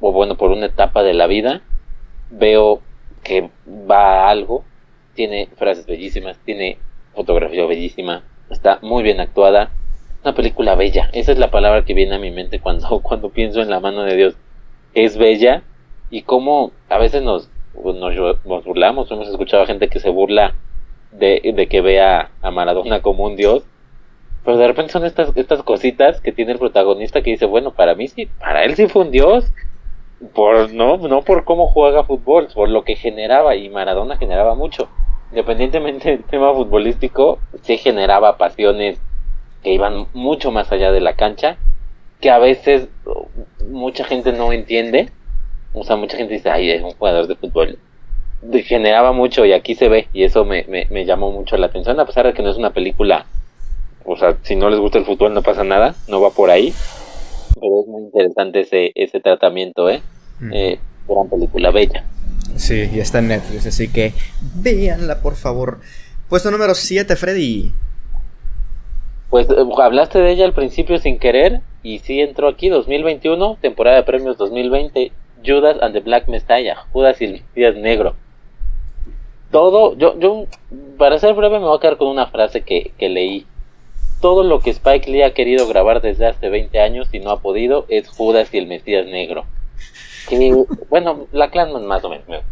o bueno, por una etapa de la vida, veo que va a algo, tiene frases bellísimas, tiene fotografía bellísima, está muy bien actuada, una película bella, esa es la palabra que viene a mi mente cuando, cuando pienso en la mano de Dios, es bella y como a veces nos, nos, nos burlamos, hemos escuchado a gente que se burla de, de que vea a Maradona como un dios, pero de repente son estas, estas cositas que tiene el protagonista que dice, bueno, para mí sí, para él sí fue un dios. Por, no, no por cómo juega fútbol, por lo que generaba, y Maradona generaba mucho. Independientemente del tema futbolístico, sí generaba pasiones que iban mucho más allá de la cancha, que a veces mucha gente no entiende. O sea, mucha gente dice, ay, es un jugador de fútbol. Generaba mucho y aquí se ve, y eso me, me llamó mucho la atención, a pesar de que no es una película o sea, si no les gusta el fútbol no pasa nada, no va por ahí. Pero es muy interesante ese, ese tratamiento, ¿eh? eh gran película, bella. Sí, y está en Netflix, así que véanla, por favor. Puesto número 7, Freddy. Pues eh, hablaste de ella al principio sin querer, y sí entró aquí, 2021, temporada de premios 2020, Judas and the Black Messiah, Judas y el Mesías Negro. Todo, yo, yo, para ser breve me voy a quedar con una frase que, que leí todo lo que Spike Lee ha querido grabar desde hace 20 años y no ha podido es Judas y el Mesías Negro. Que, bueno, la Clanman más o menos.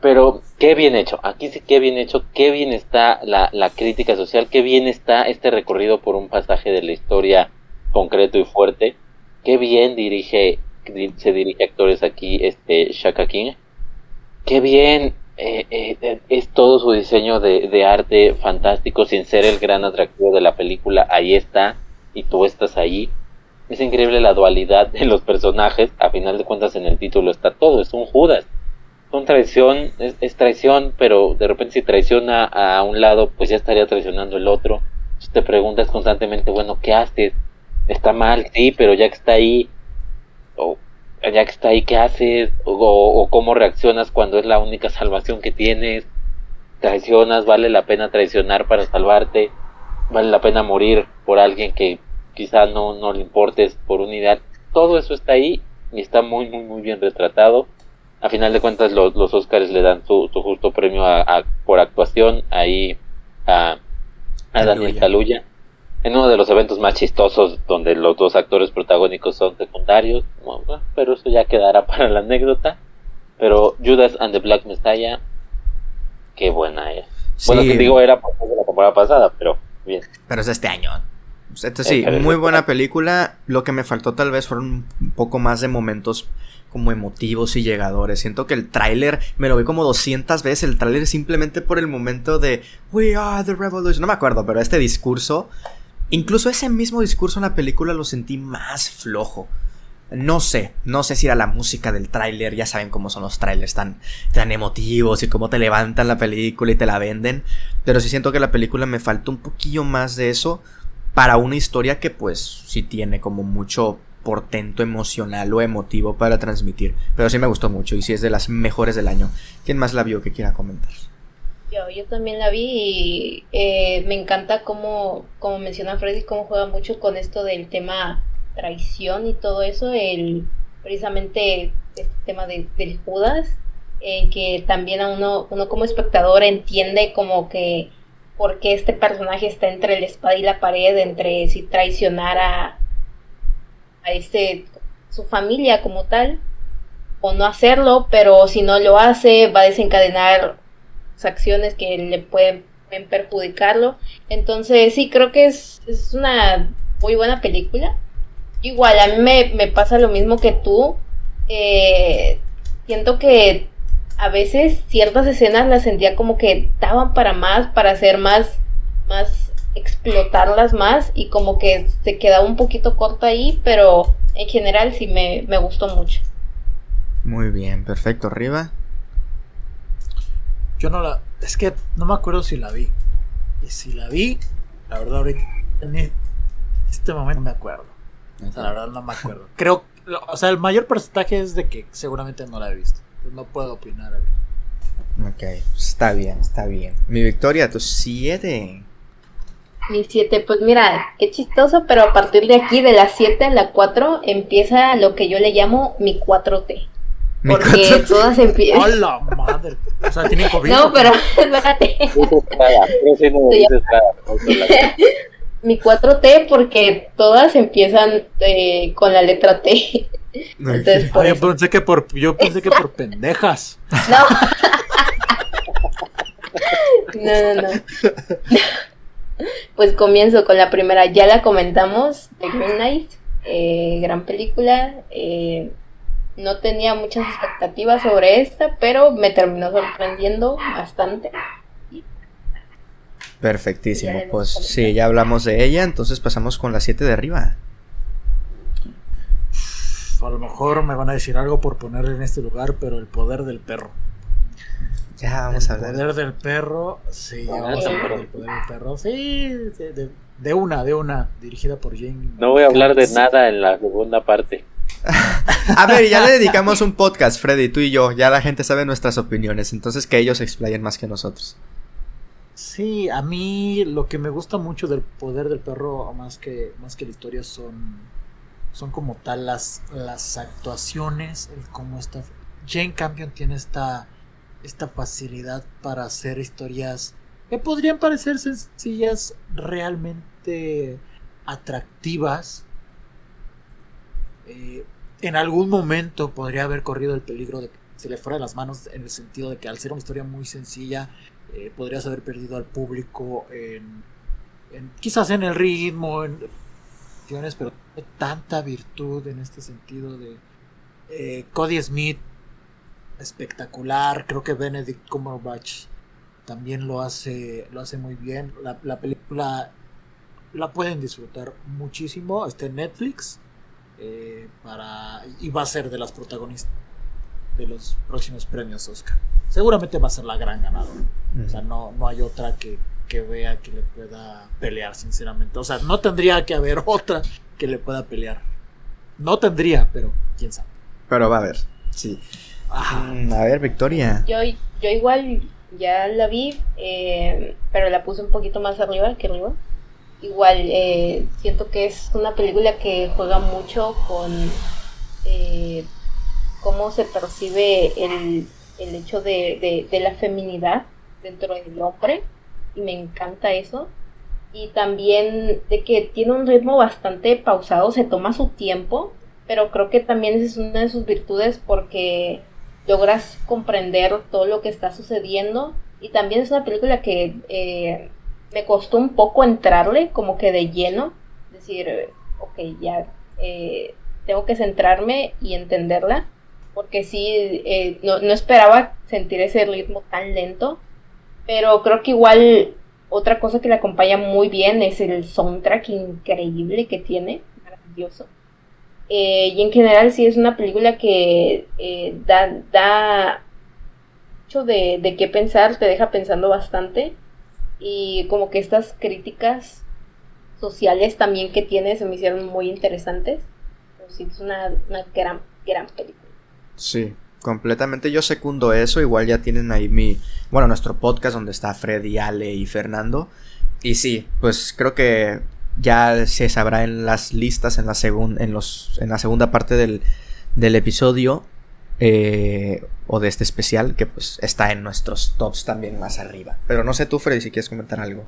Pero qué bien hecho, aquí sí qué bien hecho, qué bien está la, la crítica social, qué bien está este recorrido por un pasaje de la historia concreto y fuerte, qué bien dirige, se dirige actores aquí, este Shaka King, qué bien eh, eh, es todo su diseño de, arte fantástico sin ser el gran atractivo de la película. Ahí está y tú estás ahí. Es increíble la dualidad de los personajes. A final de cuentas en el título está todo. Es un Judas. con traición, es, traición, pero de repente si traiciona a, un lado, pues ya estaría traicionando el otro. Entonces te preguntas constantemente, bueno, ¿qué haces? Está mal, sí, pero ya que está ahí, o ya que está ahí, ¿qué haces? O, cómo reaccionas cuando es la única salvación que tienes. Traicionas, vale la pena traicionar para salvarte, vale la pena morir por alguien que quizá no, no le importes por unidad. Todo eso está ahí y está muy, muy, muy bien retratado a final de cuentas los, los Oscars le dan su, justo premio a, por actuación ahí a, a Daniel Kaluuya en uno de los eventos más chistosos donde los dos actores protagónicos son secundarios pero eso ya quedará para la anécdota pero Judas and the Black Messiah qué buena es bueno que digo era por la temporada pasada pero bien pero es este año entonces sí, muy buena película. Lo que me faltó tal vez fueron un poco más de momentos como emotivos y llegadores. Siento que el tráiler me lo vi como 200 veces. El tráiler simplemente por el momento de We are the revolution. No me acuerdo, pero este discurso, incluso ese mismo discurso en la película lo sentí más flojo. No sé, no sé si era la música del tráiler, ya saben cómo son los trailers tan, tan emotivos y cómo te levantan la película y te la venden, pero sí siento que la película me falta un poquillo más de eso para una historia que pues sí tiene como mucho portento emocional o emotivo para transmitir. Pero sí me gustó mucho y sí es de las mejores del año. ¿Quién más la vio que quiera comentar? Yo, también la vi y eh, me encanta cómo, como menciona Freddy, cómo juega mucho con esto del tema traición y todo eso, el precisamente este tema de, del Judas, en que también a uno, uno como espectador entiende como que por qué este personaje está entre la espada y la pared, entre si traicionar a, a este, su familia como tal, o no hacerlo, pero si no lo hace, va a desencadenar acciones que le pueden, perjudicarlo. Entonces, sí, creo que es, una muy buena película. Igual, a mí me, pasa lo mismo que tú. Eh, siento que a veces ciertas escenas las sentía como que daban para más, para hacer más, más explotarlas más y como que se quedaba un poquito corta ahí, pero en general sí me, gustó mucho. Muy bien, perfecto. ¿Arriba? Yo no la... Es que no me acuerdo si la vi. Y si la vi, la verdad ahorita en este momento no me acuerdo. la verdad no me acuerdo. Creo... O sea, el mayor porcentaje es de que seguramente no la he visto. No puedo opinar. Ok, está bien, está bien. Mi victoria, tus siete. Mi 7, pues mira, qué chistoso, pero a partir de aquí, de las 7 a la 4, empieza lo que yo le llamo mi 4T. Porque todas empiezan. ¡A la madre! O sea, tiene COVID. No, pero espérate. mi 4T porque todas empiezan eh, con la letra T. Entonces, por yo pensé que por yo pensé que por pendejas. No. no, no, no. Pues comienzo con la primera, ya la comentamos, The Green Knight, eh, gran película. Eh, no tenía muchas expectativas sobre esta, pero me terminó sorprendiendo bastante. Perfectísimo, pues sí, ya hablamos de ella, entonces pasamos con la 7 de arriba. A lo mejor me van a decir algo por ponerle en este lugar, pero el poder del perro. Ya vamos a hablar. El poder del perro, sí, vamos a hablar del poder del perro. Sí, de, una, de una, dirigida por Jane. No voy a hablar de nada en la segunda parte. a ver, ya le dedicamos un podcast, Freddy, tú y yo. Ya la gente sabe nuestras opiniones, entonces que ellos explayen más que nosotros. Sí, a mí lo que me gusta mucho del poder del perro, más que, más que la historia, son, son como tal las, las actuaciones, el cómo está. Jane Campion tiene esta esta facilidad para hacer historias que podrían parecer sencillas, realmente atractivas. Eh, en algún momento podría haber corrido el peligro de que se le fuera de las manos en el sentido de que al ser una historia muy sencilla eh, podrías haber perdido al público en, quizás en el ritmo, en pero tanta virtud en este sentido de eh, Cody Smith espectacular. Creo que Benedict Cumberbatch también lo hace, lo hace muy bien. La, película la pueden disfrutar muchísimo. Está en Netflix. Eh, para, y va a ser de las protagonistas de los próximos premios Oscar. Seguramente va a ser la gran ganadora. O sea, no, no hay otra que, que vea que le pueda pelear, sinceramente. O sea, no tendría que haber otra que le pueda pelear. No tendría, pero quién sabe. Pero va a haber, sí. Mm, A ver, Victoria. Yo, yo igual ya la vi, eh, pero la puse un poquito más arriba que arriba. Igual eh, siento que es una película que juega mucho con eh, cómo se percibe el, el hecho de, de- de la feminidad dentro del hombre y me encanta eso. Y también de que tiene un ritmo bastante pausado, se toma su tiempo, pero creo que también esa es una de sus virtudes porque logras comprender todo lo que está sucediendo. Y también es una película que eh, me costó un poco entrarle, como que de lleno. Decir, ok, ya eh, tengo que centrarme y entenderla. Porque sí, eh, no, no esperaba sentir ese ritmo tan lento. Pero creo que igual otra cosa que le acompaña muy bien es el soundtrack increíble que tiene. Maravilloso. Eh, y en general sí es una película que eh, da, da mucho de, de qué pensar, te deja pensando bastante. Y como que estas críticas sociales también que tiene se me hicieron muy interesantes. Sí, es una, una gran, gran película. Sí, completamente. Yo secundo eso. Igual ya tienen ahí mi. Bueno, nuestro podcast donde está Freddy, Ale y Fernando. Y sí, pues creo que ya se sabrá en las listas en la, segun- en los, en la segunda parte del, del episodio. Eh, o de este especial. Que pues está en nuestros tops también más arriba. Pero no sé tú, Freddy, si quieres comentar algo.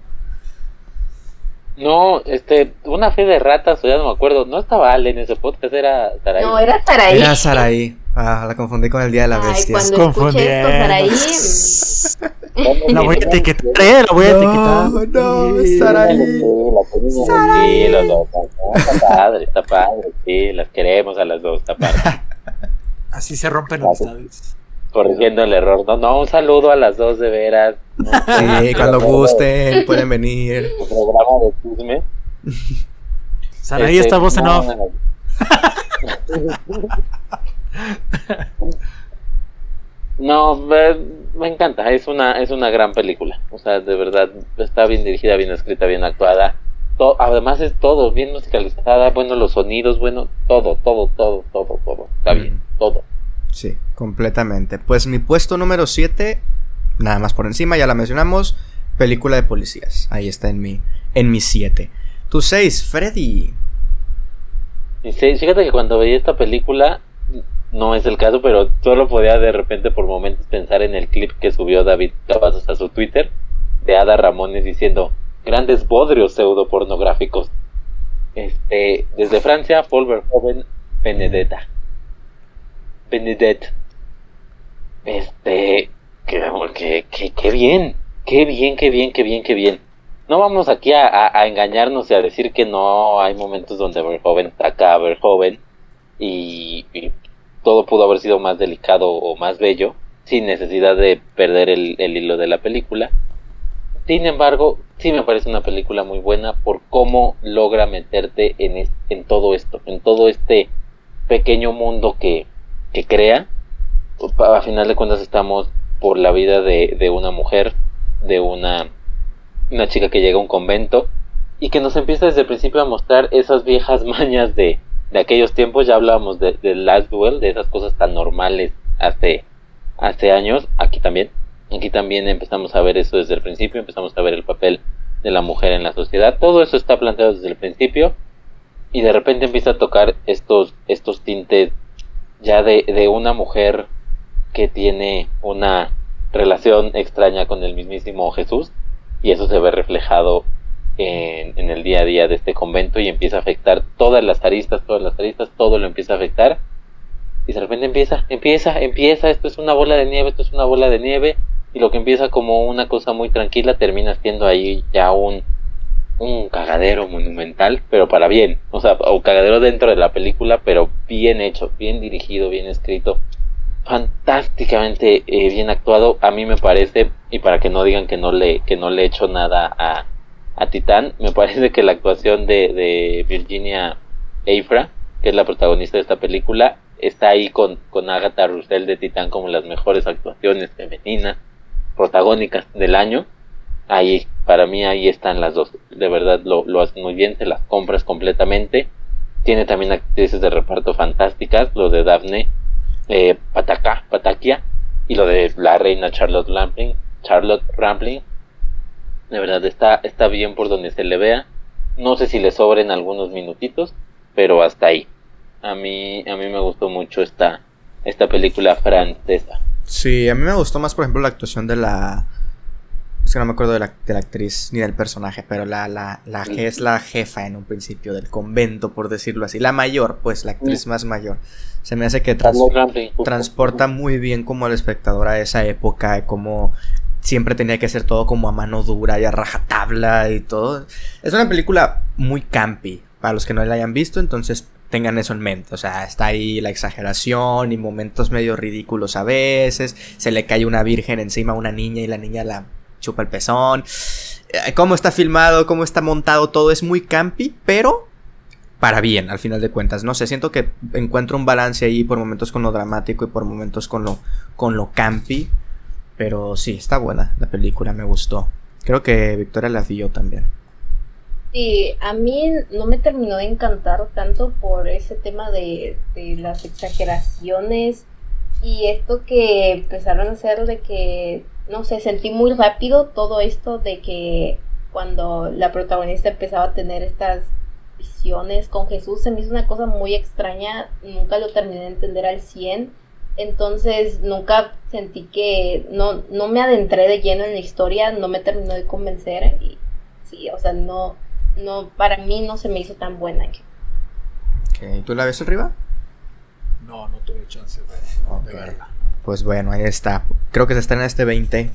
No, este, una fe de ratas, o ya no me acuerdo. No estaba Ale en ese podcast, era Sarai. No, era Saraí. Era Saraí. Ah, la confundí con el Día de la Ay, Bestia. cuando esto, Saraí. mm, La voy a etiquetar, eh, la voy a etiquetar. no, Sí. Saraí. Sí, los dos. ¿no? Está padre, está padre. Sí, las queremos a las dos, está padre. Así se rompen amistades. Corrigiendo el error. No, no, un saludo a las dos de veras. No, Sí, cuando gusten, pueden venir. Tu programa de chisme. Saraí, Este, esta voz en no, off. No, me, me encanta, es una, es una gran película. O sea, de verdad, está bien dirigida, bien escrita, bien actuada. To- además es todo, bien musicalizada, bueno, los sonidos, bueno, todo, todo, todo, todo, todo. Está bien, todo. Sí, completamente. Pues mi puesto número 7, nada más por encima, ya la mencionamos, película de policías. Ahí está en mi en mi 7. Tu 6, Freddy. Y sí, fíjate que cuando veía esta película, no es el caso, pero solo podía de repente por momentos pensar en el clip que subió David Cavazos a su Twitter de Ada Ramones diciendo grandes bodrios pseudo pornográficos. Este, desde Francia, Paul Verhoeven, Benedetta. Benedette. Este, que, que, que, bien, qué bien, qué bien, qué bien, qué bien. No vamos aquí a, engañarnos y a decir que no hay momentos donde Verhoeven ataca a Verhoeven y, y todo pudo haber sido más delicado o más bello sin necesidad de perder el, hilo de la película. Sin embargo, sí me parece una película muy buena por cómo logra meterte en todo esto, en todo este pequeño mundo que, que crea. A final de cuentas estamos por la vida de, de una mujer, de una, una chica que llega a un convento y que nos empieza desde el principio a mostrar esas viejas mañas de, de aquellos tiempos. Ya hablábamos de, de Last Duel, de esas cosas tan normales hace, hace años, aquí también. Aquí también empezamos a ver eso desde el principio, empezamos a ver el papel de la mujer en la sociedad. Todo eso está planteado desde el principio y de repente empieza a tocar estos, estos tintes ya de, de una mujer que tiene una relación extraña con el mismísimo Jesús y eso se ve reflejado en, en el día a día de este convento y empieza a afectar todas las aristas, todas las aristas, todo lo empieza a afectar. Y de repente empieza, empieza, empieza, esto es una bola de nieve, esto es una bola de nieve y lo que empieza como una cosa muy tranquila termina siendo ahí ya un, un cagadero monumental, pero para bien, o sea, un cagadero dentro de la película, pero bien hecho, bien dirigido, bien escrito, fantásticamente eh, bien actuado, a mí me parece, y para que no digan que no le, que no le he hecho nada a, a Titán, me parece que la actuación de, de Virginia Eifra, que es la protagonista de esta película, está ahí con, con Agatha Russell de Titán como las mejores actuaciones femeninas, protagónicas del año. Ahí, para mí, ahí están las dos. De verdad lo, lo hacen muy bien, te las compras completamente. Tiene también actrices de reparto fantásticas, lo de Daphne eh, Pataka, Patakia y lo de la reina Charlotte Rampling. Charlotte Rampling. De verdad está, está bien por donde se le vea. No sé si le sobren algunos minutitos, pero hasta ahí. A mí, a mí me gustó mucho esta, esta película francesa. Sí, a mí me gustó más, por ejemplo, la actuación de la. Es que no me acuerdo de la, de la actriz ni del personaje, pero la, la, la que es la jefa en un principio del convento, por decirlo así. La mayor, pues, la actriz más mayor. Se me hace que trans transporta muy bien como al espectador a esa época, como siempre tenía que ser todo como a mano dura y a rajatabla y todo. Es una película muy campy, para los que no la hayan visto, entonces tengan eso en mente. O sea, está ahí la exageración y momentos medio ridículos a veces. Se le cae una virgen encima a una niña y la niña la chupa el pezón. Eh, cómo está filmado, cómo está montado, todo es muy campy, pero para bien, al final de cuentas. No sé, siento que encuentro un balance ahí por momentos con lo dramático y por momentos con lo, con lo campy. Pero sí, está buena la película, me gustó. Creo que Victoria la vio también. Sí, a mí no me terminó de encantar tanto por ese tema de las exageraciones y esto que empezaron a hacer de que no sé, sentí muy rápido todo esto de que cuando la protagonista empezaba a tener estas visiones con Jesús, se me hizo una cosa muy extraña, nunca lo terminé de entender al 100, entonces nunca sentí que, no, no me adentré de lleno en la historia, no me terminó de convencer, y sí, o sea, no, no, para mí no se me hizo tan buena. Okay. ¿Tú la ves arriba? No, no tuve chance de verla. Pues bueno, ahí está. Creo que se estrena este 20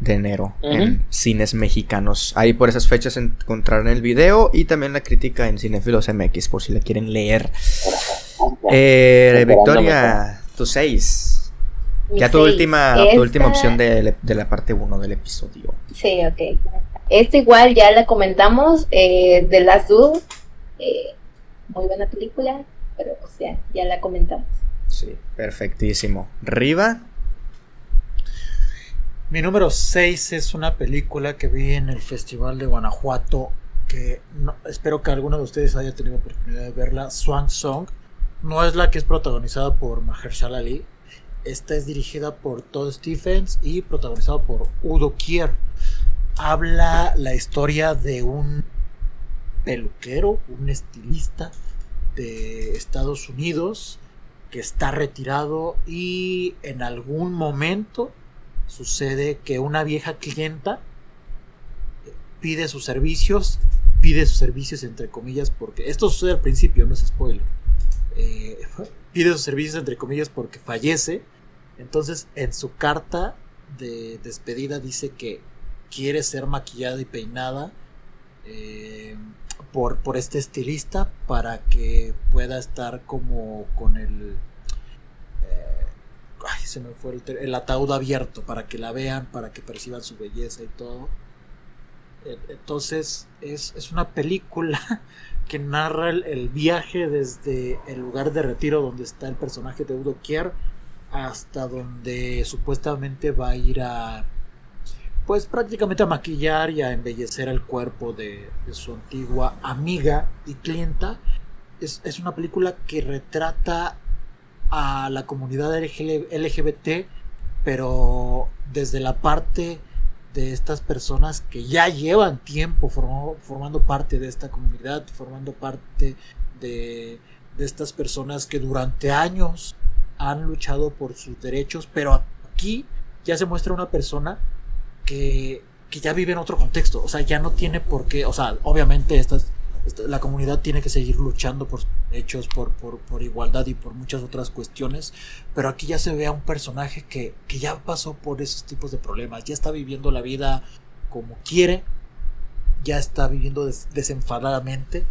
de enero en cines mexicanos. Ahí por esas fechas encontrarán el video y también la crítica en Cinefilos MX por si la quieren leer. Eh, Victoria, tu 6. Ya tu última, tu última opción de, la parte 1 del episodio. Sí, ok. Esta igual ya la comentamos, eh, de Last Duel. Eh, muy buena película, pero o sea, ya la comentamos. Sí, perfectísimo. ¿Riva? Mi número 6 es una película que vi en el Festival de Guanajuato que espero que alguno de ustedes haya tenido oportunidad de verla, Swan Song. No es la que es protagonizada por Mahershala Ali. Esta es dirigida por Todd Stephens y protagonizada por Udo Kier. Habla la historia de un peluquero, un estilista de Estados Unidos que está retirado y en algún momento sucede que una vieja clienta pide sus servicios, pide sus servicios entre comillas porque esto sucede al principio, no es spoiler. Eh, pide sus servicios entre comillas porque fallece. Entonces en su carta de despedida dice que quiere ser maquillada y peinada eh, por, por este estilista para que pueda estar como con el... Eh, ay, se me fue el, ataúd abierto para que la vean, para que perciban su belleza y todo. E, entonces es, es una película que narra el, viaje desde el lugar de retiro donde está el personaje de Udo Kier hasta donde supuestamente va a ir a pues prácticamente a maquillar y a embellecer el cuerpo de, su antigua amiga y clienta. Es, una película que retrata a la comunidad LGBT, pero desde la parte de estas personas que ya llevan tiempo formando parte de esta comunidad, formando parte de, de estas personas que durante años han luchado por sus derechos, pero aquí ya se muestra una persona que, ya vive en otro contexto. O sea, ya no tiene por qué. O sea, obviamente estas, la comunidad tiene que seguir luchando por hechos, por, por, igualdad y por muchas otras cuestiones. Pero aquí ya se ve a un personaje que, ya pasó por esos tipos de problemas. Ya está viviendo la vida como quiere. Ya está viviendo desenfadadamente.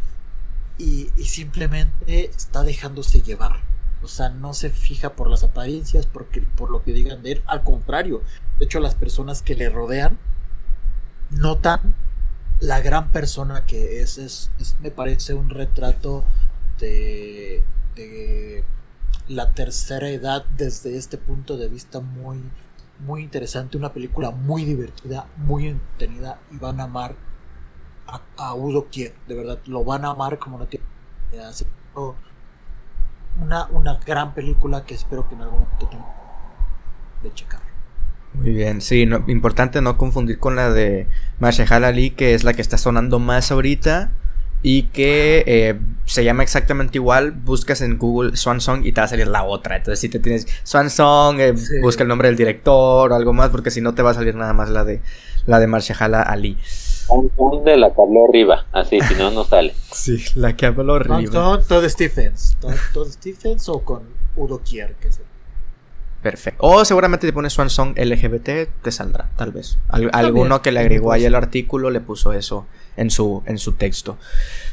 Y, simplemente está dejándose llevar. O sea, no se fija por las apariencias, porque, por lo que digan de él. Al contrario, de hecho, las personas que le rodean notan la gran persona que es. Es, me parece un retrato de, de la tercera edad desde este punto de vista muy, muy interesante. Una película muy divertida, muy entretenida y van a amar a, Udo Kier. De verdad, lo van a amar como no tiene una, una gran película que espero que en algún momento tenga de checar. Muy bien, sí, importante no confundir con la de Mahershala Ali, que es la que está sonando más ahorita y que eh, se llama exactamente igual. Buscas en Google Swan Song y te va a salir la otra. Entonces, si te tienes Swan Song, eh, busca el nombre del director o algo más, porque si no te va a salir nada más la de la de Marshala Ali. Swan de la que habló arriba, así, si no, no sale. sí, la que habló arriba. Swan Song, Todd Stephens. Todd, Stephens o con Udo Kier, que es Perfecto. O seguramente te pones Swan Song LGBT, te saldrá, tal vez. alguno que le agregó ahí el artículo le puso eso en su, en su texto.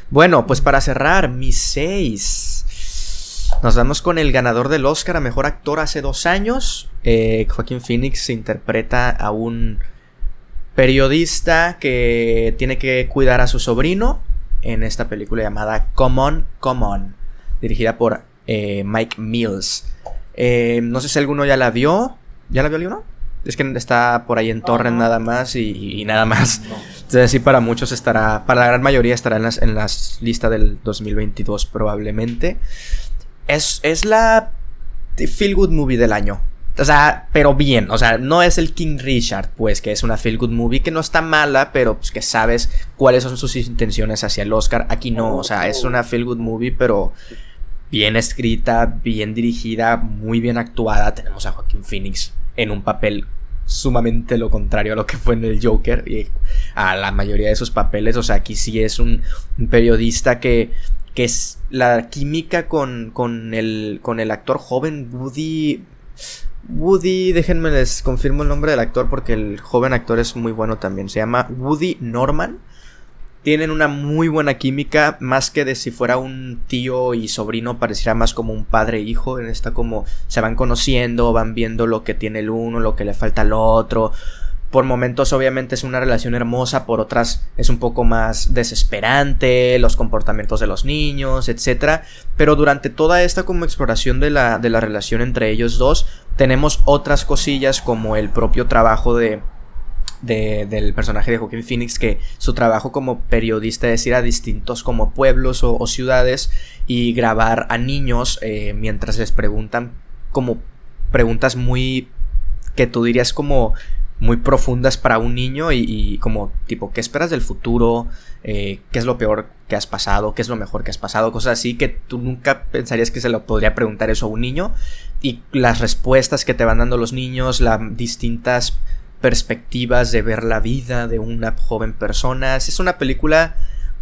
Bueno, pues para cerrar, mis seis. Nos vamos con el ganador del Oscar a Mejor Actor hace dos años. Eh, Joaquín Phoenix interpreta a un periodista que tiene que cuidar a su sobrino en esta película llamada Common Common, dirigida por eh, Mike Mills. Eh, no sé si alguno ya la vio. ¿Ya la vio alguno? Es que está por ahí en Torrent nada más y, nada más. Entonces sí, para muchos estará, para la gran mayoría estará en las, en las listas del 2022 probablemente. Es, es la feel good movie del año. O sea, pero bien, o sea, no es el King Richard, pues, que es una feel good movie que no está mala, pero pues que sabes cuáles son sus intenciones hacia el Oscar. Aquí no, o sea, es una feel good movie, pero bien escrita, bien dirigida, muy bien actuada. Tenemos a Joaquín Phoenix en un papel sumamente lo contrario a lo que fue en el Joker y a la mayoría de sus papeles. O sea, aquí sí es un, periodista que, que es la química con, con, el, con el actor joven Woody. Woody, déjenme les confirmo el nombre del actor porque el joven actor es muy bueno también. Se llama Woody Norman tienen una muy buena química, más que de si fuera un tío y sobrino, pareciera más como un padre e hijo, en esta como se van conociendo, van viendo lo que tiene el uno, lo que le falta al otro. Por momentos obviamente es una relación hermosa, por otras es un poco más desesperante, los comportamientos de los niños, etc. Pero durante toda esta como exploración de la, de la relación entre ellos dos, tenemos otras cosillas como el propio trabajo de, del personaje de Joaquin Phoenix que su trabajo como periodista es ir a distintos como pueblos o, ciudades y grabar a niños eh, mientras les preguntan como preguntas muy que tú dirías como muy profundas para un niño y, como tipo qué esperas del futuro eh, qué es lo peor que has pasado qué es lo mejor que has pasado cosas así que tú nunca pensarías que se lo podría preguntar eso a un niño. Y las respuestas que te van dando los niños las distintas perspectivas de ver la vida de una joven persona. Es una película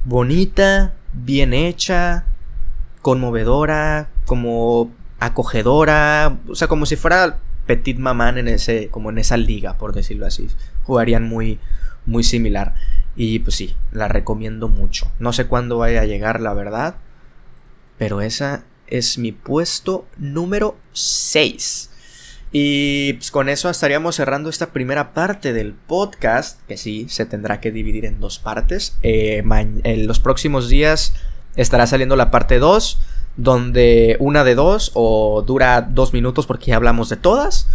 bonita, bien hecha, conmovedora, como acogedora, o sea, como si fuera Petit Maman en ese como en esa liga, por decirlo así. Jugarían muy muy similar y pues sí, la recomiendo mucho. No sé cuándo vaya a llegar, la verdad, pero esa es mi puesto número 6. Y pues con eso estaríamos cerrando esta primera parte del podcast, que sí, se tendrá que dividir en dos partes. Eh, en los próximos días estará saliendo la parte 2, donde una de dos o dura dos minutos porque ya hablamos de todas.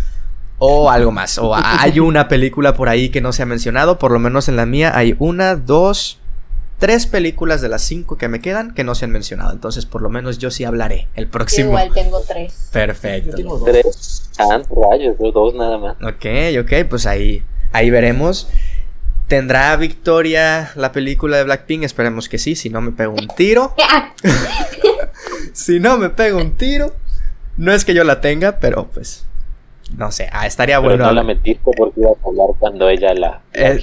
O algo más. O hay una película por ahí que no se ha mencionado. Por lo menos en la mía hay una, dos, tres películas de las cinco que me quedan que no se han mencionado. Entonces, por lo menos yo sí hablaré el próximo. igual tengo tres. Perfecto. tengo tres. Ah, rayos, dos nada más. Ok, ok, pues ahí, ahí veremos. ¿Tendrá victoria la película de Blackpink? Esperemos que sí, si no me pego un tiro. si no me pego un tiro. No es que yo la tenga, pero pues no sé, ah, estaría bueno. no la metiste porque ibas a hablar cuando ella la. Eh,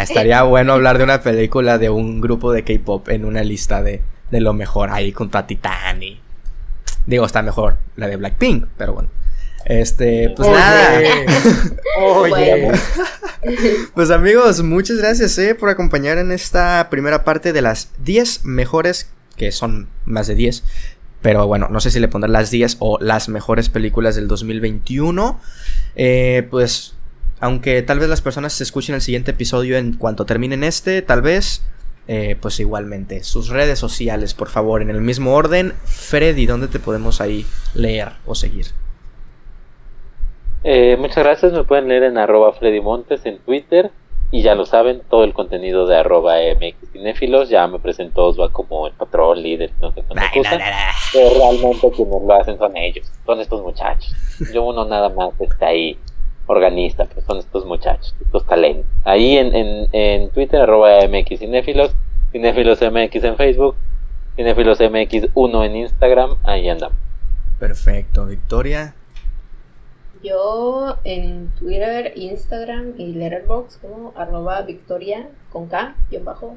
estaría bueno hablar de una película de un grupo de K-pop en una lista de, de lo mejor ahí junto a Titani. Digo, está mejor la de Blackpink, pero bueno. Este, pues nada. Oye. pues amigos, muchas gracias eh, por acompañar en esta primera parte de las 10 mejores, que son más de 10, pero bueno, no sé si le pondré las 10 o las mejores películas del 2021. Eh, pues, aunque tal vez las personas se escuchen el siguiente episodio en cuanto terminen este, tal vez. eh, pues igualmente. Sus redes sociales, por favor, en el mismo orden. Freddy, ¿dónde te podemos ahí leer o seguir? Eh, muchas gracias, me pueden leer en arroba Freddy Montes en Twitter. Y ya lo saben, todo el contenido de arroba mxcinéfilos, ya me presentó Osva como el patrón, líder, no sé cuántas cosas. Pero realmente quienes lo hacen son ellos, son estos muchachos. Yo uno nada más está ahí organista, pero son estos muchachos, estos talentos. Ahí en, en, en Twitter, arroba mxcinéfilos, cinéfilos mx en Facebook, cinéfilos mx1 en Instagram, ahí andamos. Perfecto, Victoria. Yo en Twitter, Instagram y Letterboxd como arroba victoria con K y bajo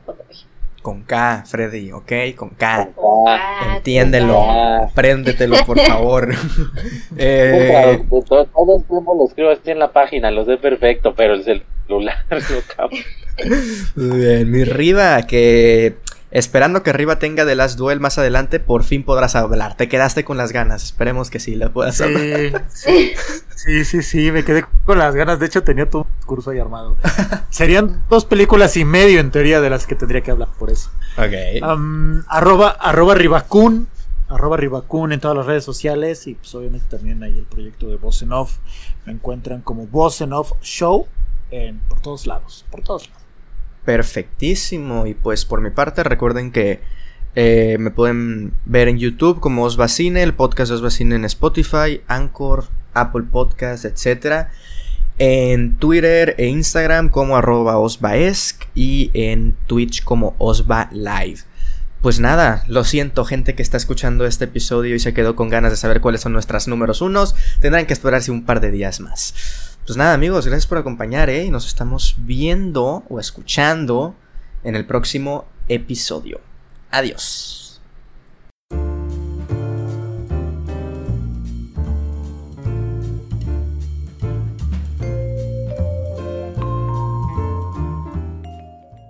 Con K, Freddy, ¿ok? Con K. Con K, Entiéndelo, con K. apréndetelo, por favor. eh, Todo, todo el tiempo lo escribo así en la página, lo sé perfecto, pero el celular lo cambio. muy bien, mi Riva, que esperando que Riva tenga The Last Duel más adelante, por fin podrás hablar. Te quedaste con las ganas, esperemos que sí la puedas hablar. Sí, sí, sí, sí, sí, me quedé con las ganas. De hecho, tenía todo un discurso ahí armado. Serían dos películas y medio en teoría de las que tendría que hablar por eso. Ok. Am, arroba, arroba Ribacun, arroba Ribacun en todas las redes sociales y pues obviamente también hay el proyecto de Voz en Off. Me encuentran como Voz en Off Show en, por todos lados, por todos lados. Perfectísimo. Y pues por mi parte, recuerden que eh, me pueden ver en YouTube como Osvacine, el podcast de Osvacine en Spotify, Anchor, Apple Podcast, etc. En Twitter e Instagram como arroba osvaesc y en Twitch como Osva Live. Pues nada, lo siento gente que está escuchando este episodio y se quedó con ganas de saber cuáles son nuestras números unos. Tendrán que esperarse un par de días más. Pues nada amigos, gracias por acompañar, ¿eh? Y nos estamos viendo o escuchando en el próximo episodio. Adiós.